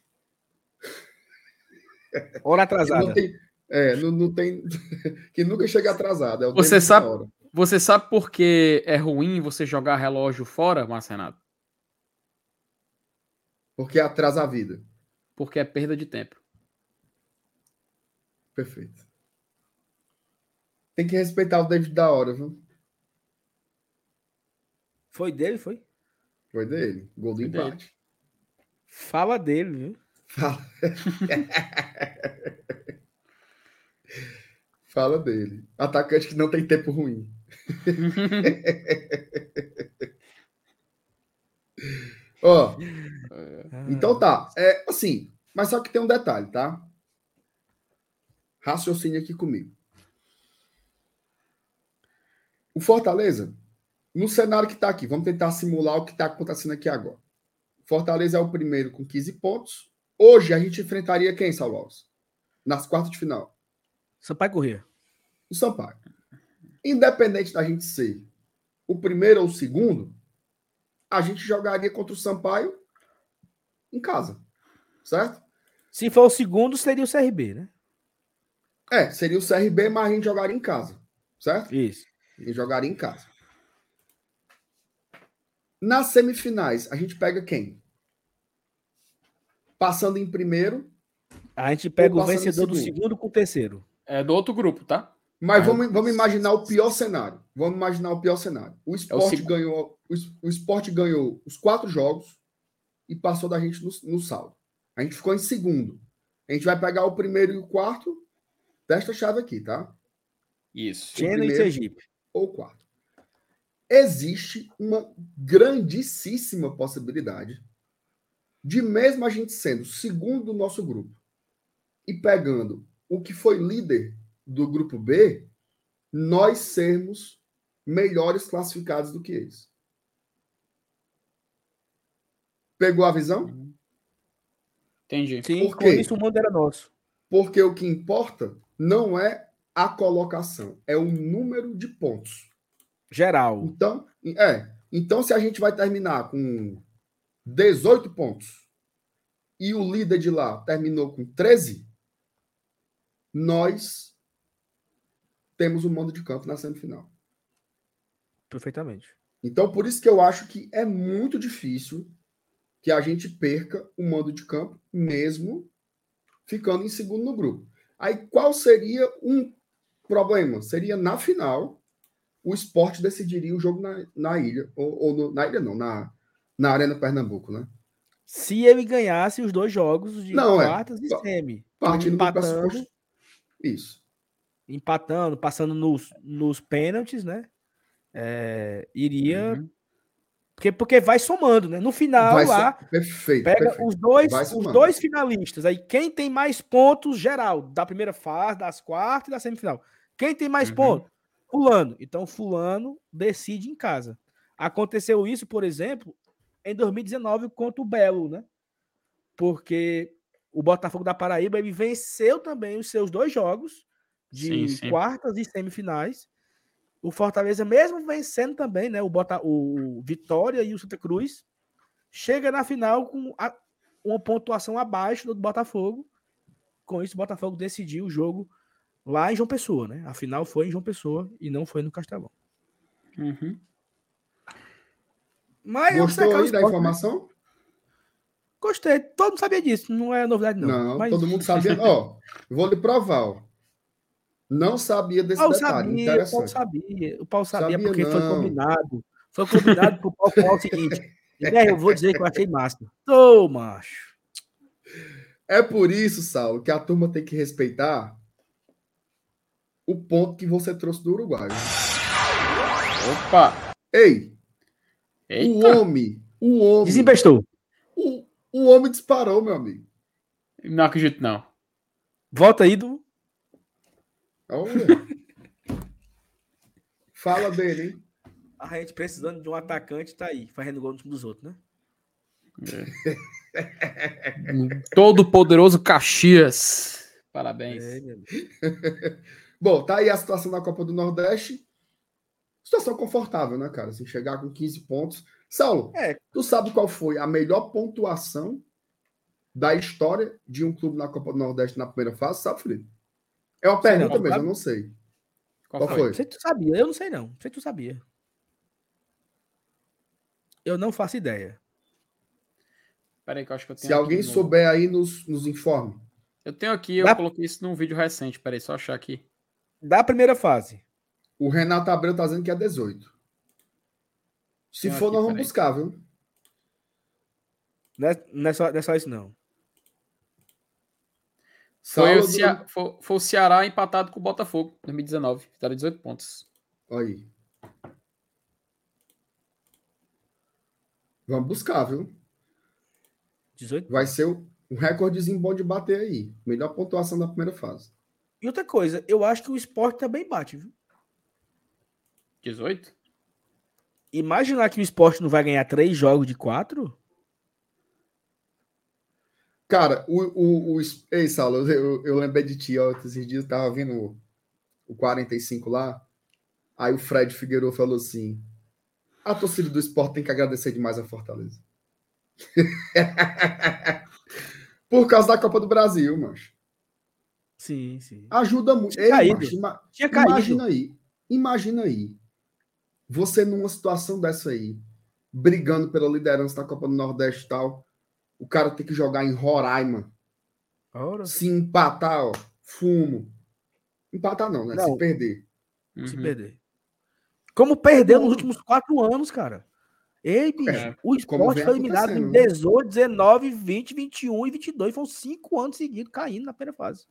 Speaker 4: Hora atrasada.
Speaker 2: não tem é, não, não tem. que nunca chega atrasado. É
Speaker 3: Você sabe-. Você sabe por que é ruim você jogar relógio fora, Márcio Renato?
Speaker 2: Porque atrasa a vida.
Speaker 3: Porque é perda de tempo.
Speaker 2: Perfeito. Tem que respeitar o David da hora, viu?
Speaker 4: Foi dele, foi?
Speaker 2: Foi dele. Gol do
Speaker 3: Foi dele.
Speaker 2: empate.
Speaker 4: Fala dele, viu?
Speaker 2: Fala. Fala dele. Atacante que não tem tempo ruim. Ó, então tá. É assim, mas só que tem um detalhe, tá? Raciocínio aqui comigo. O Fortaleza, no cenário que tá aqui, vamos tentar simular o que tá acontecendo aqui agora. Fortaleza é o primeiro com 15 pontos. Hoje a gente enfrentaria quem, Saulo Alves? Nas quartas de final.
Speaker 4: Sampaio Corrêa.
Speaker 2: O Sampaio. Independente da gente ser o primeiro ou o segundo, a gente jogaria contra o Sampaio em casa. Certo?
Speaker 4: Se for o segundo, seria o CRB, né?
Speaker 2: É, seria o CRB, mas a gente jogaria em casa. Certo?
Speaker 4: Isso.
Speaker 2: A gente jogaria em casa. Nas semifinais, a gente pega quem? Passando em primeiro,
Speaker 4: A gente pega o vencedor do
Speaker 2: segundo.
Speaker 4: segundo com o terceiro.
Speaker 3: É do outro grupo, tá?
Speaker 2: Mas
Speaker 3: Ah,
Speaker 2: vamos, vamos imaginar o pior cenário. Vamos imaginar o pior cenário. O esporte
Speaker 3: segundo.
Speaker 2: ganhou, o, es- o esporte ganhou os quatro jogos e passou da gente no, no saldo. A gente ficou em segundo. A gente vai pegar o primeiro e o quarto desta chave aqui, tá?
Speaker 3: Isso.
Speaker 4: Chena e. Sergipe.
Speaker 2: Ou quarto. Existe uma grandíssima possibilidade de mesmo a gente sendo segundo do nosso grupo e pegando o que foi líder do grupo B, nós sermos melhores classificados do que eles. Pegou a visão?
Speaker 3: Entendi.
Speaker 4: Sim,
Speaker 2: Por quê?
Speaker 4: isso o mundo era nosso.
Speaker 2: Porque o que importa não é a colocação, é o número de pontos.
Speaker 4: Geral.
Speaker 2: Então, é. Então, se a gente vai terminar com 18 pontos, e o líder de lá terminou com 13, nós temos o um mando de campo na semifinal.
Speaker 4: Perfeitamente.
Speaker 2: Então, por isso que eu acho que é muito difícil que a gente perca o mando de campo, mesmo ficando em segundo no grupo. Aí, qual seria um problema? Seria na final, o esporte decidiria o jogo na, na ilha, ou, ou no, na ilha não, na, na Arena Pernambuco, né?
Speaker 4: Se ele ganhasse os dois jogos de
Speaker 2: não, é.
Speaker 4: quartas é. e semi.
Speaker 2: Partindo empatando, Isso.
Speaker 4: Empatando, passando nos, nos pênaltis, né? É, iria. Uhum. Porque, porque vai somando, né? No final,
Speaker 2: vai
Speaker 4: lá,
Speaker 2: perfeito,
Speaker 4: pega
Speaker 2: perfeito.
Speaker 4: os dois os dois finalistas. Aí quem tem mais pontos geral, da primeira fase, das quartas e da semifinal. Quem tem mais uhum. pontos? Fulano. Então, Fulano decide em casa. Aconteceu isso, por exemplo, em 2019 contra o Belo, né? Porque o Botafogo da Paraíba ele venceu também os seus dois jogos de sim, sim. quartas e semifinais o Fortaleza, mesmo vencendo também, né? O, Bota, o Vitória e o Santa Cruz, chega na final com a, uma pontuação abaixo do Botafogo. Com isso, o Botafogo decidiu o jogo lá em João Pessoa, né? A final foi em João Pessoa e não foi no Castelão.
Speaker 3: Uhum.
Speaker 2: Mas Gostou aí da informação? Né?
Speaker 4: Gostei. Todo mundo sabia disso. Não é novidade, não.
Speaker 2: Não, mas... todo mundo sabia. Ó, vou lhe provar. Ó. Não sabia desse Paulo detalhe.
Speaker 4: Sabia, o Paulo sabia. O Paulo sabia, sabia porque não. foi combinado. Foi combinado com o Paulo falar o seguinte. Né, eu vou dizer que eu achei massa. Tô, macho.
Speaker 2: É por isso, Saulo, que a turma tem que respeitar o ponto que você trouxe do Uruguai.
Speaker 3: Opa!
Speaker 2: Ei! Eita. O homem, o homem.
Speaker 4: Desinvestou.
Speaker 2: O, o homem disparou, meu amigo.
Speaker 3: Não acredito, não.
Speaker 4: Volta aí do.
Speaker 2: Fala dele, hein?
Speaker 4: A gente precisando de um atacante, tá aí, fazendo gol no time dos outros, né?
Speaker 3: É. Todo poderoso Caxias. Parabéns. É,
Speaker 2: Bom, tá aí a situação da Copa do Nordeste. Situação confortável, né, cara? Assim, chegar com 15 pontos. Saulo, é. tu sabe qual foi a melhor pontuação da história de um clube na Copa do Nordeste na primeira fase, sabe, Felipe? É uma pergunta mesmo, eu não sei.
Speaker 4: Qual, Qual foi? Sei tu sabia, eu não sei não. Sei tu sabia. Eu não faço ideia.
Speaker 3: Peraí, que eu acho que eu tenho.
Speaker 2: Se alguém souber aí, nos, nos informe.
Speaker 3: Eu tenho aqui, eu da... coloquei isso num vídeo recente. Peraí, só achar aqui.
Speaker 4: Da primeira fase.
Speaker 2: O Renato Abreu tá dizendo que é 18. Se for, aqui, nós vamos buscar, viu?
Speaker 4: Não é, não, é só, não é só isso, não.
Speaker 3: Foi o, Cea... foi, foi o, Ceará empatado com o Botafogo, 2019. Fizeram 18 pontos.
Speaker 2: Aí. Vamos buscar, viu?
Speaker 4: 18
Speaker 2: Vai ser um recordezinho bom de bater aí. Melhor pontuação da primeira fase.
Speaker 4: E outra coisa, eu acho que o esporte também bate, viu?
Speaker 3: 18?
Speaker 4: Imaginar que o esporte não vai ganhar três jogos de quatro?
Speaker 2: Cara, o. o, o ei, Saulo, eu, eu lembrei de ti, ó. Esses dias eu tava vendo o 45 lá. Aí o Fred Figueiredo falou assim: a torcida do esporte tem que agradecer demais a Fortaleza. Por causa da Copa do Brasil, macho.
Speaker 4: Sim, sim.
Speaker 2: Ajuda muito. Tinha, Ei, macho, ima Tinha imagina aí. Imagina aí. Você numa situação dessa aí, brigando pela liderança da Copa do Nordeste e tal o cara tem que jogar em Roraima. Ora. Se empatar, ó, fumo. Empatar não, né? Não. Se perder.
Speaker 4: Se uhum. perder. Como perdeu nos últimos quatro anos, cara. Ei, bicho, é, o esporte foi eliminado em 18, 19, 20, 21 e 22. Foram cinco anos seguidos caindo na primeira fase.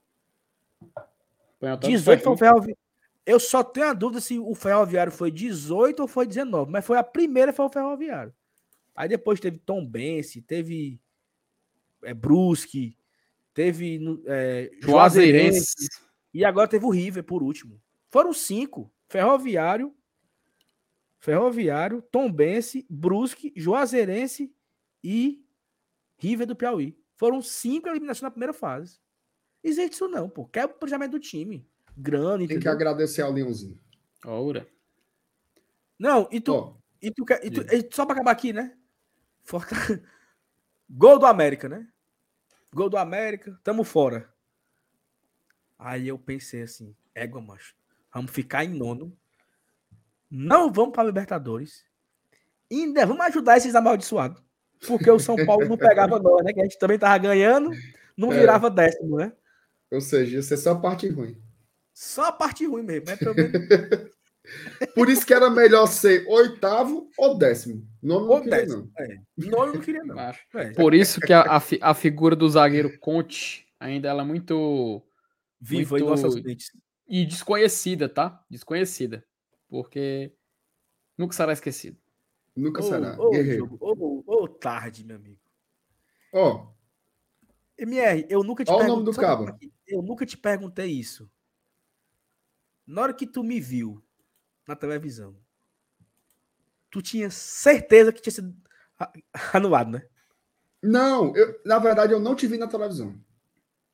Speaker 4: 18 foi o Ferroviário. Eu só tenho a dúvida se o Ferroviário foi 18 ou foi 19, mas foi a primeira foi o Ferroviário. Aí depois teve Tom Bense, teve é, Brusque, teve é, Juazeirense e agora teve o River por último. Foram cinco: Ferroviário, Ferroviário, Tombense, Brusque, Juazeirense e River do Piauí. Foram cinco eliminações na primeira fase. Existe isso não, pô. Quer o planejamento do time. Grana,
Speaker 2: Tem que agradecer ao Leãozinho.
Speaker 3: Ora.
Speaker 4: Não, e tu, oh. e tu, e tu, e só para acabar aqui, né? Gol do América, né? Gol do América, tamo fora. Aí eu pensei assim, égua, macho. Vamos ficar em nono. Não vamos para Libertadores. E ainda vamos ajudar esses amaldiçoados. Porque o São Paulo não pegava nós, né? Que a gente também tava ganhando, não
Speaker 2: É.
Speaker 4: virava décimo, né?
Speaker 2: Ou seja, isso é só a parte ruim.
Speaker 4: Só a parte ruim mesmo. Mas pelo menos
Speaker 2: Por isso que era melhor ser oitavo ou décimo. Não
Speaker 4: ou
Speaker 2: queria,
Speaker 4: décimo.
Speaker 2: não.
Speaker 4: É. Não, eu não queria, não. É.
Speaker 3: Por isso que a, a, fi- a figura do zagueiro Conte ainda ela é muito
Speaker 4: Viva
Speaker 3: Muito-
Speaker 4: em nossas mentes.
Speaker 3: e desconhecida, tá? Desconhecida. Porque nunca será esquecido.
Speaker 2: Nunca será. Guerreiro.
Speaker 4: ô, tarde, meu amigo.
Speaker 2: Ó,
Speaker 4: MR, eu nunca te
Speaker 2: Ó o nome
Speaker 4: perguntei.
Speaker 2: do cabo.
Speaker 4: Eu nunca te perguntei isso. Na hora que tu me viu na televisão, tu tinha certeza que tinha sido anulado, né?
Speaker 2: não, eu, na verdade eu não te vi na televisão.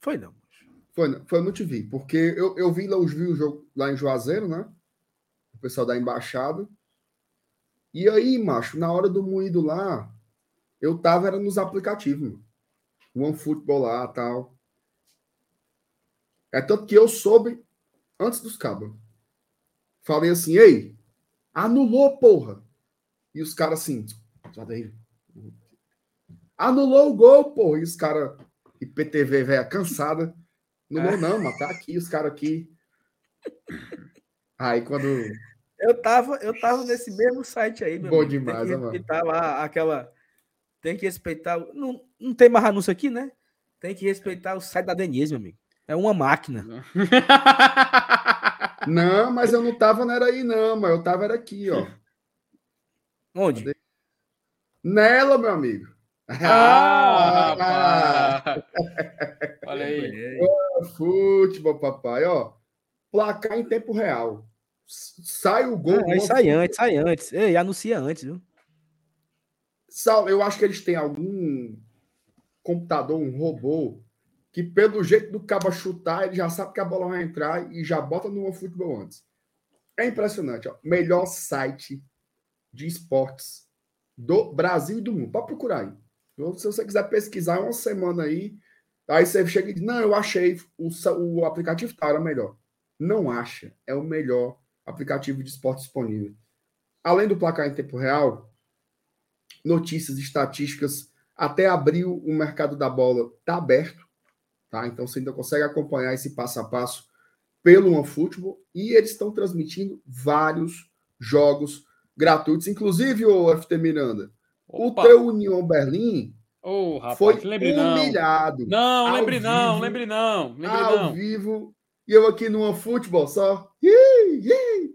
Speaker 4: Foi não.
Speaker 2: Foi, foi eu não te vi, porque eu, eu vi lá, os- vi o jogo lá em Juazeiro, né? O pessoal da embaixada. E aí, macho, na hora do moído lá, eu tava era nos aplicativos, mano. One Football lá tal. É tanto que eu soube antes dos cabos. Falei assim, ei, anulou, porra. E os caras assim, só daí. Anulou o gol, porra. E os caras, IPTV, velha, cansada. Anulou não, mas tá aqui, os caras aqui. Aí quando.
Speaker 4: Eu tava, eu tava nesse mesmo site aí, meu
Speaker 2: Bom
Speaker 4: amigo.
Speaker 2: demais,
Speaker 4: tem
Speaker 2: né,
Speaker 4: que
Speaker 2: mano?
Speaker 4: respeitar lá aquela. Tem que respeitar. Não, não tem mais anúncio aqui, né? Tem que respeitar o site da Denise, meu amigo. É uma máquina.
Speaker 2: Não, mas eu não tava, não era aí, não, mas eu tava era aqui, ó.
Speaker 4: Onde?
Speaker 2: Nela, meu amigo.
Speaker 3: Ah, rapaz. Olha aí.
Speaker 4: É,
Speaker 2: Futebol, papai, ó. Placar em tempo real. Sai o gol. Gol-
Speaker 4: sai antes, sai antes. Ei, anuncia antes, viu?
Speaker 2: Sal, eu acho que eles têm algum computador, um robô, que pelo jeito do cabo chutar, ele já sabe que a bola vai entrar e já bota no futebol antes. É impressionante, ó. Melhor site de esportes do Brasil e do mundo. Pode procurar aí. Então, Se você quiser pesquisar uma semana aí, aí você chega e diz: Não, eu achei o, o aplicativo tal era melhor. Não acha. É o melhor aplicativo de esporte disponível. Além do placar em tempo real, notícias, estatísticas. Até abril, o mercado da bola está aberto, tá? Então você ainda consegue acompanhar esse passo a passo pelo OneFootball e eles estão transmitindo vários jogos gratuitos, inclusive o FT Miranda.
Speaker 3: Opa.
Speaker 2: O teu União Berlim
Speaker 3: Ô, rapaz,
Speaker 2: foi
Speaker 3: não.
Speaker 2: humilhado
Speaker 3: Não,
Speaker 2: Ao
Speaker 3: lembre não, lembre não, lembre
Speaker 2: ao
Speaker 3: não.
Speaker 2: vivo e eu aqui no OneFootball só. Ih, ih.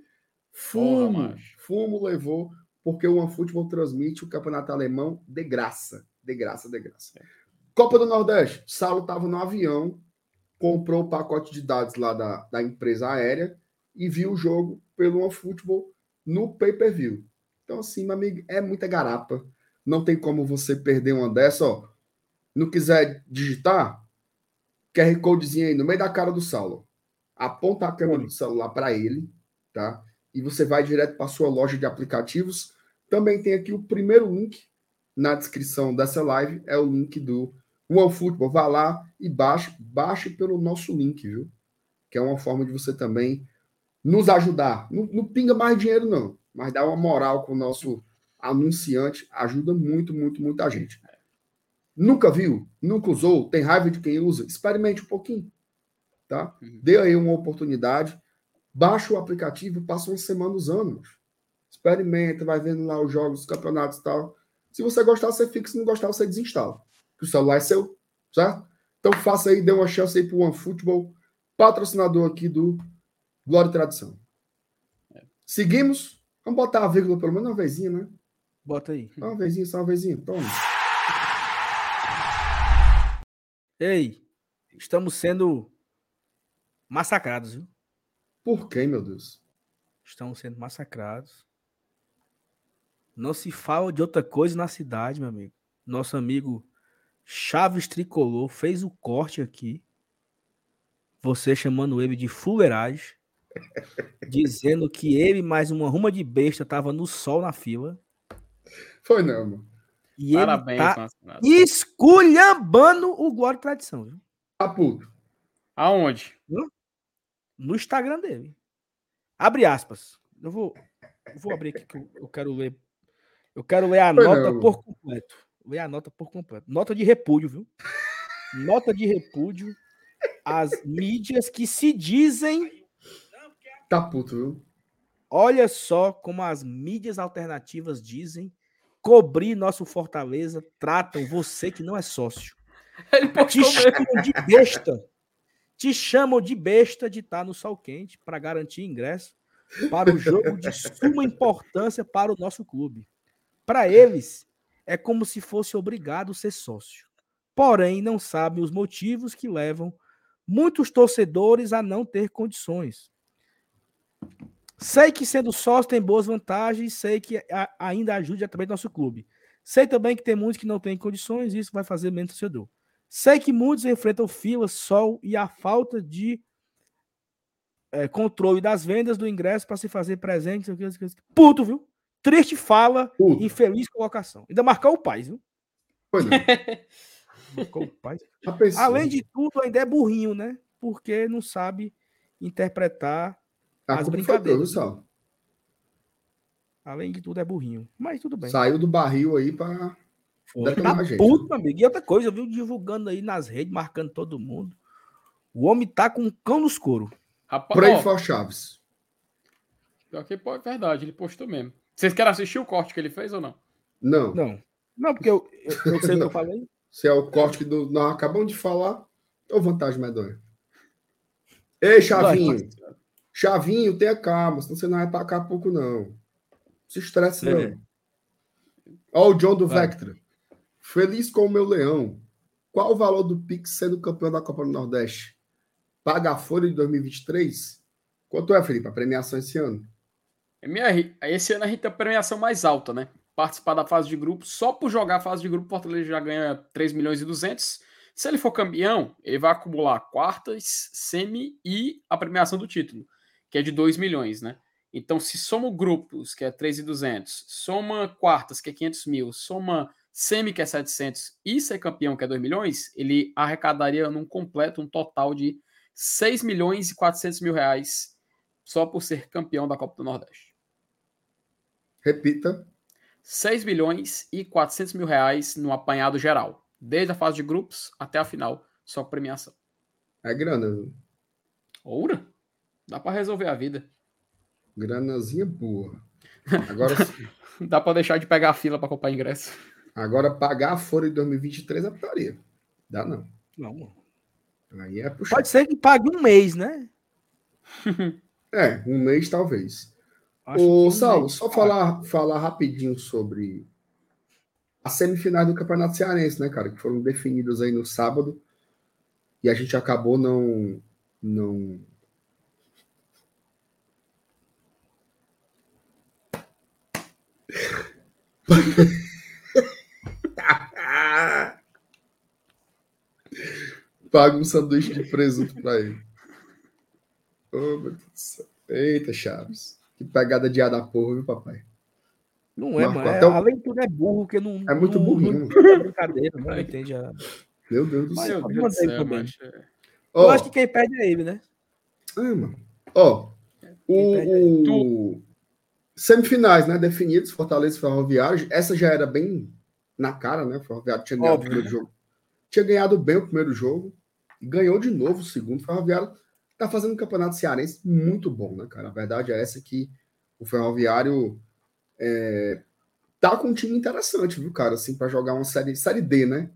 Speaker 2: Fumo,
Speaker 3: Porra,
Speaker 2: fumo levou porque o OneFootball transmite o campeonato alemão de graça. De graça, de graça. Copa do Nordeste. Saulo estava no avião, comprou o pacote de dados lá da, da empresa aérea e viu o jogo pelo OneFootball no pay-per-view. Então, assim, meu amigo, é muita garapa. Não tem como você perder uma dessa, ó. Não quiser digitar, QR Codezinho aí no meio da cara do Saulo. Aponta a câmera do celular para ele, tá? E você vai direto para sua loja de aplicativos. Também tem aqui o primeiro link na descrição dessa live, é o link do OneFootball. Vá lá e baixe, baixe pelo nosso link, viu? Que é uma forma de você também nos ajudar. Não, não pinga mais dinheiro, não, mas dá uma moral com o nosso anunciante. Ajuda muito, muito, muita gente. Nunca viu? Nunca usou? Tem raiva de quem usa? Experimente um pouquinho, tá?
Speaker 3: Uhum.
Speaker 2: Dê aí uma oportunidade. Baixa o aplicativo, passa uma semana usando. Experimenta, vai vendo lá os jogos, os campeonatos e tal. Se você gostar, você fixa. Se não gostar, você desinstala. Que o celular é seu, certo? Então faça aí, dê uma chance aí pro OneFootball, patrocinador aqui do Glória e Tradição. Seguimos. Vamos botar a vírgula pelo menos uma vezinha, né?
Speaker 4: Bota aí.
Speaker 2: Só uma vezinha, só uma vezinha. Toma.
Speaker 4: Ei, estamos sendo massacrados, viu?
Speaker 2: Por quem, meu Deus?
Speaker 4: Estamos sendo massacrados. Não se fala de outra coisa na cidade, meu amigo. Nosso amigo Chaves Tricolor fez o corte aqui. Você chamando ele de fuleiragem. dizendo que ele mais uma ruma de besta tava no sol na fila.
Speaker 2: Foi não, mano.
Speaker 4: E
Speaker 3: Parabéns,
Speaker 4: ele tá esculhambando o Glória e Tradição, viu?
Speaker 2: Tá puto.
Speaker 3: Aonde?
Speaker 4: No Instagram dele. Abre aspas. Eu vou, eu vou abrir aqui que eu, eu quero ler. Eu quero ler a
Speaker 2: Pois
Speaker 4: nota
Speaker 2: não.
Speaker 4: por completo. Ler a nota por completo. Nota de repúdio, viu? Nota de repúdio às mídias que se dizem
Speaker 2: Tá puto, viu?
Speaker 4: Olha só como as mídias alternativas dizem cobrir nosso Fortaleza, tratam você que não é sócio.
Speaker 3: Ele
Speaker 4: Te chamam de besta. Te chamam de besta de estar no sol quente para garantir ingresso para o jogo de suma importância para o nosso clube. Para eles, é como se fosse obrigado a ser sócio. Porém, não sabem os motivos que levam muitos torcedores a não ter condições. Sei que sendo sócio tem boas vantagens, sei que a- ainda ajude também nosso clube. Sei também que tem muitos que não têm condições e isso vai fazer menos torcedor. Sei que muitos enfrentam fila, sol e a falta de eh, controle das vendas do ingresso para se fazer presente. Puto, viu? Triste fala,
Speaker 2: Puto.
Speaker 4: infeliz colocação. Ainda marcou o Paz, viu?
Speaker 2: Pois não.
Speaker 4: Marcou o Paz. Além de tudo, ainda é burrinho, né? Porque não sabe interpretar.
Speaker 2: a
Speaker 4: as
Speaker 2: culpa foi
Speaker 4: brincadeiras.
Speaker 2: Sal?
Speaker 4: Além de tudo, é burrinho. Mas tudo bem.
Speaker 2: Saiu do barril aí pra. detonar
Speaker 4: Tá
Speaker 2: a gente.
Speaker 4: puto, meu amigo. E outra coisa, eu vi divulgando aí nas redes, marcando todo mundo. O homem tá com um cão nos couro.
Speaker 3: Rapaz,
Speaker 2: Pray
Speaker 3: ó,
Speaker 2: for Chaves.
Speaker 3: pior que, é verdade, ele postou mesmo. Vocês querem assistir o corte que ele fez ou não?
Speaker 2: Não.
Speaker 4: Não. Não, porque eu, eu, eu sei o que eu falei.
Speaker 2: Se é o corte que do- nós acabamos de falar, ou vantagem medonha. Ei, Chavinho. Chavinho, tenha calma, senão você não vai pra cá pouco, não. Não se estresse, não.
Speaker 4: É.
Speaker 2: Ó, o John do
Speaker 4: Vai.
Speaker 2: Vectra. Feliz com o meu leão. Qual o valor do Pix sendo campeão da Copa do Nordeste? Paga a folha de 2023? Quanto é, Felipe, a premiação esse ano?
Speaker 3: MR, esse ano a gente tem a premiação mais alta, né? Participar da fase de grupo, só por jogar a fase de grupo, o Fortaleza já ganha 3 milhões e 200. Se ele for campeão, ele vai acumular quartas, semi e a premiação do título, que é de 2 milhões, né? Então, se soma grupos, que é 3 e 200, soma quartas, que é 500 mil, soma semi, que é 700, e ser campeão, que é 2 milhões, ele arrecadaria num completo um total de 6 milhões e 400 mil reais só por ser campeão da Copa do Nordeste.
Speaker 2: Repita.
Speaker 3: 6 milhões e 400 mil reais no apanhado geral, desde a fase de grupos até a final, só com premiação.
Speaker 2: É grana, viu?
Speaker 3: Oura? Dá pra resolver a vida.
Speaker 2: Granazinha boa. Agora,
Speaker 3: Dá pra deixar de pegar a fila pra comprar ingresso.
Speaker 2: agora pagar a folha de 2023 é putaria. Dá não.
Speaker 4: Não.
Speaker 2: Aí é puxar.
Speaker 4: Pode ser que pague um mês, né?
Speaker 2: É, um mês talvez. Ô, Saulo, só falar, falar rapidinho sobre as semifinais do Campeonato Cearense, né, cara? Que foram definidas aí no sábado. E a gente acabou não. não... Paga um sanduíche de presunto pra ele. Ô, meu Deus do céu. Eita, Chaves. Que pegada de ar da porra, viu, papai?
Speaker 4: Não é,
Speaker 2: Marcou
Speaker 4: mano. É,
Speaker 2: o-
Speaker 4: de tudo, é burro, porque não.
Speaker 2: É muito
Speaker 4: não,
Speaker 2: burrinho.
Speaker 4: Não entende a brincadeira, não entende a...
Speaker 2: Meu Deus do
Speaker 4: Mas
Speaker 2: céu.
Speaker 3: Deus do céu,
Speaker 4: também.
Speaker 3: macho.
Speaker 2: Ó,
Speaker 4: Eu acho que quem perde é ele, né?
Speaker 2: ah, mano. Ó, o, o- semifinais, né, definidos, Fortaleza e Ferroviário. Essa já era bem na cara, né? O Ferroviário tinha ganhado
Speaker 4: Óbvio,
Speaker 2: o primeiro jogo. Tinha ganhado bem o primeiro jogo e ganhou de novo o segundo. Ferroviário tá fazendo um campeonato cearense muito bom, né, cara? A verdade é essa que o Ferroviário é, tá com um time interessante, viu, cara? Assim, para jogar uma série, série D, né?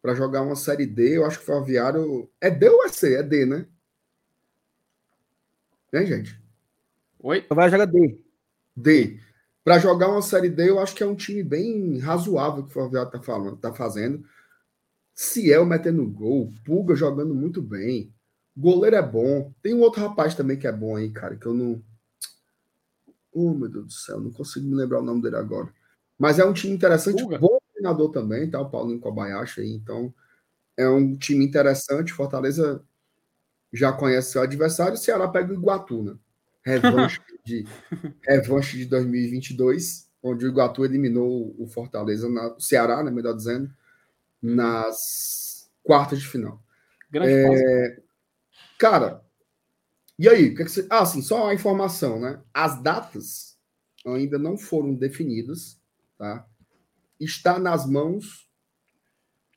Speaker 2: Para jogar uma série D, eu acho que o Ferroviário é D ou é C? É D, né? Né, gente?
Speaker 3: Oi?
Speaker 4: Vai jogar D.
Speaker 2: D. Para jogar uma série D, eu acho que é um time bem razoável que o Ferroviário tá falando, tá fazendo. Ciel metendo gol, Pulga jogando muito bem. Goleiro é bom. Tem um outro rapaz também que é bom aí, cara, que eu não. Oh, meu Deus do céu, não consigo me lembrar o nome dele agora. Mas é um time interessante,
Speaker 3: Pulga?
Speaker 2: bom treinador também, tá? O Paulinho Kobayashi aí, então é um time interessante. Fortaleza já conhece o adversário, o Ceará pega o Iguatu, né? Revanche de, revanche de 2022. onde o Iguatu eliminou o Fortaleza, na, o Ceará, né, melhor dizendo, nas quartas de final.
Speaker 3: Grande
Speaker 2: É, cara, e aí? que é que você- Ah, sim, só uma informação, né? As datas ainda não foram definidas, tá? Está nas mãos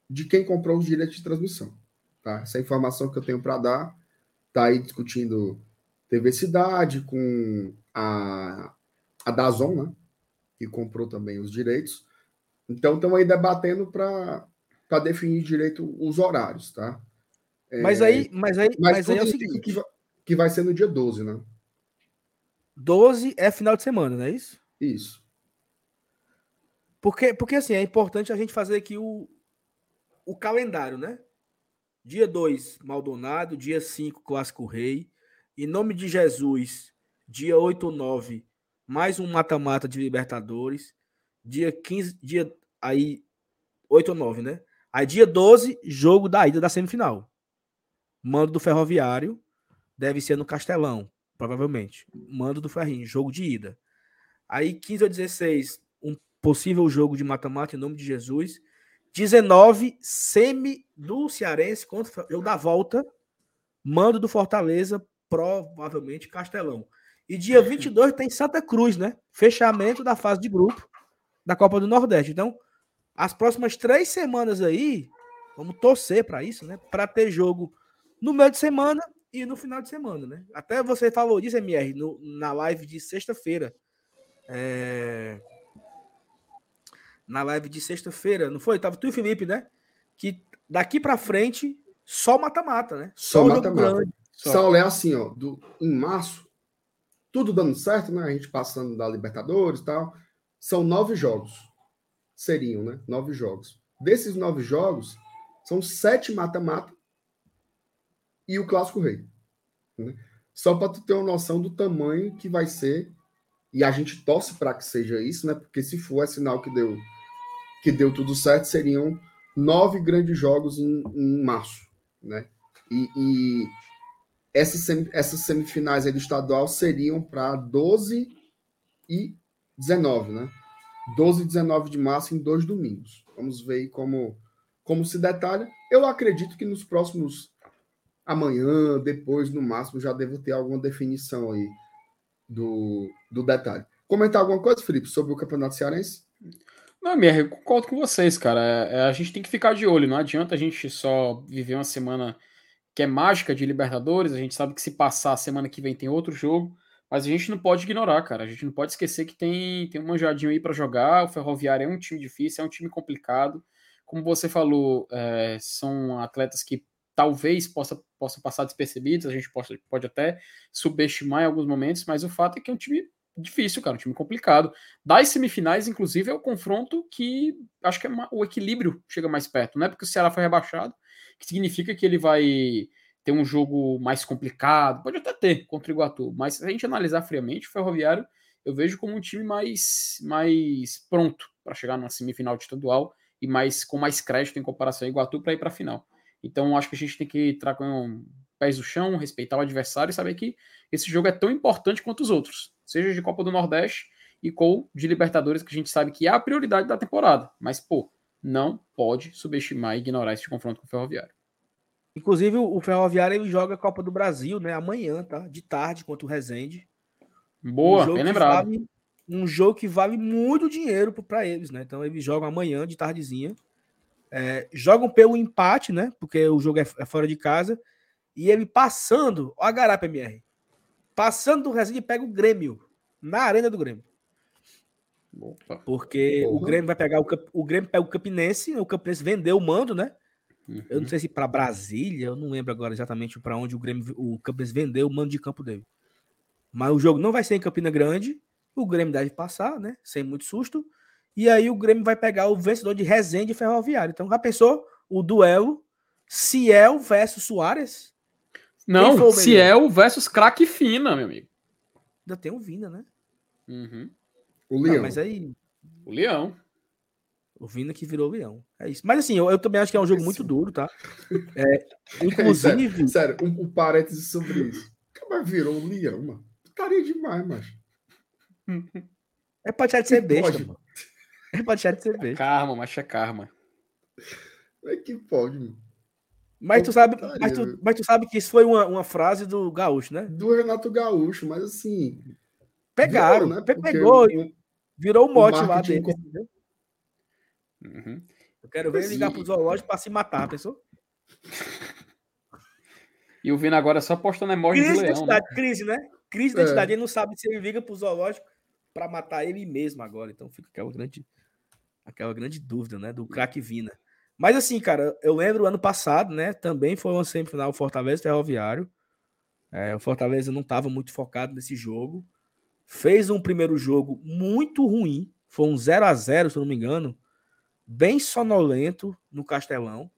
Speaker 2: de quem comprou os direitos de transmissão, tá? Essa é a informação que eu tenho para dar. Tá aí discutindo TV Cidade com a, a Dazon, né? Que comprou também os direitos. Então, estão aí debatendo para definir direito os horários, tá?
Speaker 4: Mas aí, mas aí,
Speaker 2: Mas,
Speaker 4: mas aí é o seguinte:
Speaker 2: que vai, que vai ser no dia 12, né?
Speaker 4: 12 é final de semana, não é isso?
Speaker 2: Isso.
Speaker 4: Porque, porque assim, é importante a gente fazer aqui o, o calendário, né? Dia 2, Maldonado. Dia 5, Clássico Rei. Em nome de Jesus, dia 8 ou 9, mais um mata-mata de Libertadores. Dia 15, dia aí 8 ou 9, né? Aí dia 12, jogo da ida da semifinal. Mando do Ferroviário, deve ser no Castelão, provavelmente. Mando do Ferrinho, jogo de ida. Aí 15 ou 16, um possível jogo de mata-mata em nome de Jesus. 19, semi do Cearense contra o jogo da volta. Mando do Fortaleza, provavelmente Castelão. E dia 22 tem Santa Cruz, né? Fechamento da fase de grupo da Copa do Nordeste. Então, as próximas três semanas aí, vamos torcer para isso, né? Para ter jogo no meio de semana e no final de semana, né? Até você falou disso, MR, no, na live de sexta-feira. É... Na live de sexta-feira, não foi? Tava tu e o Felipe, né? Que daqui para frente só mata-mata, né?
Speaker 2: Só mata-mata. Saulo é assim, ó, do, em março, tudo dando certo, né? A gente passando da Libertadores e tal. São nove jogos. Seriam, né? Nove jogos. Desses nove jogos, são sete mata-mata e o Clássico Rei. né? Só para tu ter uma noção do tamanho que vai ser. E a gente torce para que seja isso, né? Porque se for, é sinal que deu, que deu tudo certo. Seriam nove grandes jogos em, em março, né? E, e essas, semi- essas semifinais aí do estadual seriam para 12 e 19, né? 12 e 19 de março em dois domingos. Vamos ver como, como se detalha. Eu acredito que nos próximos amanhã, depois, no máximo, já devo ter alguma definição aí do, do detalhe. Comentar alguma coisa, Felipe, sobre o Campeonato Cearense?
Speaker 3: Não, MR, eu concordo com vocês, cara. É, a gente tem que ficar de olho. Não adianta a gente só viver uma semana que é mágica de Libertadores. A gente sabe que se passar a semana que vem tem outro jogo. Mas a gente não pode ignorar, cara. A gente não pode esquecer que tem, tem um manjadinho aí para jogar. O Ferroviário é um time difícil, é um time complicado. Como você falou, é, são atletas que talvez possa, possam passar despercebidos. A gente pode, pode até subestimar em alguns momentos, mas o fato é que é um time difícil, cara, um time complicado. Das semifinais, inclusive, é o confronto que acho que é ma- o equilíbrio chega mais perto. Não é porque o Ceará foi rebaixado, que significa que ele vai ter um jogo mais complicado. Pode até ter contra o Iguatu, mas se a gente analisar friamente, o Ferroviário eu vejo como um time mais, mais pronto para chegar numa semifinal estadual e mais com mais crédito em comparação ao Iguatu para ir para a final. Então acho que a gente tem que entrar com pés no chão, respeitar o adversário e saber que esse jogo é tão importante quanto os outros, seja de Copa do Nordeste e com de Libertadores, que a gente sabe que é a prioridade da temporada. Mas, pô, não pode subestimar e ignorar esse confronto com o Ferroviário.
Speaker 4: Inclusive, o Ferroviário ele joga a Copa do Brasil, né? Amanhã, tá? De tarde contra o Resende.
Speaker 3: Boa,
Speaker 4: um
Speaker 3: bem lembrado.
Speaker 4: vale- um jogo que vale muito dinheiro para eles, né? Então eles jogam amanhã de tardezinha. É, jogam pelo empate, né? Porque o jogo é, é fora de casa. E ele passando, ó a garapa MR. Passando do Resende pega o Grêmio na arena do Grêmio.
Speaker 3: Opa.
Speaker 4: Porque o. Grêmio vai pegar o, o Grêmio pega o Campinense, o Campinense vendeu o mando, né? Eu
Speaker 3: Uhum.
Speaker 4: não sei se para Brasília, eu não lembro agora exatamente para onde o Grêmio, o Campinense vendeu o mando de campo dele. Mas o jogo não vai ser em Campina Grande. O Grêmio deve passar, né? Sem muito susto. E aí o Grêmio vai pegar o vencedor de Resende e Ferroviário. Então já pensou o duelo Ciel versus Soares? o
Speaker 3: Não? Ciel versus craque fina, meu amigo.
Speaker 4: Ainda tem o Vina, né?
Speaker 3: Uhum.
Speaker 2: O
Speaker 4: Não,
Speaker 2: Leão.
Speaker 4: mas aí
Speaker 3: O Leão.
Speaker 4: o Vina que virou leão. É isso. Mas assim, eu, eu também acho que é um jogo muito duro, tá? É,
Speaker 2: Sério,
Speaker 4: inclusive,
Speaker 2: sério, um, um parênteses sobre isso. Acaba virou um leão, mano. Putaria demais, macho.
Speaker 4: É pra deixar de ser besta,
Speaker 2: pode?
Speaker 4: mano. É pra deixar de ser besta.
Speaker 3: Karma, mas é karma.
Speaker 2: Como é que pode, mano?
Speaker 4: Mas tu sabe, mas tu, mas tu sabe que isso foi uma, uma frase do Gaúcho, né?
Speaker 2: Do Renato Gaúcho, mas assim.
Speaker 4: Pegaram,
Speaker 2: virou, né? Porque
Speaker 4: pegou,
Speaker 2: o-
Speaker 4: virou o mote lá
Speaker 2: marketing
Speaker 4: dele. entendeu?
Speaker 3: Uhum.
Speaker 4: Eu quero ver ele ligar pro zoológico pra se matar, pensou?
Speaker 3: E o Vini agora só postando emoji
Speaker 4: Crise
Speaker 3: do leão, né?
Speaker 4: crise, né? Crise de
Speaker 2: É.
Speaker 4: identidade. Ele não sabe se ele liga pro zoológico pra matar ele mesmo agora. Então fica aquela grande, aquela grande dúvida, né? Do craque Vina. Mas assim, cara, eu lembro ano passado, né? Também foi uma semifinal Fortaleza Ferroviário. É, o Fortaleza não estava muito focado nesse jogo. Fez um primeiro jogo muito ruim. Foi um 0 a 0 se eu não me engano. Bem sonolento no Castelão.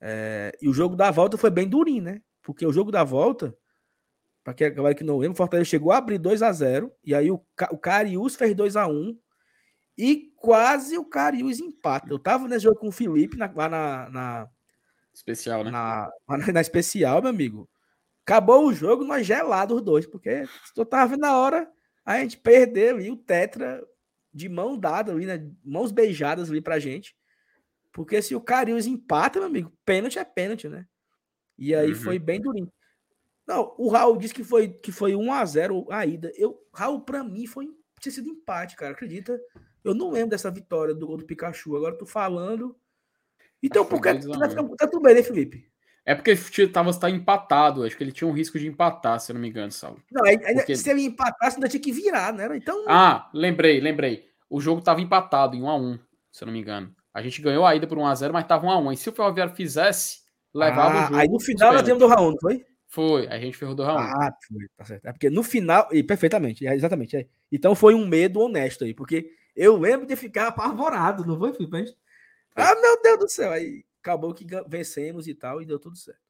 Speaker 4: É, e o jogo da volta foi bem durinho, né? Porque o jogo da volta, para quem galera que não lembra, o Fortaleza chegou a abrir 2 a 0 e aí o, o Cariús fez 2 a 1 e quase o Cariús empata. Eu tava nesse jogo com o Felipe na- lá na, na,
Speaker 3: Especial, né?
Speaker 4: na, na- na especial, meu amigo. Acabou o jogo, nós gelados os dois, porque eu tava vendo na hora a gente perdeu ali o Tetra de mão dada ali, né? Mãos beijadas ali pra gente. Porque se o Cariús empata, meu amigo, pênalti é pênalti, né? E aí
Speaker 3: Uhum.
Speaker 4: foi bem durinho. Não, o Raul disse que foi, que foi 1 a 0 a ida. Eu, Raul, pra mim, foi tinha sido empate, cara. Acredita? Eu não lembro dessa vitória do gol do Pikachu. Agora tô falando. Então, por que
Speaker 3: foi
Speaker 4: tu
Speaker 3: 2 a
Speaker 4: vai
Speaker 3: 1.
Speaker 4: ficar tá tudo bem, né, Felipe?
Speaker 3: É porque tinha- tava tá empatado. Acho que ele tinha um risco de empatar, se eu não me engano, Saulo.
Speaker 4: Não, aí-
Speaker 3: Porque-
Speaker 4: se ele empatasse, ainda tinha que virar, né? Então,
Speaker 3: Ah, lembrei, lembrei. O jogo tava empatado em 1 a 1 se eu não me engano. A gente ganhou a ida por 1 a 0 mas tava 1 a 1 E se o Ferroviário fizesse, levava
Speaker 4: Ah,
Speaker 3: o jogo.
Speaker 4: Aí no final nós temos do Raul, não foi?
Speaker 3: Foi, a gente ferrou do Raul.
Speaker 4: Ah, foi, tá certo. É porque no final, e perfeitamente, é, exatamente. é. Então foi um medo honesto aí, porque eu lembro de ficar apavorado, não foi, Felipe? Ah, meu Deus do céu! Aí acabou que vencemos e tal, e deu tudo certo.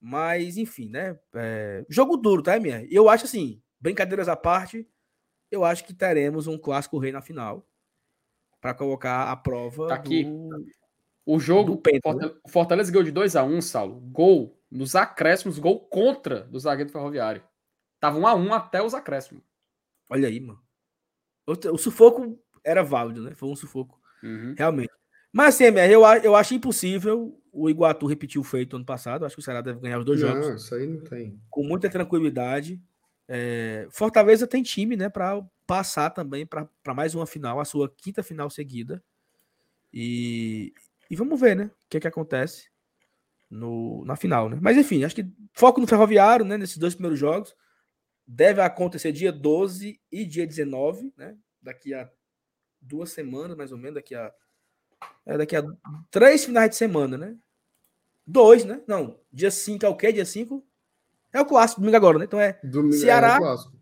Speaker 4: Mas, enfim, né? é, Jogo duro, tá, minha? Eu acho assim, brincadeiras à parte, eu acho que teremos um clássico rei na final para colocar a prova
Speaker 3: Tá aqui.
Speaker 4: do-
Speaker 3: O jogo,
Speaker 4: do Penta,
Speaker 3: Fortaleza, o Fortaleza ganhou de 2 a 1 Saulo. Gol nos acréscimos, gol contra do zagueiro Ferroviário. Tava 1 a 1 até os acréscimos.
Speaker 4: Olha aí, mano. O, o sufoco era válido, né? Foi um sufoco,
Speaker 3: Uhum.
Speaker 4: realmente. Mas assim, MR, eu, eu acho impossível o Iguatu repetir o feito ano passado. Acho que o Ceará deve ganhar os dois jogos
Speaker 2: Não, isso aí não tem.
Speaker 4: com muita tranquilidade. É, Fortaleza tem time, né, para passar também para mais uma final, a sua quinta final seguida. E, e vamos ver, né, o que, que acontece no, na final, né? Mas enfim, acho que foco no Ferroviário, né, nesses dois primeiros jogos. Deve acontecer dia 12 e dia 19, né? Daqui a duas semanas, mais ou menos, daqui a é, daqui a três finais de semana, né? Dois, né? Não, dia 5 é o quê? Dia 5? É o clássico, domingo agora, né? Então é.
Speaker 2: Domingo
Speaker 4: Ceará-
Speaker 2: é clássico.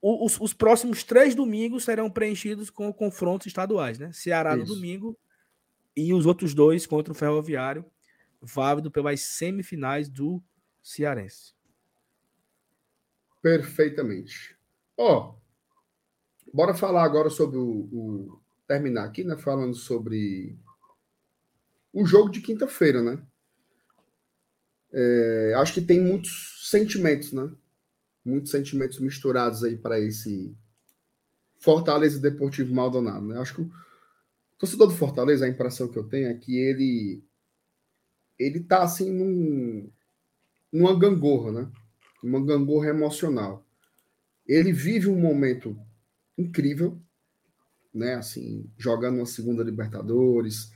Speaker 4: o- Os, os próximos três domingos serão preenchidos com confrontos estaduais, né? Ceará no
Speaker 2: Isso.
Speaker 4: domingo e os outros dois contra o Ferroviário, válido pelas semifinais do Cearense.
Speaker 2: Perfeitamente. Ó, bora falar agora sobre o, o- Terminar aqui, né? Falando sobre o jogo de quinta-feira, né? É, acho que tem muitos sentimentos, né? Muitos sentimentos misturados aí para esse Fortaleza Deportivo Maldonado, né? Acho que o torcedor do Fortaleza, a impressão que eu tenho é que ele ele tá assim num, numa gangorra, né? Uma gangorra emocional. Ele vive um momento incrível, né? Assim, jogando uma segunda Libertadores,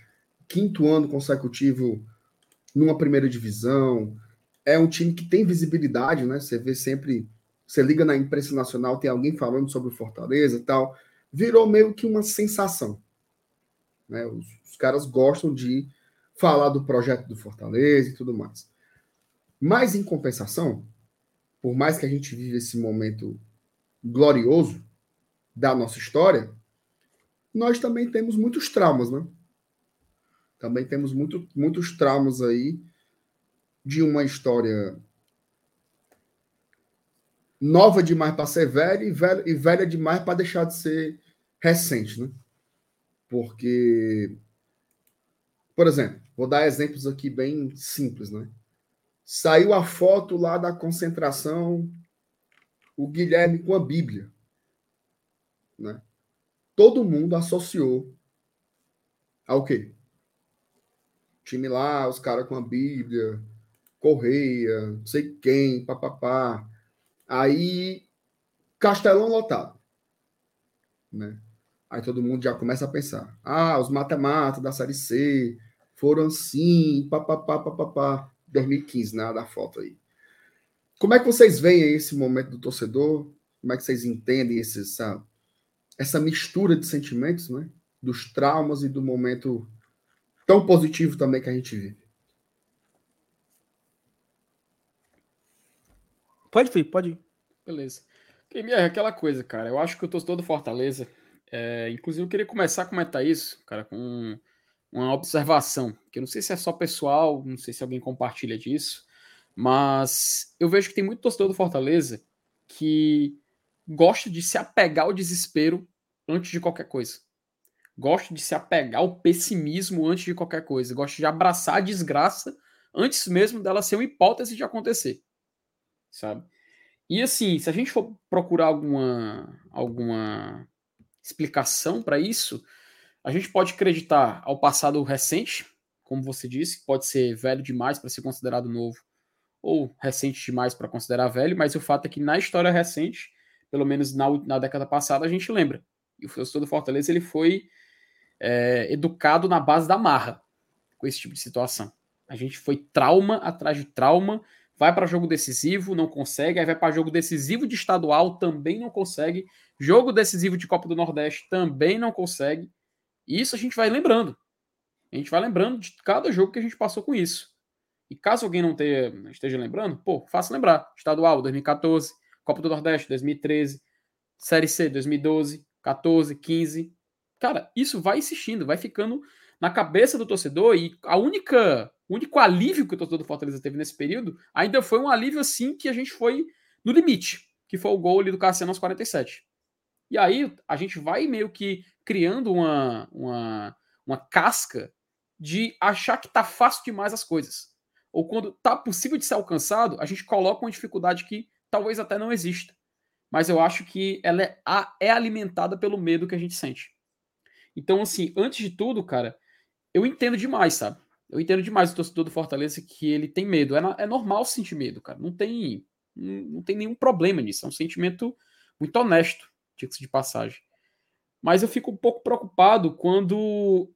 Speaker 2: quinto ano consecutivo numa primeira divisão. É um time que tem visibilidade, né? Você vê sempre, você liga na imprensa nacional, tem alguém falando sobre o Fortaleza e tal. Virou meio que uma sensação. Né? Os, os caras gostam de falar do projeto do Fortaleza e tudo mais. Mas, em compensação, por mais que a gente vive esse momento glorioso da nossa história, nós também temos muitos traumas, né? Também temos muito, muitos traumas aí de uma história nova demais para ser velha e, velha e velha demais para deixar de ser recente, né? Porque, por exemplo, vou dar exemplos aqui bem simples, né? Saiu a foto lá da concentração, o Guilherme com a Bíblia. Né? Todo mundo associou ao quê? Time lá, os caras com a Bíblia, Correia, não sei quem, papapá. Aí, Castelão lotado. Né? Aí todo mundo já começa a pensar. Ah, os mata-mata da Série C foram assim, papapá, papapá. 2015, né? Da foto aí. Como é que vocês veem esse momento do torcedor? Como é que vocês entendem esse, essa, essa mistura de sentimentos, né? Dos traumas e do momento tão positivo também que a gente vive.
Speaker 4: Pode ir, pode ir.
Speaker 3: Beleza. é aquela coisa, cara. Eu acho que o torcedor do Fortaleza, é, inclusive eu queria começar a comentar isso, cara, com uma observação, que eu não sei se é só pessoal, não sei se alguém compartilha disso, mas eu vejo que tem muito torcedor do Fortaleza que gosta de se apegar ao desespero antes de qualquer coisa. Gosto de se apegar ao pessimismo antes de qualquer coisa. Gosto de abraçar a desgraça antes mesmo dela ser uma hipótese de acontecer. Sabe? E assim, se a gente for procurar alguma, alguma explicação para isso, a gente pode acreditar ao passado recente, como você disse, pode ser velho demais para ser considerado novo, ou recente demais para considerar velho, mas o fato é que na história recente, pelo menos na, na década passada, a gente lembra. E o torcedor do Fortaleza ele foi é, educado na base da marra com esse tipo de situação. A gente foi trauma atrás de trauma, vai para jogo decisivo, não consegue, aí vai para jogo decisivo de estadual, também não consegue, jogo decisivo de Copa do Nordeste, também não consegue. E isso a gente vai lembrando. A gente vai lembrando de cada jogo que a gente passou com isso. E caso alguém não tenha, esteja lembrando, pô, faça lembrar. Estadual 2014, Copa do Nordeste 2013, Série C 2012, 14, 15, Cara, isso vai insistindo, vai ficando na cabeça do torcedor e a única, o único alívio que o torcedor do Fortaleza teve nesse período ainda foi um alívio assim que a gente foi no limite, que foi o gol ali do Cassiano aos 47. E aí a gente vai meio que criando uma, uma, uma casca de achar que tá fácil demais as coisas. Ou quando tá possível de ser alcançado, a gente coloca uma dificuldade que talvez até não exista. Mas eu acho que ela é, é alimentada pelo medo que a gente sente. Então, assim, antes de tudo, cara, eu entendo demais, sabe? Eu entendo demais o torcedor do Fortaleza que ele tem medo. É, é normal sentir medo, cara. Não tem, não, não tem nenhum problema nisso. É um sentimento muito honesto, diga-se de passagem. Mas eu fico um pouco preocupado quando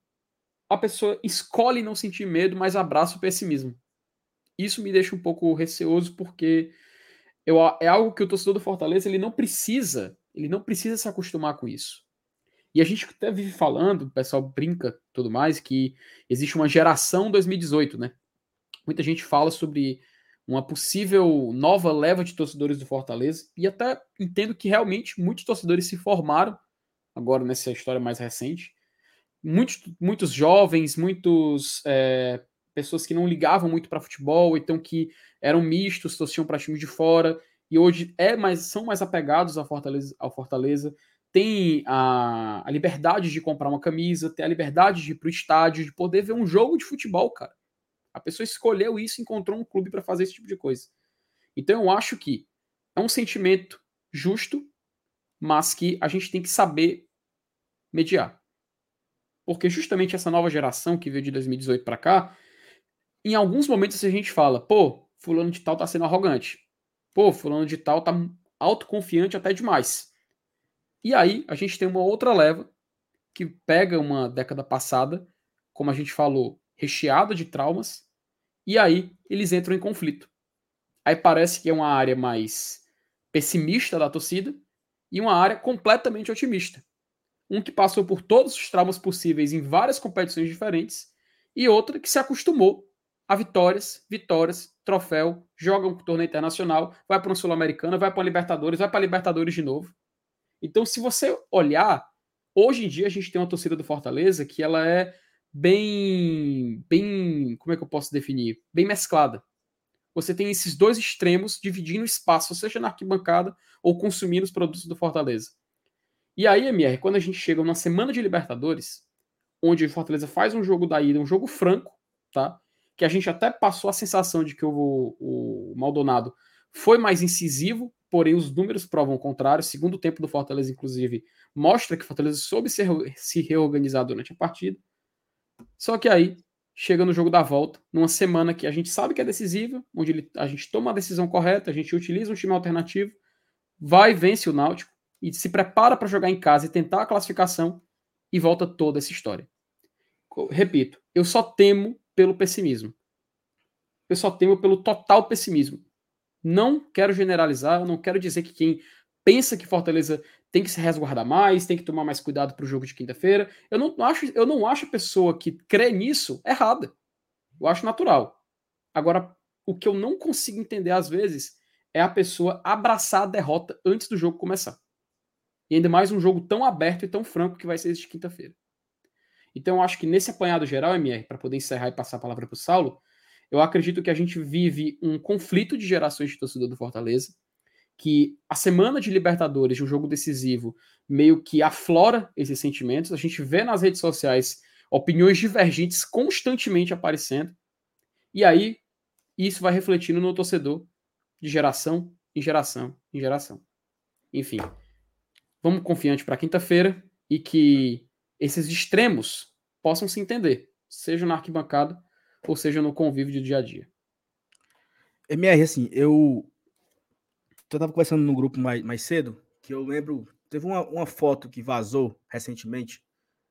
Speaker 3: a pessoa escolhe não sentir medo, mas abraça o pessimismo. Isso me deixa um pouco receoso porque eu, é algo que o torcedor do Fortaleza ele não precisa, ele não precisa se acostumar com isso. E a gente até vive falando, o pessoal brinca tudo mais, que existe uma geração 2018, né? Muita gente fala sobre uma possível nova leva de torcedores do Fortaleza, e até entendo que realmente muitos torcedores se formaram agora nessa história mais recente. Muitos, muitos jovens, muitos é, pessoas que não ligavam muito para futebol, então que eram mistos, torciam para times de fora, e hoje é mais, são mais apegados ao Fortaleza, ao Fortaleza tem a, a, liberdade de comprar uma camisa, tem a liberdade de ir para o estádio, de poder ver um jogo de futebol, cara. A pessoa escolheu isso, encontrou um clube para fazer esse tipo de coisa. Então eu acho que é um sentimento justo, mas que a gente tem que saber mediar. Porque justamente essa nova geração que veio de 2018 para cá, em alguns momentos a gente fala, pô, fulano de tal tá sendo arrogante. Pô, fulano de tal tá autoconfiante até demais. E aí a gente tem uma outra leva que pega uma década passada, como a gente falou, recheada de traumas, e aí eles entram em conflito. Aí parece que é uma área mais pessimista da torcida e uma área completamente otimista. Um que passou por todos os traumas possíveis em várias competições diferentes e outra que se acostumou a vitórias, vitórias, troféu, joga um torneio internacional, vai para uma Sul-Americana, vai para a Libertadores, vai para a Libertadores de novo. Então, se você olhar, hoje em dia a gente tem uma torcida do Fortaleza que ela é bem, bem, como é que eu posso definir? Bem mesclada. Você tem esses dois extremos dividindo espaço, seja na arquibancada ou consumindo os produtos do Fortaleza. E aí, MR, quando a gente chega na semana de Libertadores, onde o Fortaleza faz um jogo da ida, um jogo franco, tá? Que a gente até passou a sensação de que o, o Maldonado foi mais incisivo porém os números provam o contrário. O segundo tempo do Fortaleza, inclusive, mostra que o Fortaleza soube se, se reorganizar durante a partida. Só que aí, chega no jogo da volta, numa semana que a gente sabe que é decisiva, onde ele, a gente toma a decisão correta, a gente utiliza um time alternativo, vai e vence o Náutico e se prepara para jogar em casa e tentar a classificação e volta toda essa história. Repito, eu só temo pelo pessimismo. Eu só temo pelo total pessimismo. Não quero generalizar, não quero dizer que quem pensa que Fortaleza tem que se resguardar mais, tem que tomar mais cuidado para o jogo de quinta-feira. Eu não acho, eu não acho a pessoa que crê nisso errada. Eu acho natural. Agora, o que eu não consigo entender às vezes é a pessoa abraçar a derrota antes do jogo começar. E ainda mais um jogo tão aberto e tão franco que vai ser de quinta-feira. Então, eu acho que nesse apanhado geral, MR, para poder encerrar e passar a palavra para o Saulo, eu acredito que a gente vive um conflito de gerações de torcedor do Fortaleza que a semana de Libertadores, de um jogo decisivo, meio que aflora esses sentimentos. A gente vê nas redes sociais opiniões divergentes constantemente aparecendo. E aí, isso vai refletindo no torcedor de geração em geração em geração. Enfim, vamos confiante para quinta-feira e que esses extremos possam se entender, seja na arquibancada ou seja no convívio do dia a dia.
Speaker 4: MR, assim, eu eu tava conversando no grupo mais, mais cedo, que eu lembro, teve uma, uma foto que vazou recentemente.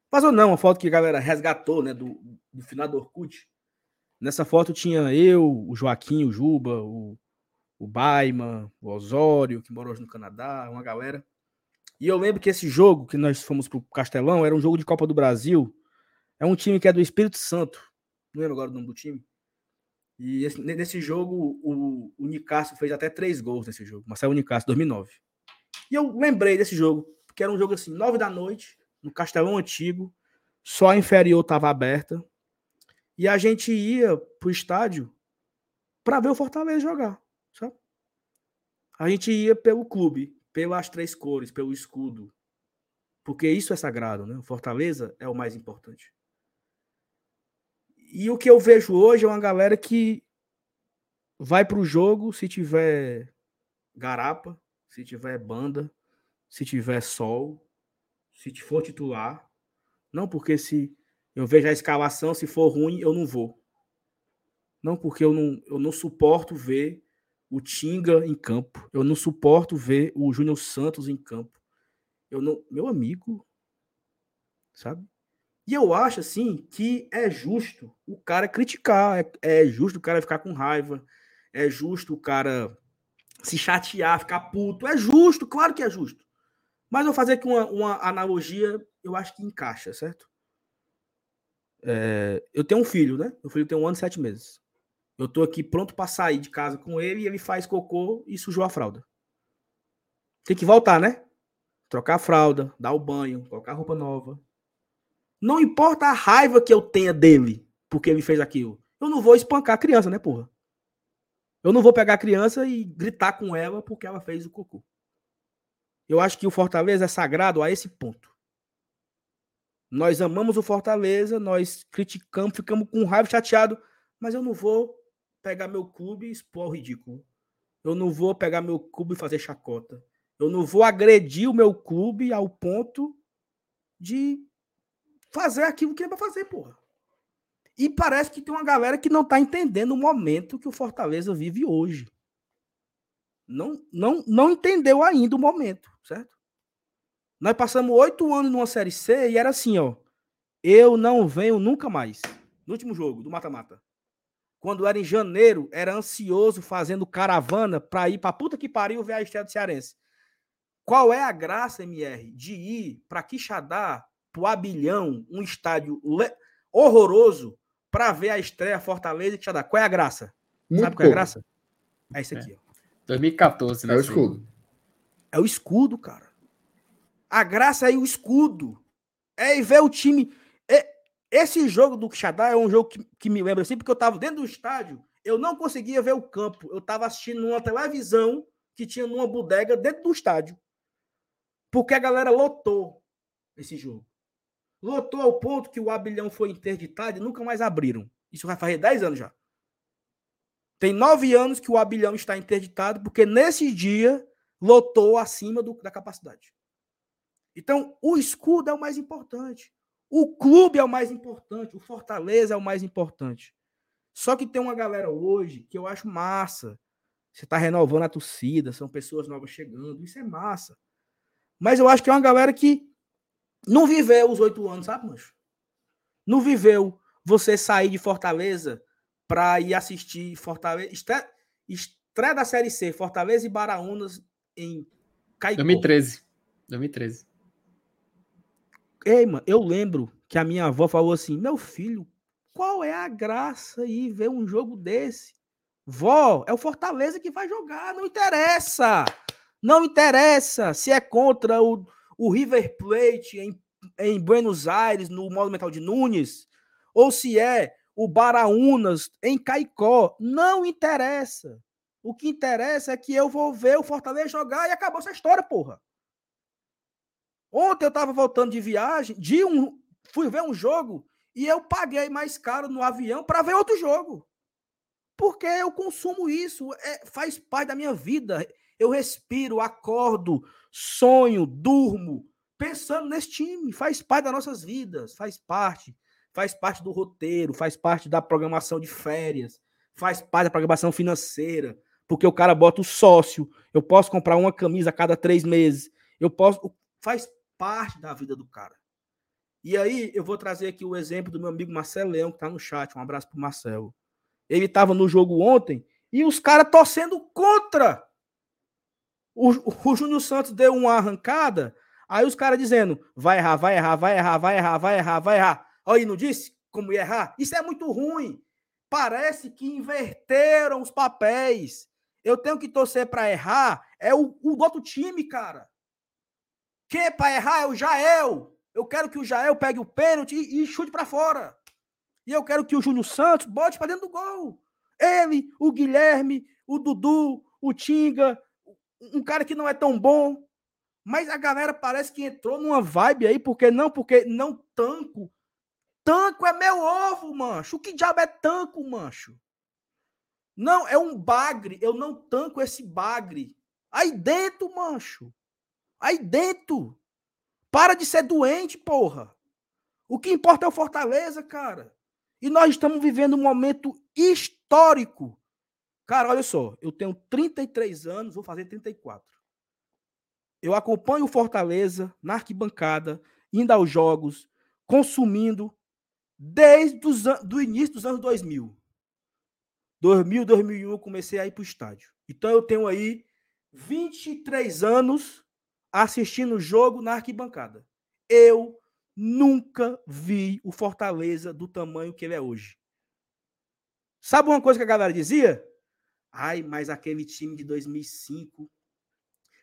Speaker 4: Vazou não, uma foto que a galera resgatou, né, do, do final do Orkut. Nessa foto tinha eu, o Joaquim, o Juba, o, o Baima, o Osório, que mora hoje no Canadá, uma galera. E eu lembro que esse jogo que nós fomos pro Castelão era um jogo de Copa do Brasil. É um time que é do Espírito Santo. Não lembro agora o nome do time. E esse, nesse jogo, o, o fez até três gols nesse jogo. Marcelo Nicasso, 2009. E eu lembrei desse jogo, porque era um jogo assim, nove da noite, no Castelão Antigo, só a inferior estava aberta. E a gente ia pro estádio para ver o Fortaleza jogar, sabe? A gente ia pelo clube, pelas três cores, pelo escudo. Porque isso é sagrado, né? Fortaleza é o mais importante. E o que eu vejo hoje é uma galera que vai para o jogo se tiver garapa, se tiver banda, se tiver sol, se for titular. Não porque se eu vejo a escalação, se for ruim, eu não vou. Não porque eu não, eu não suporto ver o Tinga em campo. Eu não suporto ver o Júnior Santos em campo. Eu não, meu amigo, sabe? E eu acho, assim, que é justo o cara criticar, é, é justo o cara ficar com raiva, é justo o cara se chatear, ficar puto. É justo, claro que é justo. Mas eu vou fazer aqui uma, uma analogia, eu acho que encaixa, certo? É, eu tenho um filho, né? Meu filho tem um ano e sete meses. Eu tô aqui pronto para sair de casa com ele e ele faz cocô e sujou a fralda. Tem que voltar, né? Trocar a fralda, dar o banho, colocar roupa nova, não importa a raiva que eu tenha dele, porque ele fez aquilo. Eu não vou espancar a criança, né, porra? Eu não vou pegar a criança e gritar com ela porque ela fez o cocô. Eu acho que o Fortaleza é sagrado a esse ponto. Nós amamos o Fortaleza, nós criticamos, ficamos com raiva, chateado, mas eu não vou pegar meu clube e expor o ridículo. Eu não vou pegar meu clube e fazer chacota. Eu não vou agredir o meu clube ao ponto de fazer aquilo que é para fazer, porra. E parece que tem uma galera que não tá entendendo o momento que o Fortaleza vive hoje. Não, não, não entendeu ainda o momento, certo? Nós passamos oito anos numa Série C e era assim, ó. Eu não venho nunca mais. No último jogo, do mata-mata. Quando era em janeiro, era ansioso fazendo caravana para ir pra puta que pariu ver a estreia do Cearense. Qual é a graça, MR, de ir para Quixadá pro Abilhão, um estádio horroroso, para ver a estreia Fortaleza e dar. Qual é a graça? Muito Sabe qual é a graça? É isso aqui, é. ó.
Speaker 3: 2014, né?
Speaker 2: É o escudo.
Speaker 4: É o escudo, cara. A graça é o escudo. É ver o time. Esse jogo do Quixadá é um jogo que, que me lembra assim, porque eu tava dentro do estádio, eu não conseguia ver o campo. Eu tava assistindo numa televisão que tinha numa bodega dentro do estádio. Porque a galera lotou esse jogo. Lotou ao ponto que o Abilhão foi interditado e nunca mais abriram. Isso vai fazer 10 anos já. Tem nove anos que o Abilhão está interditado, porque nesse dia lotou acima do, da capacidade. Então, o escudo é o mais importante. O clube é o mais importante. O Fortaleza é o mais importante. Só que tem uma galera hoje que eu acho massa. Você está renovando a torcida, são pessoas novas chegando, isso é massa. Mas eu acho que é uma galera que não viveu os oito anos, sabe, mancho? Não viveu você sair de Fortaleza para ir assistir Fortaleza. Estreia, estreia da Série C, Fortaleza e Baraunas em
Speaker 3: Caicó. 2013. 2013.
Speaker 4: Ei, mano, eu lembro que a minha avó falou assim: meu filho, qual é a graça aí ver um jogo desse? Vó, é o Fortaleza que vai jogar, não interessa. Não interessa se é contra o, o River Plate em, em Buenos Aires, no Monumental de Nunes, ou se é o Baraunas em Caicó. Não interessa. O que interessa é que eu vou ver o Fortaleza jogar e acabou essa história, porra. Ontem eu tava voltando de viagem, de um, fui ver um jogo e eu paguei mais caro no avião para ver outro jogo. Porque eu consumo isso, é, faz parte da minha vida. Eu respiro, acordo, sonho, durmo, pensando nesse time. Faz parte das nossas vidas, faz parte. Faz parte do roteiro, faz parte da programação de férias, faz parte da programação financeira. Porque o cara bota o sócio. Eu posso comprar uma camisa a cada três meses. Eu posso. Faz parte da vida do cara. E aí, eu vou trazer aqui o exemplo do meu amigo Marcelo Leão, que está no chat. Um abraço para o Marcelo. Ele estava no jogo ontem e os caras torcendo contra. O, o Júnior Santos deu uma arrancada, aí os caras dizendo: vai errar, vai errar, vai errar, vai errar, vai errar, vai errar. Aí não disse como ia errar? Isso é muito ruim. Parece que inverteram os papéis. Eu tenho que torcer para errar. É o, o outro time, cara. Quem para errar é o Jael. Eu quero que o Jael pegue o pênalti e, e chute para fora. E eu quero que o Júnior Santos bote para dentro do gol. Ele, o Guilherme, o Dudu, o Tinga, um cara que não é tão bom. Mas a galera parece que entrou numa vibe aí, porque não, porque não tanco. Tanco é meu ovo, mancho. O que diabo é tanco, mancho? Não, é um bagre. Eu não tanco esse bagre. Aí dentro, mancho. Aí dentro. Para de ser doente, porra. O que importa é o Fortaleza, cara. E nós estamos vivendo um momento histórico. Cara, olha só, eu tenho 33 anos, vou fazer 34. Eu acompanho o Fortaleza na arquibancada, indo aos jogos, consumindo desde os do início dos anos 2000. 2000, 2001 eu comecei a ir para o estádio. Então eu tenho aí 23 anos assistindo o jogo na arquibancada. Eu nunca vi o Fortaleza do tamanho que ele é hoje. Sabe uma coisa que a galera dizia? Ai, mas aquele time de 2005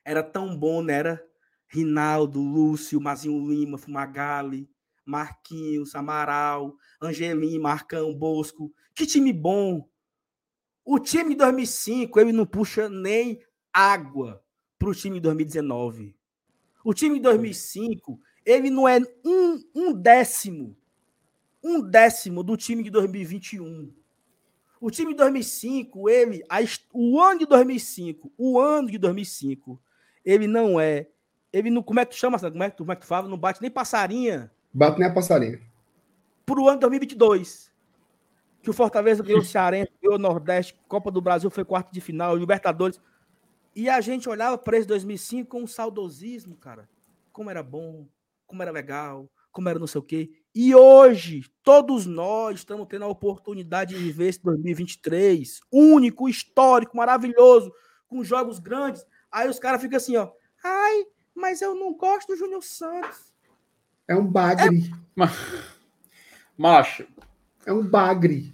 Speaker 4: era tão bom, né? Era Rinaldo, Lúcio, Mazinho Lima, Fumagalli, Marquinhos, Amaral, Angelim, Marcão, Bosco. Que time bom! O time de 2005, ele não puxa nem água para o time de 2019. O time de 2005, ele não é um, um décimo, um décimo do time de 2021. O time de 2005, ele, a, o ano de 2005, o ano de 2005, ele não é, ele não, como é que tu chama, como é que tu, como é que tu fala? Não bate nem passarinha.
Speaker 2: Bate nem a passarinha.
Speaker 4: Pro ano de 2022, que o Fortaleza ganhou o Cearense, ganhou o Nordeste, Copa do Brasil foi quarto de final, Libertadores. E a gente olhava para esse 2005 com um saudosismo, cara. Como era bom, como era legal, como era não sei o quê. E hoje, todos nós estamos tendo a oportunidade de viver esse 2023, único, histórico, maravilhoso, com jogos grandes. Aí os caras ficam assim, ó. Ai, mas eu não gosto do Júnior Santos.
Speaker 2: É um bagre.
Speaker 3: É... Macho.
Speaker 2: É um bagre.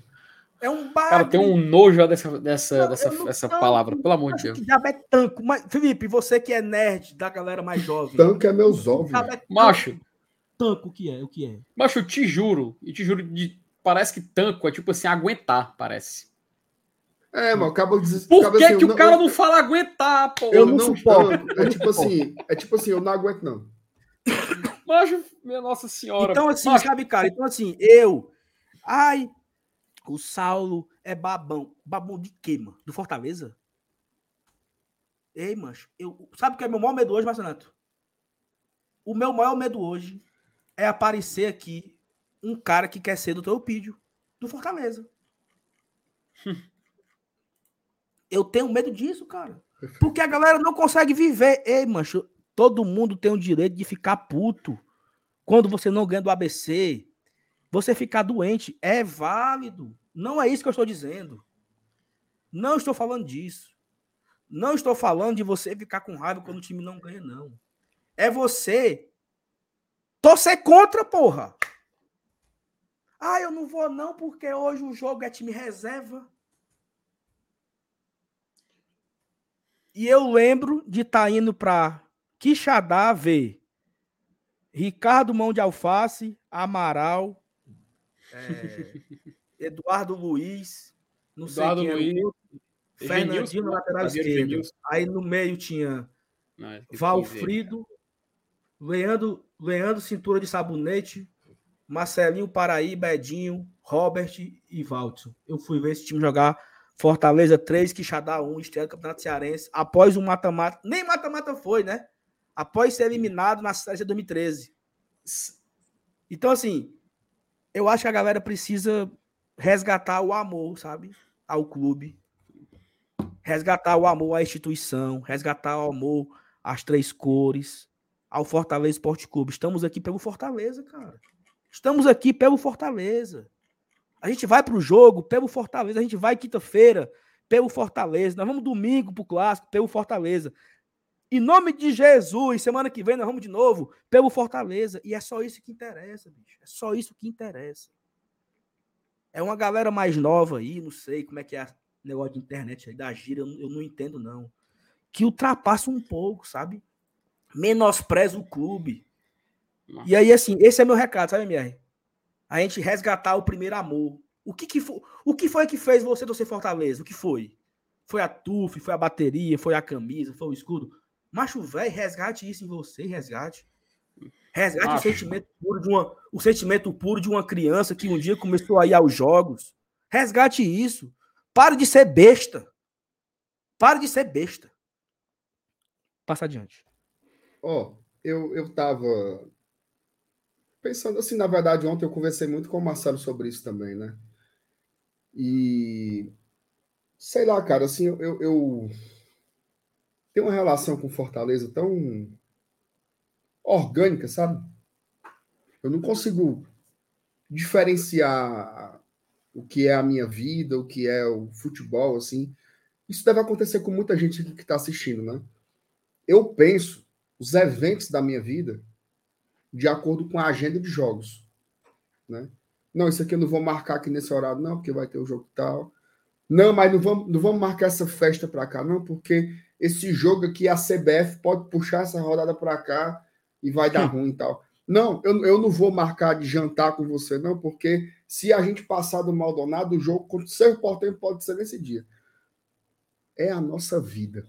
Speaker 4: É um bagre.
Speaker 3: Cara, tem um nojo dessa, dessa, dessa essa palavra, pelo amor de Deus.
Speaker 4: Que é tanco. Mas, Felipe, você que é nerd da galera mais jovem.
Speaker 2: Tanco é meus ovos.
Speaker 3: É Macho.
Speaker 4: Tanco, o que é? O que é?
Speaker 3: Macho, eu te juro, e te juro, de, parece que tanco é tipo assim, aguentar, parece.
Speaker 2: É, mano, acaba de
Speaker 3: Por que, assim, que o não, cara eu, não fala aguentar, pô?
Speaker 2: Eu não, não suporto. É tipo assim, é tipo assim, eu não aguento, não.
Speaker 3: Macho, minha Nossa Senhora.
Speaker 4: Então, assim, Macho. sabe, cara? Então, assim, eu. Ai, o Saulo é babão. Babão de quê, mano? Do Fortaleza? Ei, mancho, eu, sabe o que é meu maior medo hoje, Marcenato? O meu maior medo hoje é aparecer aqui um cara que quer ser do teu pídio, do Fortaleza. eu tenho medo disso, cara. Porque a galera não consegue viver. Ei, mancho, todo mundo tem o direito de ficar puto quando você não ganha do ABC. Você ficar doente é válido. Não é isso que eu estou dizendo. Não estou falando disso. Não estou falando de você ficar com raiva quando o time não ganha, não. É você torcer contra, porra. Ah, eu não vou não porque hoje o jogo é time reserva. E eu lembro de estar tá indo para Quixadá ver Ricardo Mão de Alface, Amaral, é, Eduardo Luiz, não Eduardo sei quem Luiz, Fernandinho na lateral esquerda. Aí no meio tinha Não, Valfrido, Leandro, Leandro Cintura de Sabonete, Marcelinho Paraíba, Edinho, Robert e Valtson. Eu fui ver esse time jogar Fortaleza 3, Quixadá 1, estreia do Campeonato Cearense, após o mata-mata. Nem mata-mata foi, né? Após ser eliminado na Série de 2013. Então, assim, eu acho que a galera precisa resgatar o amor, sabe? Ao clube resgatar o amor à instituição, resgatar o amor às três cores, ao Fortaleza Esporte Clube. Estamos aqui pelo Fortaleza, cara. Estamos aqui pelo Fortaleza. A gente vai para o jogo pelo Fortaleza. A gente vai quinta-feira pelo Fortaleza. Nós vamos domingo para o clássico pelo Fortaleza. Em nome de Jesus, semana que vem nós vamos de novo pelo Fortaleza. E é só isso que interessa, bicho. É só isso que interessa. É uma galera mais nova aí, não sei como é que é negócio de internet aí, da gira, eu, eu não entendo, não. Que ultrapassa um pouco, sabe? Menospreza o clube. Nossa. E aí, assim, esse é meu recado, sabe, MR? A gente resgatar o primeiro amor. O que, que, foi, o que foi que fez você torcer Fortaleza? O que foi? Foi a TUF, foi a bateria, foi a camisa, foi o escudo. Macho velho, resgate isso em você, resgate. Resgate Macho. o sentimento puro de uma, o sentimento puro de uma criança que um dia começou a ir aos jogos. Resgate isso. Pare de ser besta. Pare de ser besta. Passa adiante.
Speaker 2: Ó, oh, eu, eu tava pensando assim, na verdade, ontem eu conversei muito com o Marcelo sobre isso também, né? E sei lá, cara, assim, eu, eu, eu tenho uma relação com Fortaleza tão orgânica, sabe? Eu não consigo diferenciar o que é a minha vida, o que é o futebol, assim. Isso deve acontecer com muita gente que está assistindo, né? Eu penso os eventos da minha vida de acordo com a agenda de jogos, né? Não, isso aqui eu não vou marcar aqui nesse horário, não, porque vai ter o um jogo tal. Não, mas não vamos, não vamos marcar essa festa para cá, não, porque esse jogo aqui, a CBF pode puxar essa rodada para cá e vai dar ruim e tal. Não, eu, eu não vou marcar de jantar com você, não, porque se a gente passar do Maldonado, o jogo contra o Cerro Porteiro pode ser nesse dia. É a nossa vida.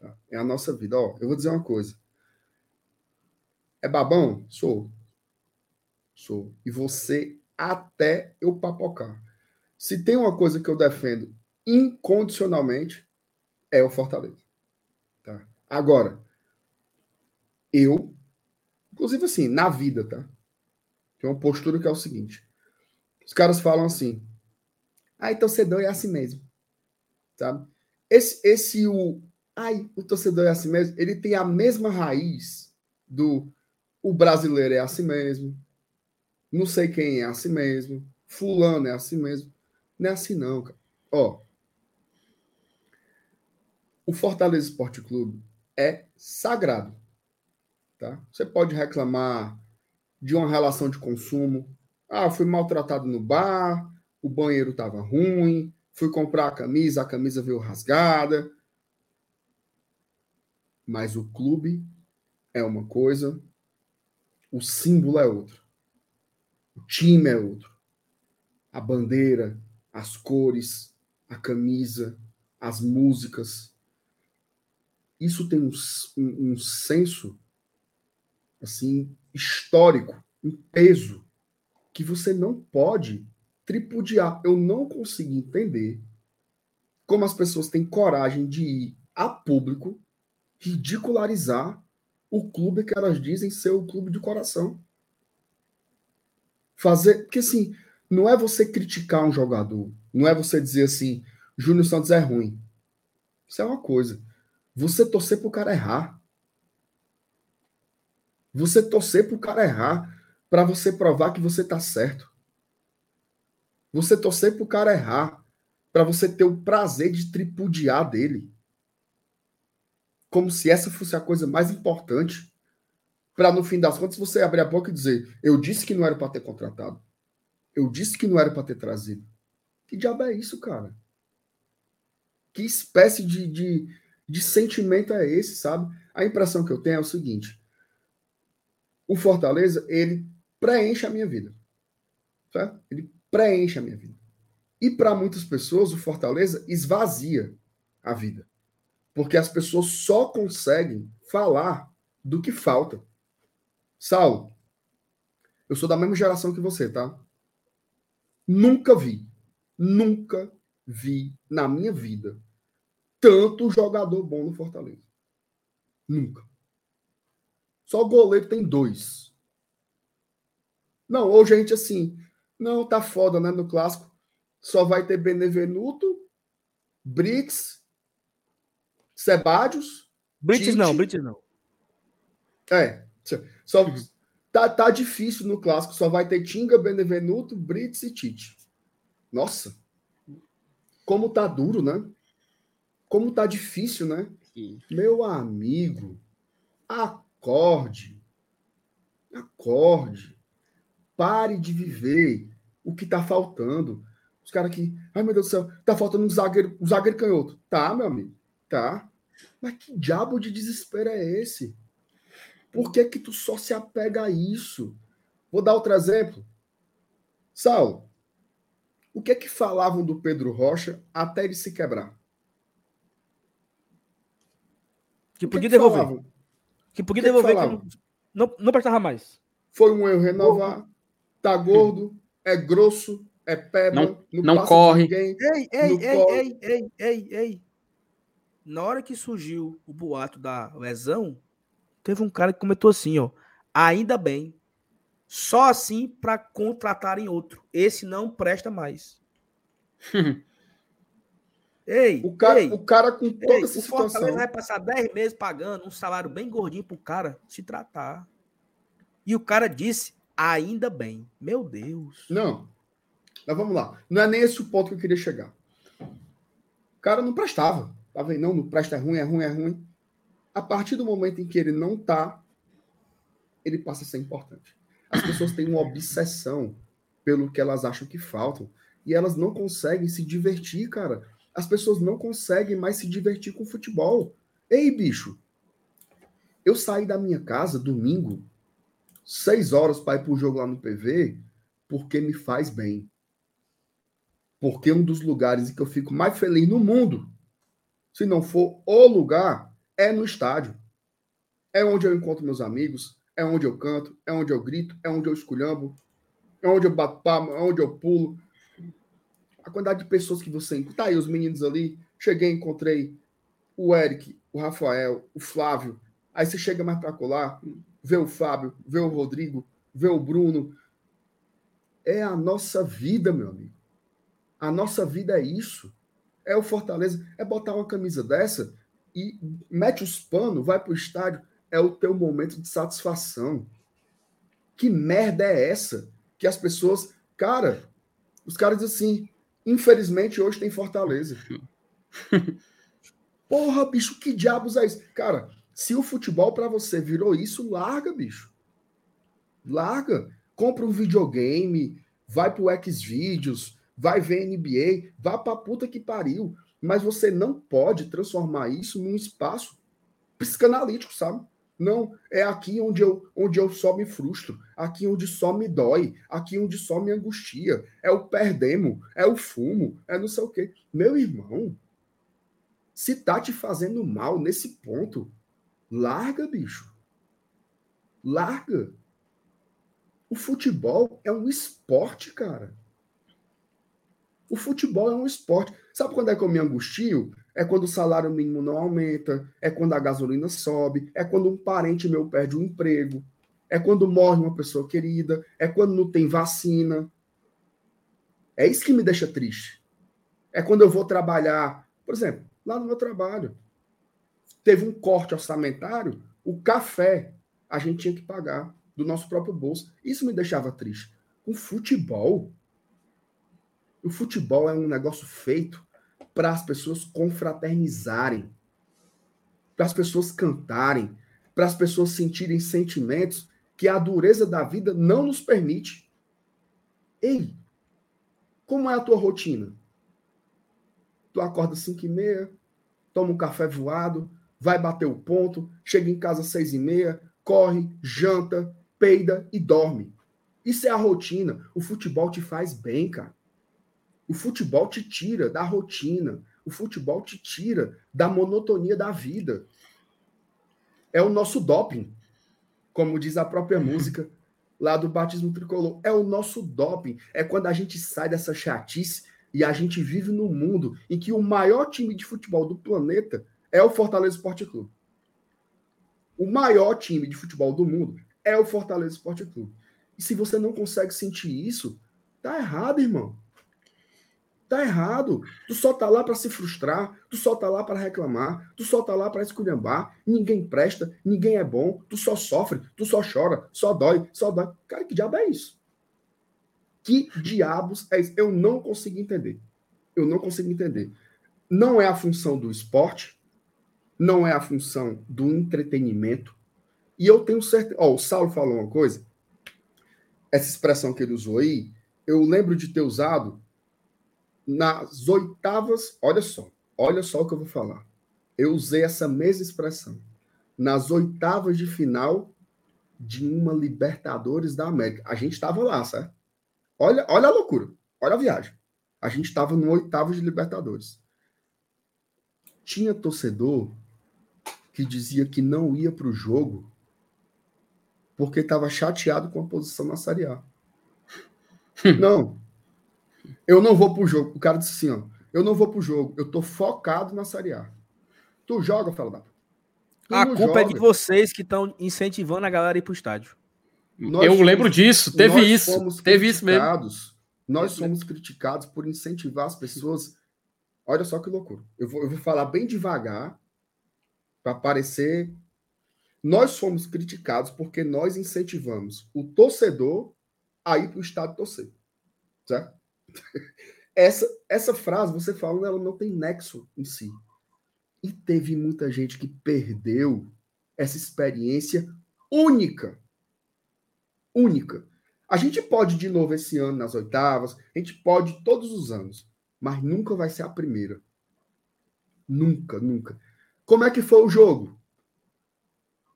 Speaker 2: Tá? É a nossa vida. Ó, eu vou dizer uma coisa. É babão? Sou. Sou. E você até eu papocar. Se tem uma coisa que eu defendo incondicionalmente, é o Fortaleza. Tá? Agora, eu Inclusive, assim, na vida, tá? Tem uma postura que é o seguinte: os caras falam assim, ai, torcedor é assim mesmo. Sabe? Esse, esse o. Ai, o torcedor é assim mesmo. Ele tem a mesma raiz do. O brasileiro é assim mesmo. Não sei quem é assim mesmo. Fulano é assim mesmo. Não é assim, não, cara. Ó. O Fortaleza Esporte Clube é sagrado. Tá? Você pode reclamar de uma relação de consumo. Ah, fui maltratado no bar, o banheiro estava ruim, fui comprar a camisa, a camisa veio rasgada. Mas o clube é uma coisa, o símbolo é outro. O time é outro. A bandeira, as cores, a camisa, as músicas. Isso tem um, um, um senso assim histórico, um peso que você não pode tripudiar. Eu não consigo entender como as pessoas têm coragem de ir a público ridicularizar o clube que elas dizem ser o clube de coração. Fazer. Porque assim, não é você criticar um jogador, não é você dizer assim, Júnior Santos é ruim. Isso é uma coisa. Você torcer pro cara errar. Você torcer pro cara errar para você provar que você tá certo. Você torcer pro cara errar para você ter o prazer de tripudiar dele. Como se essa fosse a coisa mais importante. Para no fim das contas você abrir a boca e dizer: Eu disse que não era para ter contratado. Eu disse que não era para ter trazido. Que diabo é isso, cara? Que espécie de, de, de sentimento é esse, sabe? A impressão que eu tenho é o seguinte: o Fortaleza, ele preenche a minha vida. Certo? Ele preenche a minha vida. E para muitas pessoas, o Fortaleza esvazia a vida. Porque as pessoas só conseguem falar do que falta. Saulo, eu sou da mesma geração que você, tá? Nunca vi, nunca vi na minha vida tanto jogador bom no Fortaleza. Nunca. Só o goleiro tem dois. Não, ou gente assim, não, tá foda, né? No clássico só vai ter Benevenuto, Brits, Sebadios.
Speaker 4: Brits não, Brits não.
Speaker 2: É, só Tá, tá difícil no clássico, só vai ter Tinga, Benevenuto, Brits e Tite. Nossa. Como tá duro, né? Como tá difícil, né? Sim. Meu amigo, acorde. Acorde. Pare de viver o que tá faltando. Os caras aqui, ai meu Deus do céu, tá faltando um zagueiro, um zagueiro canhoto. Tá, meu amigo, tá. Mas que diabo de desespero é esse? Por que que tu só se apega a isso? Vou dar outro exemplo. Saulo, o que é que falavam do Pedro Rocha até ele se quebrar?
Speaker 4: Que podia que devolver. Falavam? Que podia que devolver que, que não, não prestava mais.
Speaker 2: Foi um erro renovar. Tá gordo, é grosso, é peba,
Speaker 3: não, não, não corre.
Speaker 4: Ninguém, ei, ei, ei, corre. ei, ei, ei, ei. Na hora que surgiu o boato da lesão, Teve um cara que comentou assim, ó. Ainda bem. Só assim para contratarem outro. Esse não presta mais. ei,
Speaker 2: o cara,
Speaker 4: ei,
Speaker 2: o cara com toda ei, essa
Speaker 4: o
Speaker 2: situação.
Speaker 4: Fortaleza vai passar 10 meses pagando um salário bem gordinho pro cara se tratar. E o cara disse, ainda bem. Meu Deus.
Speaker 2: Não. Mas vamos lá. Não é nem esse o ponto que eu queria chegar. O cara não prestava. Tá vendo? Não, não presta, é ruim, é ruim, é ruim a partir do momento em que ele não está, ele passa a ser importante. As pessoas têm uma obsessão pelo que elas acham que faltam e elas não conseguem se divertir, cara. As pessoas não conseguem mais se divertir com futebol. Ei, bicho, eu saí da minha casa domingo, seis horas para ir para o jogo lá no PV, porque me faz bem. Porque um dos lugares em que eu fico mais feliz no mundo, se não for o lugar, é no estádio. É onde eu encontro meus amigos, é onde eu canto, é onde eu grito, é onde eu esculhambo, é onde eu bato palma, é onde eu pulo. A quantidade de pessoas que você encontra. Tá aí os meninos ali. Cheguei, encontrei o Eric, o Rafael, o Flávio. Aí você chega mais para colar, vê o Fábio, vê o Rodrigo, vê o Bruno. É a nossa vida, meu amigo. A nossa vida é isso. É o Fortaleza. É botar uma camisa dessa e mete os panos, vai para o estádio, é o teu momento de satisfação. Que merda é essa? Que as pessoas. Cara, os caras dizem assim: infelizmente hoje tem Fortaleza. Porra, bicho, que diabos é isso? Cara, se o futebol para você virou isso, larga, bicho. Larga. Compra um videogame, vai pro Xvideos, vai ver NBA, vá pra puta que pariu. Mas você não pode transformar isso num espaço psicanalítico, sabe? Não, é aqui onde eu, onde eu só me frustro, aqui onde só me dói, aqui onde só me angustia. É o perdemo, é o fumo, é não sei o quê. Meu irmão, se tá te fazendo mal nesse ponto, larga, bicho. Larga. O futebol é um esporte, cara. O futebol é um esporte. Sabe quando é que eu me angustio? É quando o salário mínimo não aumenta, é quando a gasolina sobe, é quando um parente meu perde o emprego, é quando morre uma pessoa querida, é quando não tem vacina. É isso que me deixa triste. É quando eu vou trabalhar, por exemplo, lá no meu trabalho, teve um corte orçamentário, o café a gente tinha que pagar do nosso próprio bolso. Isso me deixava triste. O futebol, o futebol é um negócio feito para as pessoas confraternizarem, para as pessoas cantarem, para as pessoas sentirem sentimentos que a dureza da vida não nos permite. Ei, como é a tua rotina? Tu acorda 5 e meia, toma um café voado, vai bater o ponto, chega em casa às 6 e meia, corre, janta, peida e dorme. Isso é a rotina. O futebol te faz bem, cara. O futebol te tira da rotina. O futebol te tira da monotonia da vida. É o nosso doping, como diz a própria música lá do batismo tricolor. É o nosso doping. É quando a gente sai dessa chatice e a gente vive num mundo em que o maior time de futebol do planeta é o Fortaleza Esporte Clube. O maior time de futebol do mundo é o Fortaleza Esporte Clube. E se você não consegue sentir isso, tá errado, irmão. Tá errado. Tu só tá lá para se frustrar, tu só tá lá para reclamar, tu só tá lá para esculhambar. Ninguém presta, ninguém é bom, tu só sofre, tu só chora, só dói, só dói. Cara, que diabo é isso? Que diabos é isso? Eu não consigo entender. Eu não consigo entender. Não é a função do esporte, não é a função do entretenimento. E eu tenho certeza. Ó, oh, o Saulo falou uma coisa. Essa expressão que ele usou aí, eu lembro de ter usado nas oitavas, olha só, olha só o que eu vou falar. Eu usei essa mesma expressão nas oitavas de final de uma Libertadores da América. A gente estava lá, certo? Olha, olha a loucura, olha a viagem. A gente estava no oitavo de Libertadores. Tinha torcedor que dizia que não ia para o jogo porque estava chateado com a posição na Série A. não, eu não vou pro jogo. O cara disse assim, ó. Eu não vou pro jogo. Eu tô focado na Série A. Tu joga, fala da.
Speaker 4: A culpa joga. é de vocês que estão incentivando a galera a ir pro estádio.
Speaker 3: Nós eu fomos, lembro disso. Teve isso. Teve isso mesmo.
Speaker 2: Nós somos criticados por incentivar as pessoas. Olha só que loucura. Eu vou, eu vou falar bem devagar para parecer. Nós fomos criticados porque nós incentivamos o torcedor a ir para o estádio torcer. Certo? Essa, essa frase, você falando, ela não tem nexo em si. E teve muita gente que perdeu essa experiência única. Única. A gente pode de novo esse ano nas oitavas, a gente pode todos os anos, mas nunca vai ser a primeira. Nunca, nunca. Como é que foi o jogo?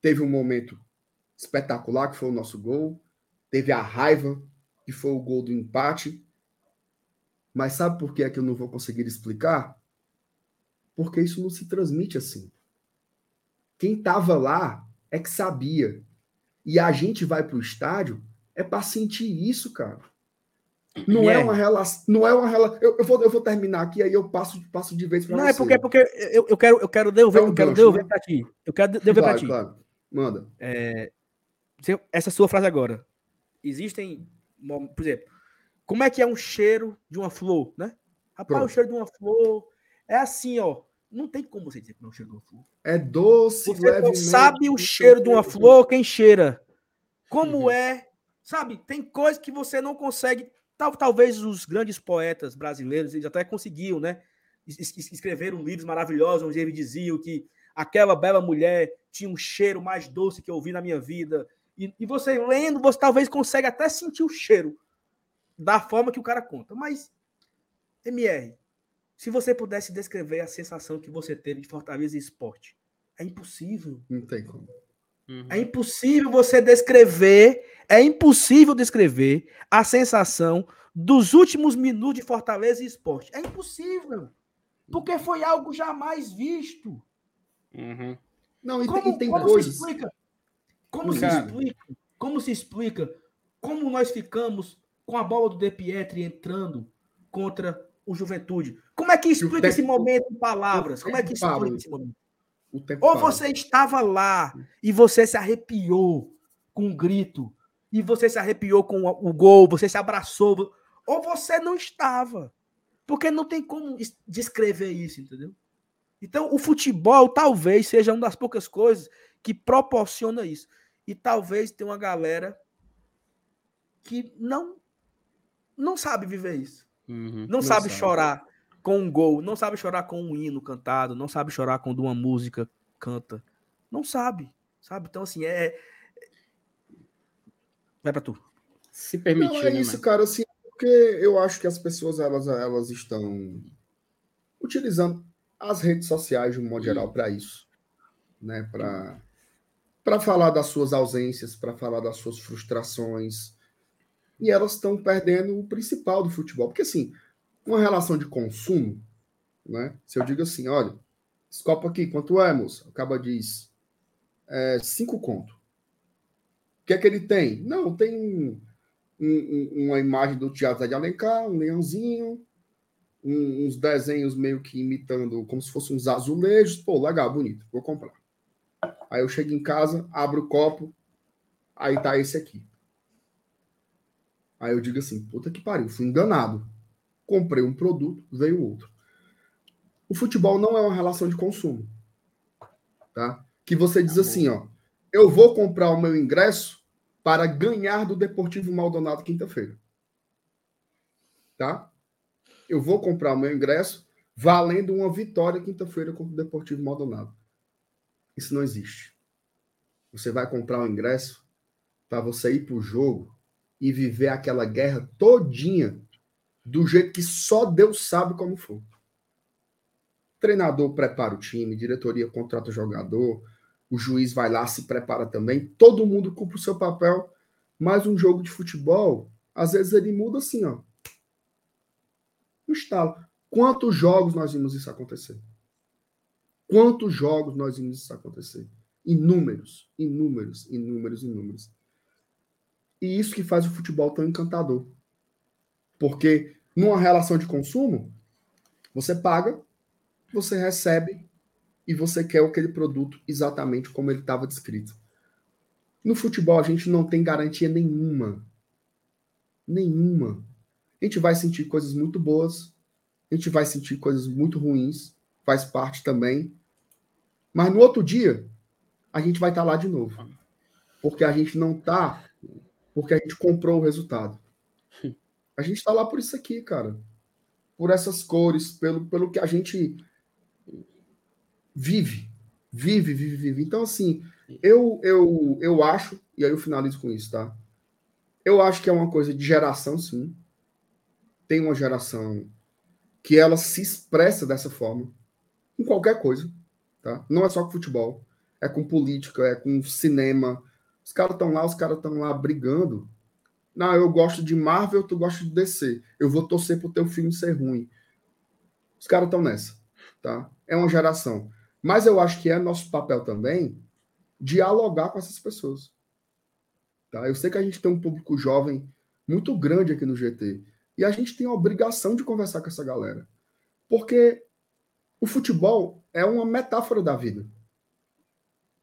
Speaker 2: Teve um momento espetacular que foi o nosso gol, teve a raiva que foi o gol do empate, mas sabe por que é que eu não vou conseguir explicar? Porque isso não se transmite assim. Quem estava lá é que sabia. E a gente vai para o estádio é para sentir isso, cara. Não yeah. é uma relação. Não é uma relação. Eu, eu, vou, eu vou terminar aqui, aí eu passo, passo de vez para
Speaker 4: você. Não, é porque, é porque eu, eu quero, eu quero devolver, é um eu quero devolver né? para ti. Eu quero devolver para ti. Claro.
Speaker 2: Manda.
Speaker 4: É, essa sua frase agora. Existem, por exemplo, como é que é um cheiro de uma flor, né? Rapaz, Pronto. o cheiro de uma flor é assim, ó. Não tem como você dizer que não é cheiro de uma flor.
Speaker 2: É doce,
Speaker 4: Você não sabe o cheiro de uma flor quem cheira. Como uhum. é, sabe? Tem coisas que você não consegue. Tal, talvez os grandes poetas brasileiros eles até conseguiam, né? Escreveram livros maravilhosos onde eles diziam que aquela bela mulher tinha um cheiro mais doce que eu vi na minha vida. E, e você lendo, você talvez consegue até sentir o cheiro da forma que o cara conta. Mas, MR, se você pudesse descrever a sensação que você teve de Fortaleza Esporte, é impossível.
Speaker 2: Não tem como.
Speaker 4: Uhum. É impossível você descrever, é impossível descrever a sensação dos últimos minutos de Fortaleza Esporte. É impossível. Porque foi algo jamais visto.
Speaker 3: Uhum.
Speaker 2: Não, e como, tem, e tem como coisas.
Speaker 4: Se explica, como se explica? Como se explica como nós ficamos com a bola do De Pietri entrando contra o Juventude. Como é que explica
Speaker 2: tempo-
Speaker 4: esse momento em palavras? Como é que explica esse momento? Ou você estava lá e você se arrepiou com um grito, e você se arrepiou com o gol, você se abraçou, ou você não estava. Porque não tem como es- descrever isso, entendeu? Então, o futebol talvez seja uma das poucas coisas que proporciona isso. E talvez tenha uma galera que não não sabe viver isso.
Speaker 3: Uhum.
Speaker 4: Não, sabe, chorar com um gol, não sabe chorar com um hino cantado, não sabe chorar quando uma música canta. Não sabe, sabe? Então, assim, é. Vai pra tu.
Speaker 3: Se permitir,
Speaker 2: Não, é
Speaker 3: né,
Speaker 2: isso,
Speaker 3: mano?
Speaker 2: cara, assim, porque eu acho que as pessoas, elas, elas estão utilizando as redes sociais, de um modo geral, para isso, né, para para falar das suas ausências, para falar das suas frustrações, e elas estão perdendo o principal do futebol, porque, assim, uma relação de consumo, né, se eu digo assim, olha, esse copo aqui, quanto é, moça? Acaba diz, é, cinco conto. O que é que ele tem? Não, tem um, um- uma imagem do Teatro de Alencar, um leãozinho, um- uns desenhos meio que imitando, como se fossem uns azulejos. Pô, legal, bonito, vou comprar. Aí eu chego em casa, abro o copo, aí tá esse aqui. Aí eu digo assim, puta que pariu, fui enganado. Comprei um produto, veio outro. O futebol não é uma relação de consumo. Tá? Que você diz assim, ó, eu vou comprar o meu ingresso para ganhar do Deportivo Maldonado quinta-feira. Tá? Eu vou comprar o meu ingresso valendo uma vitória quinta-feira contra o Deportivo Maldonado. Isso não existe. Você vai comprar o ingresso para você ir para o jogo e viver aquela guerra todinha do jeito que só Deus sabe como for. Treinador prepara o time, diretoria contrata o jogador, o juiz vai lá, se prepara também, todo mundo cumpre o seu papel, mas um jogo de futebol, às vezes ele muda assim, ó. No estalo. Quantos jogos nós vimos isso acontecer? Quantos jogos nós vimos isso acontecer? Inúmeros, inúmeros, inúmeros, inúmeros. E isso que faz o futebol tão encantador. Porque numa relação de consumo, você paga, você recebe e você quer aquele produto exatamente como ele estava descrito. No futebol, a gente não tem garantia nenhuma. Nenhuma. A gente vai sentir coisas muito boas, a gente vai sentir coisas muito ruins, faz parte também. Mas no outro dia, a gente vai estar lá de novo. Porque a gente não tá, porque a gente comprou o resultado. A gente está lá por isso aqui, cara. Por essas cores, pelo, pelo que a gente vive. Vive, vive, vive. Então, assim, eu, eu, eu acho, e aí eu finalizo com isso, tá? Eu acho que é uma coisa de geração, sim. Tem uma geração que ela se expressa dessa forma em qualquer coisa, tá? Não é só com futebol, é com política, é com cinema. Os caras estão lá, os caras estão lá brigando. Não, eu gosto de Marvel, tu gosta de DC. Eu vou torcer pro teu filme ser ruim. Os caras estão nessa, tá? É uma geração. Mas eu acho que é nosso papel também dialogar com essas pessoas. Tá? Eu sei que a gente tem um público jovem muito grande aqui no GT. E a gente tem a obrigação de conversar com essa galera. Porque o futebol é uma metáfora da vida.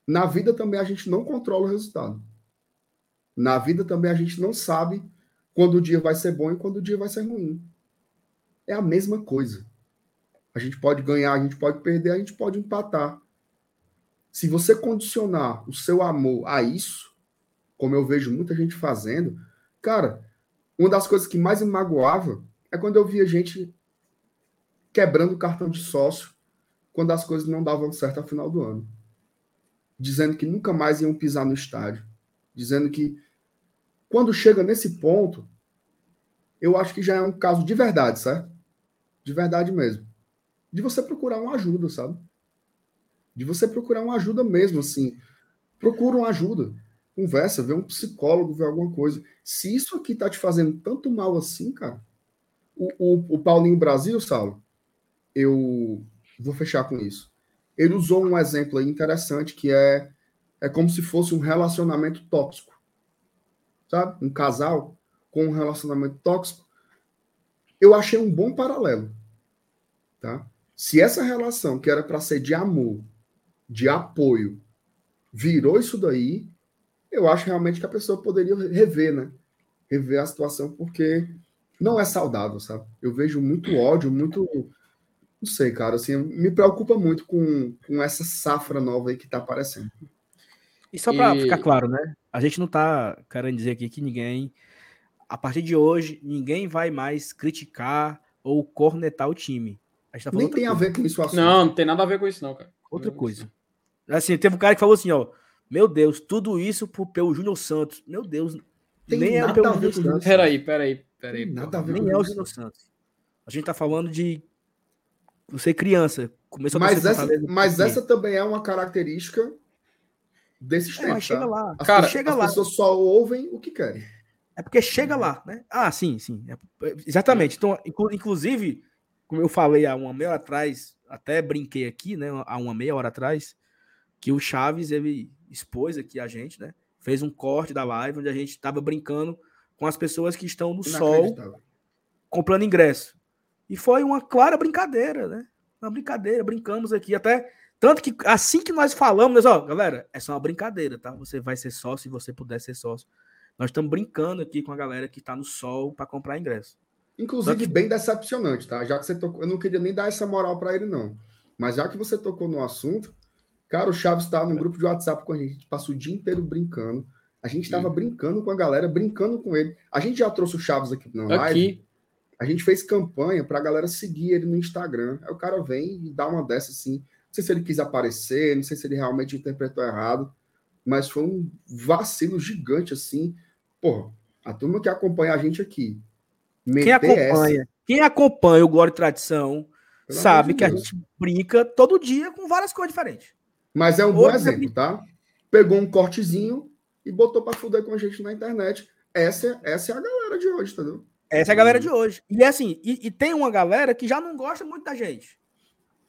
Speaker 2: Na vida também a gente não controla o resultado. Na vida também a gente não sabe quando o dia vai ser bom e quando o dia vai ser ruim. É a mesma coisa. A gente pode ganhar, a gente pode perder, a gente pode empatar. Se você condicionar o seu amor a isso, como eu vejo muita gente fazendo, cara, uma das coisas que mais me magoava é quando eu via gente quebrando o cartão de sócio quando as coisas não davam certo ao final do ano. Dizendo que nunca mais iam pisar no estádio. Dizendo que quando chega nesse ponto, eu acho que já é um caso de verdade, certo? De verdade mesmo. De você procurar uma ajuda, sabe? De você procurar uma ajuda mesmo, assim. Procura uma ajuda. Conversa, vê um psicólogo, vê alguma coisa. Se isso aqui tá te fazendo tanto mal assim, cara. O, o, o Paulinho Brasil, Saulo, eu vou fechar com isso. Ele usou um exemplo aí interessante que é, é como se fosse um relacionamento tóxico. Sabe? Um casal com um relacionamento tóxico. eu achei um bom paralelo. Tá? Se essa relação, que era para ser de amor, de apoio, virou isso daí, eu acho realmente que a pessoa poderia rever, né? Rever a situação, porque não é saudável, sabe? Eu vejo muito ódio, muito. Não sei, cara, assim, me preocupa muito com, com essa safra nova aí que tá aparecendo.
Speaker 4: E só para e... ficar claro, né? A gente não tá querendo dizer aqui que ninguém, a partir de hoje, ninguém vai mais criticar ou cornetar o time.
Speaker 2: A gente tá Nem tem coisa. a ver com isso.
Speaker 3: Assunto. Não, não tem nada a ver com isso, não, cara.
Speaker 4: Outra coisa. Assim, teve um cara que falou assim, ó. Meu Deus, tudo isso pro, pelo Júnior Santos. Meu Deus,
Speaker 3: tem nem é pelo Júnior Santos. Peraí, peraí, peraí.
Speaker 4: Nada a ver nem é o Júnior Santos. A gente tá falando de você criança.
Speaker 2: Começou mas essa, mas essa também é uma característica desses é, tempos.
Speaker 4: Chega tá? lá.
Speaker 2: As, Cara, chega as lá. pessoas só ouvem o que querem.
Speaker 4: É porque chega lá, né? Ah, sim, sim. É, exatamente. Então, inclusive, como eu falei há uma meia hora atrás, até brinquei aqui, né? Há uma meia hora atrás, que o Chaves ele expôs aqui a gente, né? Fez um corte da live onde a gente estava brincando com as pessoas que estão no sol comprando ingresso. E foi uma clara brincadeira, né? Uma brincadeira, brincamos aqui até tanto que assim que nós falamos, ó, galera, é só uma brincadeira, tá? Você vai ser sócio se você puder ser sócio. Nós estamos brincando aqui com a galera que está no sol para comprar ingresso.
Speaker 2: Inclusive, que... bem decepcionante, tá? Já que você tocou, eu não queria nem dar essa moral para ele, não. Mas já que você tocou no assunto, cara, o Chaves estava num grupo de WhatsApp com a gente, a gente passou o dia inteiro brincando. A gente estava brincando com a galera, brincando com ele. A gente já trouxe o Chaves aqui na live. Aqui. A gente fez campanha para a galera seguir ele no Instagram. Aí o cara vem e dá uma dessa assim. Não sei se ele quis aparecer, não sei se ele realmente interpretou errado, mas foi um vacilo gigante assim. Porra, a turma que acompanha a gente aqui,
Speaker 4: quem acompanha, essa. quem acompanha o Glória e Tradição Pelo sabe que a gente brinca todo dia com várias coisas diferentes.
Speaker 2: Mas é um bom exemplo, tá? Pegou um cortezinho e botou para fuder com a gente na internet. Essa, essa é a galera de hoje, entendeu?
Speaker 4: Essa é a galera de hoje. E é assim, e, e tem uma galera que já não gosta muito da gente.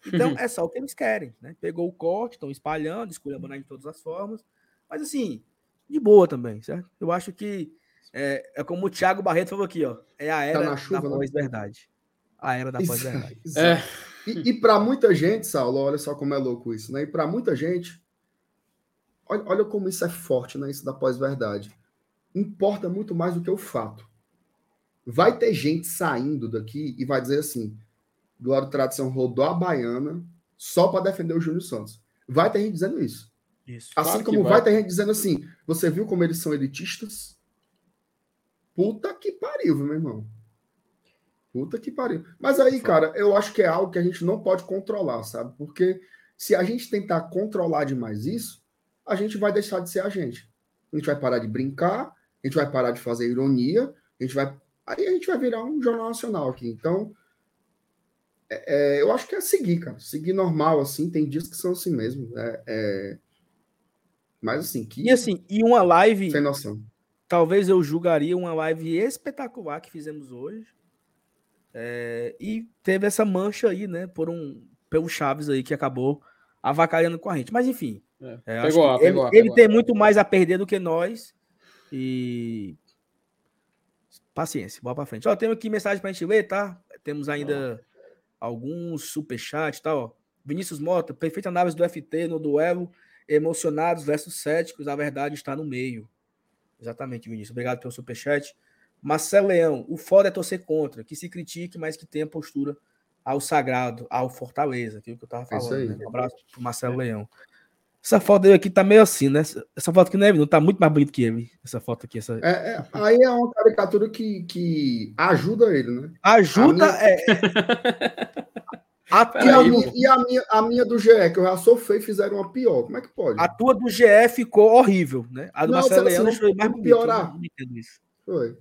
Speaker 4: Então é só o que eles querem, né? Pegou o corte, estão espalhando, esculhambando de todas as formas. Mas assim, de boa também, certo? Eu acho que é, é como o Thiago Barreto falou aqui, ó. É a tá era tá chuva, da né? pós-verdade. A era da pós-verdade.
Speaker 2: É. E, e para muita gente, Saulo, olha só como é louco isso, né? E para muita gente, olha, olha como isso é forte, né? Isso da pós-verdade. Importa muito mais do que o fato. Vai ter gente saindo daqui e vai dizer assim: Glória Tradição rodou a baiana só para defender o Júnior Santos. Vai ter gente dizendo isso. isso. Assim claro como vai. vai ter gente dizendo assim: você viu como eles são elitistas? Puta que pariu, meu irmão. Puta que pariu. Mas aí, cara, eu acho que é algo que a gente não pode controlar, sabe? Porque se a gente tentar controlar demais isso, a gente vai deixar de ser a gente. A gente vai parar de brincar, a gente vai parar de fazer ironia, a gente vai. Aí a gente vai virar um jornal nacional aqui. Então, é, é, eu acho que é seguir, cara. Seguir normal, assim. Tem dias que são assim mesmo. É, é... Mas assim, que.
Speaker 4: E assim, e uma live.
Speaker 2: Sem noção
Speaker 4: talvez eu julgaria uma live espetacular que fizemos hoje. É, e teve essa mancha aí, né? Por um, pelo Chaves aí que acabou avacalhando com a gente. Mas enfim. É, é, pegou, pegou, ele, pegou. ele tem muito mais a perder do que nós. E. Paciência, bola pra frente. Ó, temos aqui mensagem pra gente ler, tá? Temos ainda alguns superchats e tá, tal. Vinícius Mota, perfeita análise do FT no duelo. Emocionados versus céticos, a verdade está no meio. Exatamente, Vinícius. Obrigado pelo superchat. Marcelo Leão, o foda é torcer contra, que se critique, mas que tenha postura ao sagrado, ao Fortaleza, aquilo que eu tava é falando. É né? Um abraço pro Marcelo é. Leão. Essa foto dele aqui tá meio assim, né? Essa foto aqui não é não tá muito mais bonito que ele. Essa foto aqui. Essa...
Speaker 2: É, é, aí é uma caricatura que, que ajuda ele, né?
Speaker 4: Ajuda minha... é.
Speaker 2: A e, a minha, e a, minha, a minha do GE, que eu já sou feio, fizeram uma pior. Como é que pode?
Speaker 4: A tua do GE ficou horrível, né? A do não, Marcelo Leão
Speaker 2: foi mais piorar. Bonito, não isso. Foi.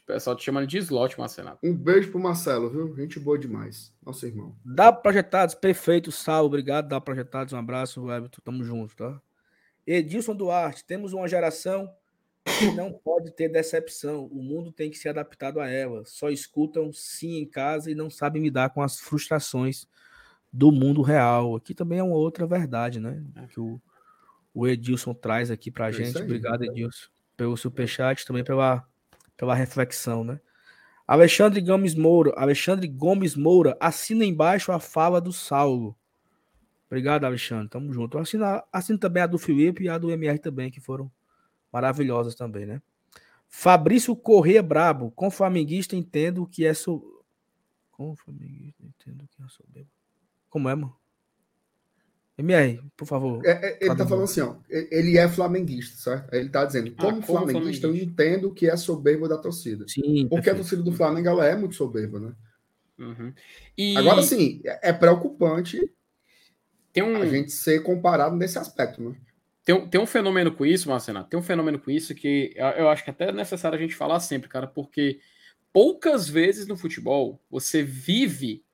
Speaker 3: O pessoal te chamando de slot, Marcelo.
Speaker 2: Um beijo pro Marcelo, viu? Gente boa demais. Nosso irmão.
Speaker 4: Dá projetados, perfeito, Sal. Obrigado, dá projetados. Um abraço, Everton. Tamo junto, tá? Edilson Duarte, temos uma geração que não pode ter decepção. O mundo tem que ser adaptado a ela. Só escutam sim em casa e não sabem lidar com as frustrações do mundo real. Aqui também é uma outra verdade, né? É. Que o, o Edilson traz aqui pra é gente. Aí, Obrigado, Edilson, pelo superchat, também pela, pela reflexão, né? Alexandre Gomes Moura, Alexandre Gomes Moura, assina embaixo a fala do Saulo. Obrigado, Alexandre. Tamo junto. Assina, assina também a do Felipe e a do MR também, que foram maravilhosas também, né? Fabrício Corrêa Brabo, com flamenguista entendo que é so... com flamenguista entendo que é soberbo. Como é, mano? MR, por favor.
Speaker 2: É, é, ele tá falando assim, ó. Ele é flamenguista, certo? Ele tá dizendo, como, ah, como flamenguista, flamenguista, eu entendo que é soberbo da torcida. Sim. Porque perfeito. a torcida do Flamengo ela é muito soberba, né?
Speaker 3: Uhum. E...
Speaker 2: Agora sim, é, é preocupante tem um... a gente ser comparado nesse aspecto, né?
Speaker 3: Tem, tem um fenômeno com isso, Marcena, tem um fenômeno com isso que eu acho que até é necessário a gente falar sempre, cara, porque poucas vezes no futebol você vive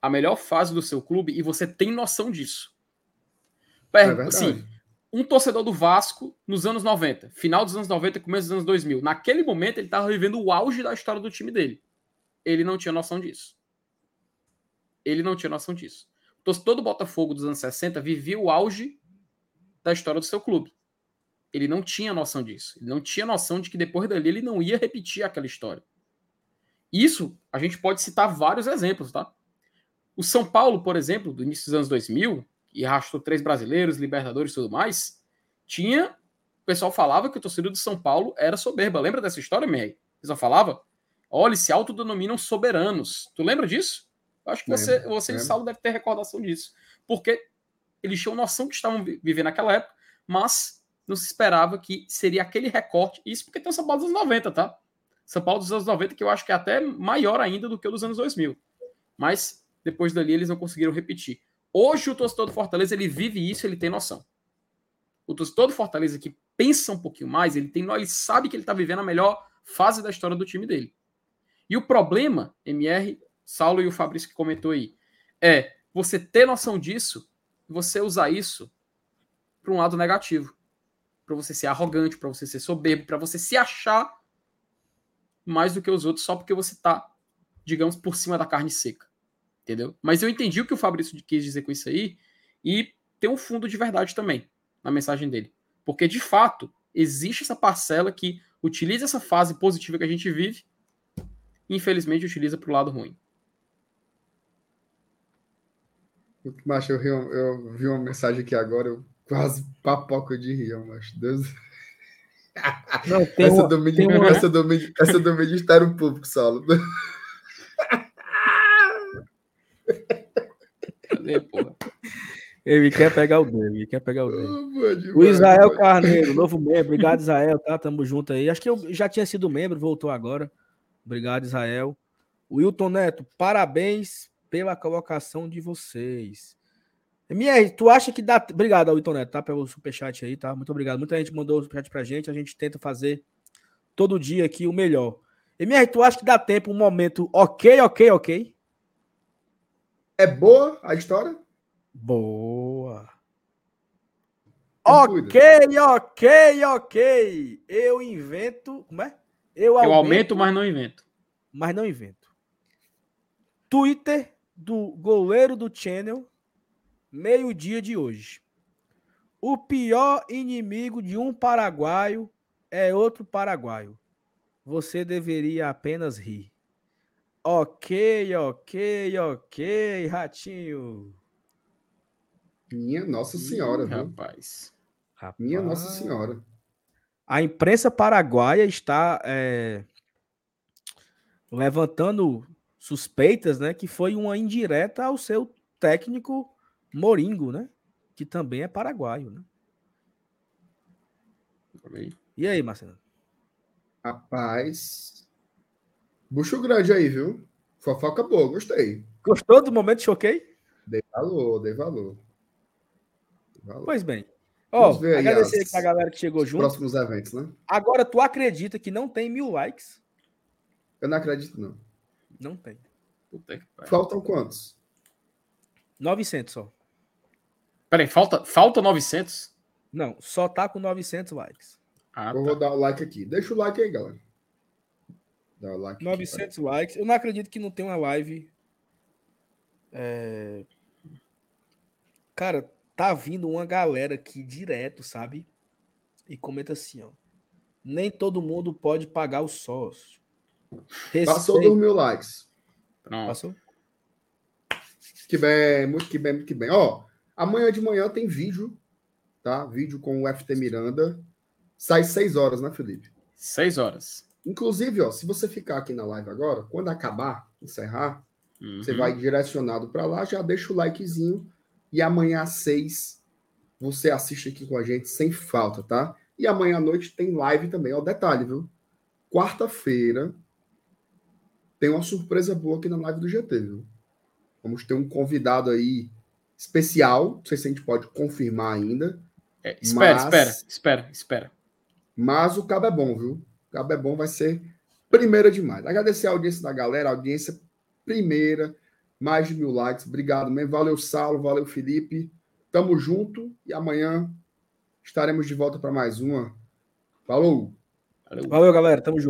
Speaker 3: a melhor fase do seu clube e você tem noção disso. É assim, um torcedor do Vasco nos anos 90, final dos anos 90 começo dos anos 2000, naquele momento ele estava vivendo o auge da história do time dele. Ele não tinha noção disso. Ele não tinha noção disso. O torcedor do Botafogo dos anos 60 vivia o auge da história do seu clube. Ele não tinha noção disso. Ele não tinha noção de que depois dali ele não ia repetir aquela história. Isso a gente pode citar vários exemplos, tá? O São Paulo, por exemplo, do início dos anos 2000, e arrastou três brasileiros, Libertadores e tudo mais, tinha. O pessoal falava que o torcedor do São Paulo era soberba. Lembra dessa história, May? O pessoal falava? Olha, se autodenominam soberanos. Tu lembra disso? Eu acho que você, você e Saulo deve ter recordação disso. Porque eles tinham noção que estavam vivendo naquela época, mas não se esperava que seria aquele recorte. Isso porque tem o São Paulo dos anos 90, tá? São Paulo dos anos 90, que eu acho que é até maior ainda do que o dos anos 2000. Mas depois dali eles não conseguiram repetir. Hoje o torcedor do Fortaleza ele vive isso, ele tem noção. O torcedor do Fortaleza que pensa um pouquinho mais, ele tem, ele sabe que ele está vivendo a melhor fase da história do time dele. E o problema, MR, Saulo e o Fabrício que comentou aí, é você ter noção disso, você usar isso para um lado negativo, para você ser arrogante, para você ser soberbo, para você se achar mais do que os outros só porque você está, digamos, por cima da carne seca entendeu? Mas eu entendi o que o Fabrício quis dizer com isso aí e tem um fundo de verdade também na mensagem dele. Porque, de fato, existe essa parcela que utiliza essa fase positiva que a gente vive e, infelizmente, utiliza para o lado ruim.
Speaker 2: Macho, eu, eu, eu, vi uma mensagem aqui agora, eu quase papoco de rir, macho. Deus. Não, essa, uma, domínio, uma... essa, domínio, essa domínio está no público, Saulo.
Speaker 4: Porra? Ele quer pegar o dele, ele quer pegar o dele. Oh, o Israel Carneiro, novo membro. Obrigado, Israel, tá? Tamo junto aí. Acho que eu já tinha sido membro, voltou agora. Obrigado, Israel. Wilton Neto, parabéns pela colocação de vocês. MR, tu acha que dá. Obrigado, Wilton Neto, tá? Pelo superchat aí, tá? Muito obrigado. Muita gente mandou o superchat pra gente. A gente tenta fazer todo dia aqui o melhor. MR, tu acha que dá tempo, um momento ok, ok, ok?
Speaker 2: É boa a história?
Speaker 4: Boa. Ok, ok, ok. Eu invento. Como é?
Speaker 3: Eu aumento, Eu aumento, mas não invento.
Speaker 4: Mas não invento. Twitter do goleiro do Channel, meio-dia de hoje. O pior inimigo de um paraguaio é outro paraguaio. Você deveria apenas rir. Ok, ok, ok, ratinho.
Speaker 2: Minha Nossa Senhora, Ih,
Speaker 3: rapaz.
Speaker 2: Minha Nossa Senhora.
Speaker 4: A imprensa paraguaia está é, levantando suspeitas, né, que foi uma indireta ao seu técnico Moringo, né, que também é paraguaio, né? E aí, Marcelo?
Speaker 2: Rapaz, Bucho grande aí, viu? Fofoca boa, gostei.
Speaker 4: Gostou do momento choquei?
Speaker 2: Dei valor, dei valor.
Speaker 4: Dei valor. Pois bem. Ó, oh, agradecer as, a galera que chegou junto.
Speaker 2: Próximos eventos, né?
Speaker 4: Agora, tu acredita que não tem mil likes?
Speaker 2: Eu não acredito, não.
Speaker 4: Não tem.
Speaker 2: Faltam quantos?
Speaker 4: 900 só.
Speaker 3: Peraí, falta, falta 900?
Speaker 4: Não, só tá com 900 likes.
Speaker 2: Ah, eu tá. vou dar o like aqui. Deixa o like aí, galera.
Speaker 4: Dá like 900 aqui, likes. Eu não acredito que não tem uma live. É... Cara, tá vindo uma galera aqui direto, sabe? E comenta assim, ó. Nem todo mundo pode pagar o sócio.
Speaker 2: Passou
Speaker 4: Respeito.
Speaker 2: dos mil likes.
Speaker 3: Pronto.
Speaker 4: Passou?
Speaker 2: Que bem, muito que bem, muito que bem. Ó, amanhã de manhã tem vídeo, tá? Vídeo com o FT Miranda. Sai seis horas, né, Felipe?
Speaker 3: Seis horas.
Speaker 2: Inclusive, ó, se você ficar aqui na live agora, quando acabar, encerrar,
Speaker 3: Uhum.
Speaker 2: você vai direcionado para lá, já deixa o likezinho e amanhã às seis você assiste aqui com a gente sem falta, tá? E amanhã à noite tem live também. Ó, detalhe, viu? Quarta-feira tem uma surpresa boa aqui na live do GT, viu? Vamos ter um convidado aí especial. Não sei se a gente pode confirmar ainda.
Speaker 3: É, espera,
Speaker 2: Mas-
Speaker 3: espera, espera, espera.
Speaker 2: Mas o cabo é bom, viu? O cabo é bom, vai ser primeira demais. Agradecer a audiência da galera, a audiência primeira, mais de mil likes. Obrigado mesmo. Valeu, Saulo, valeu, Felipe. Tamo junto e amanhã estaremos de volta para mais uma. Falou!
Speaker 3: Valeu.
Speaker 4: Valeu, galera. Tamo junto.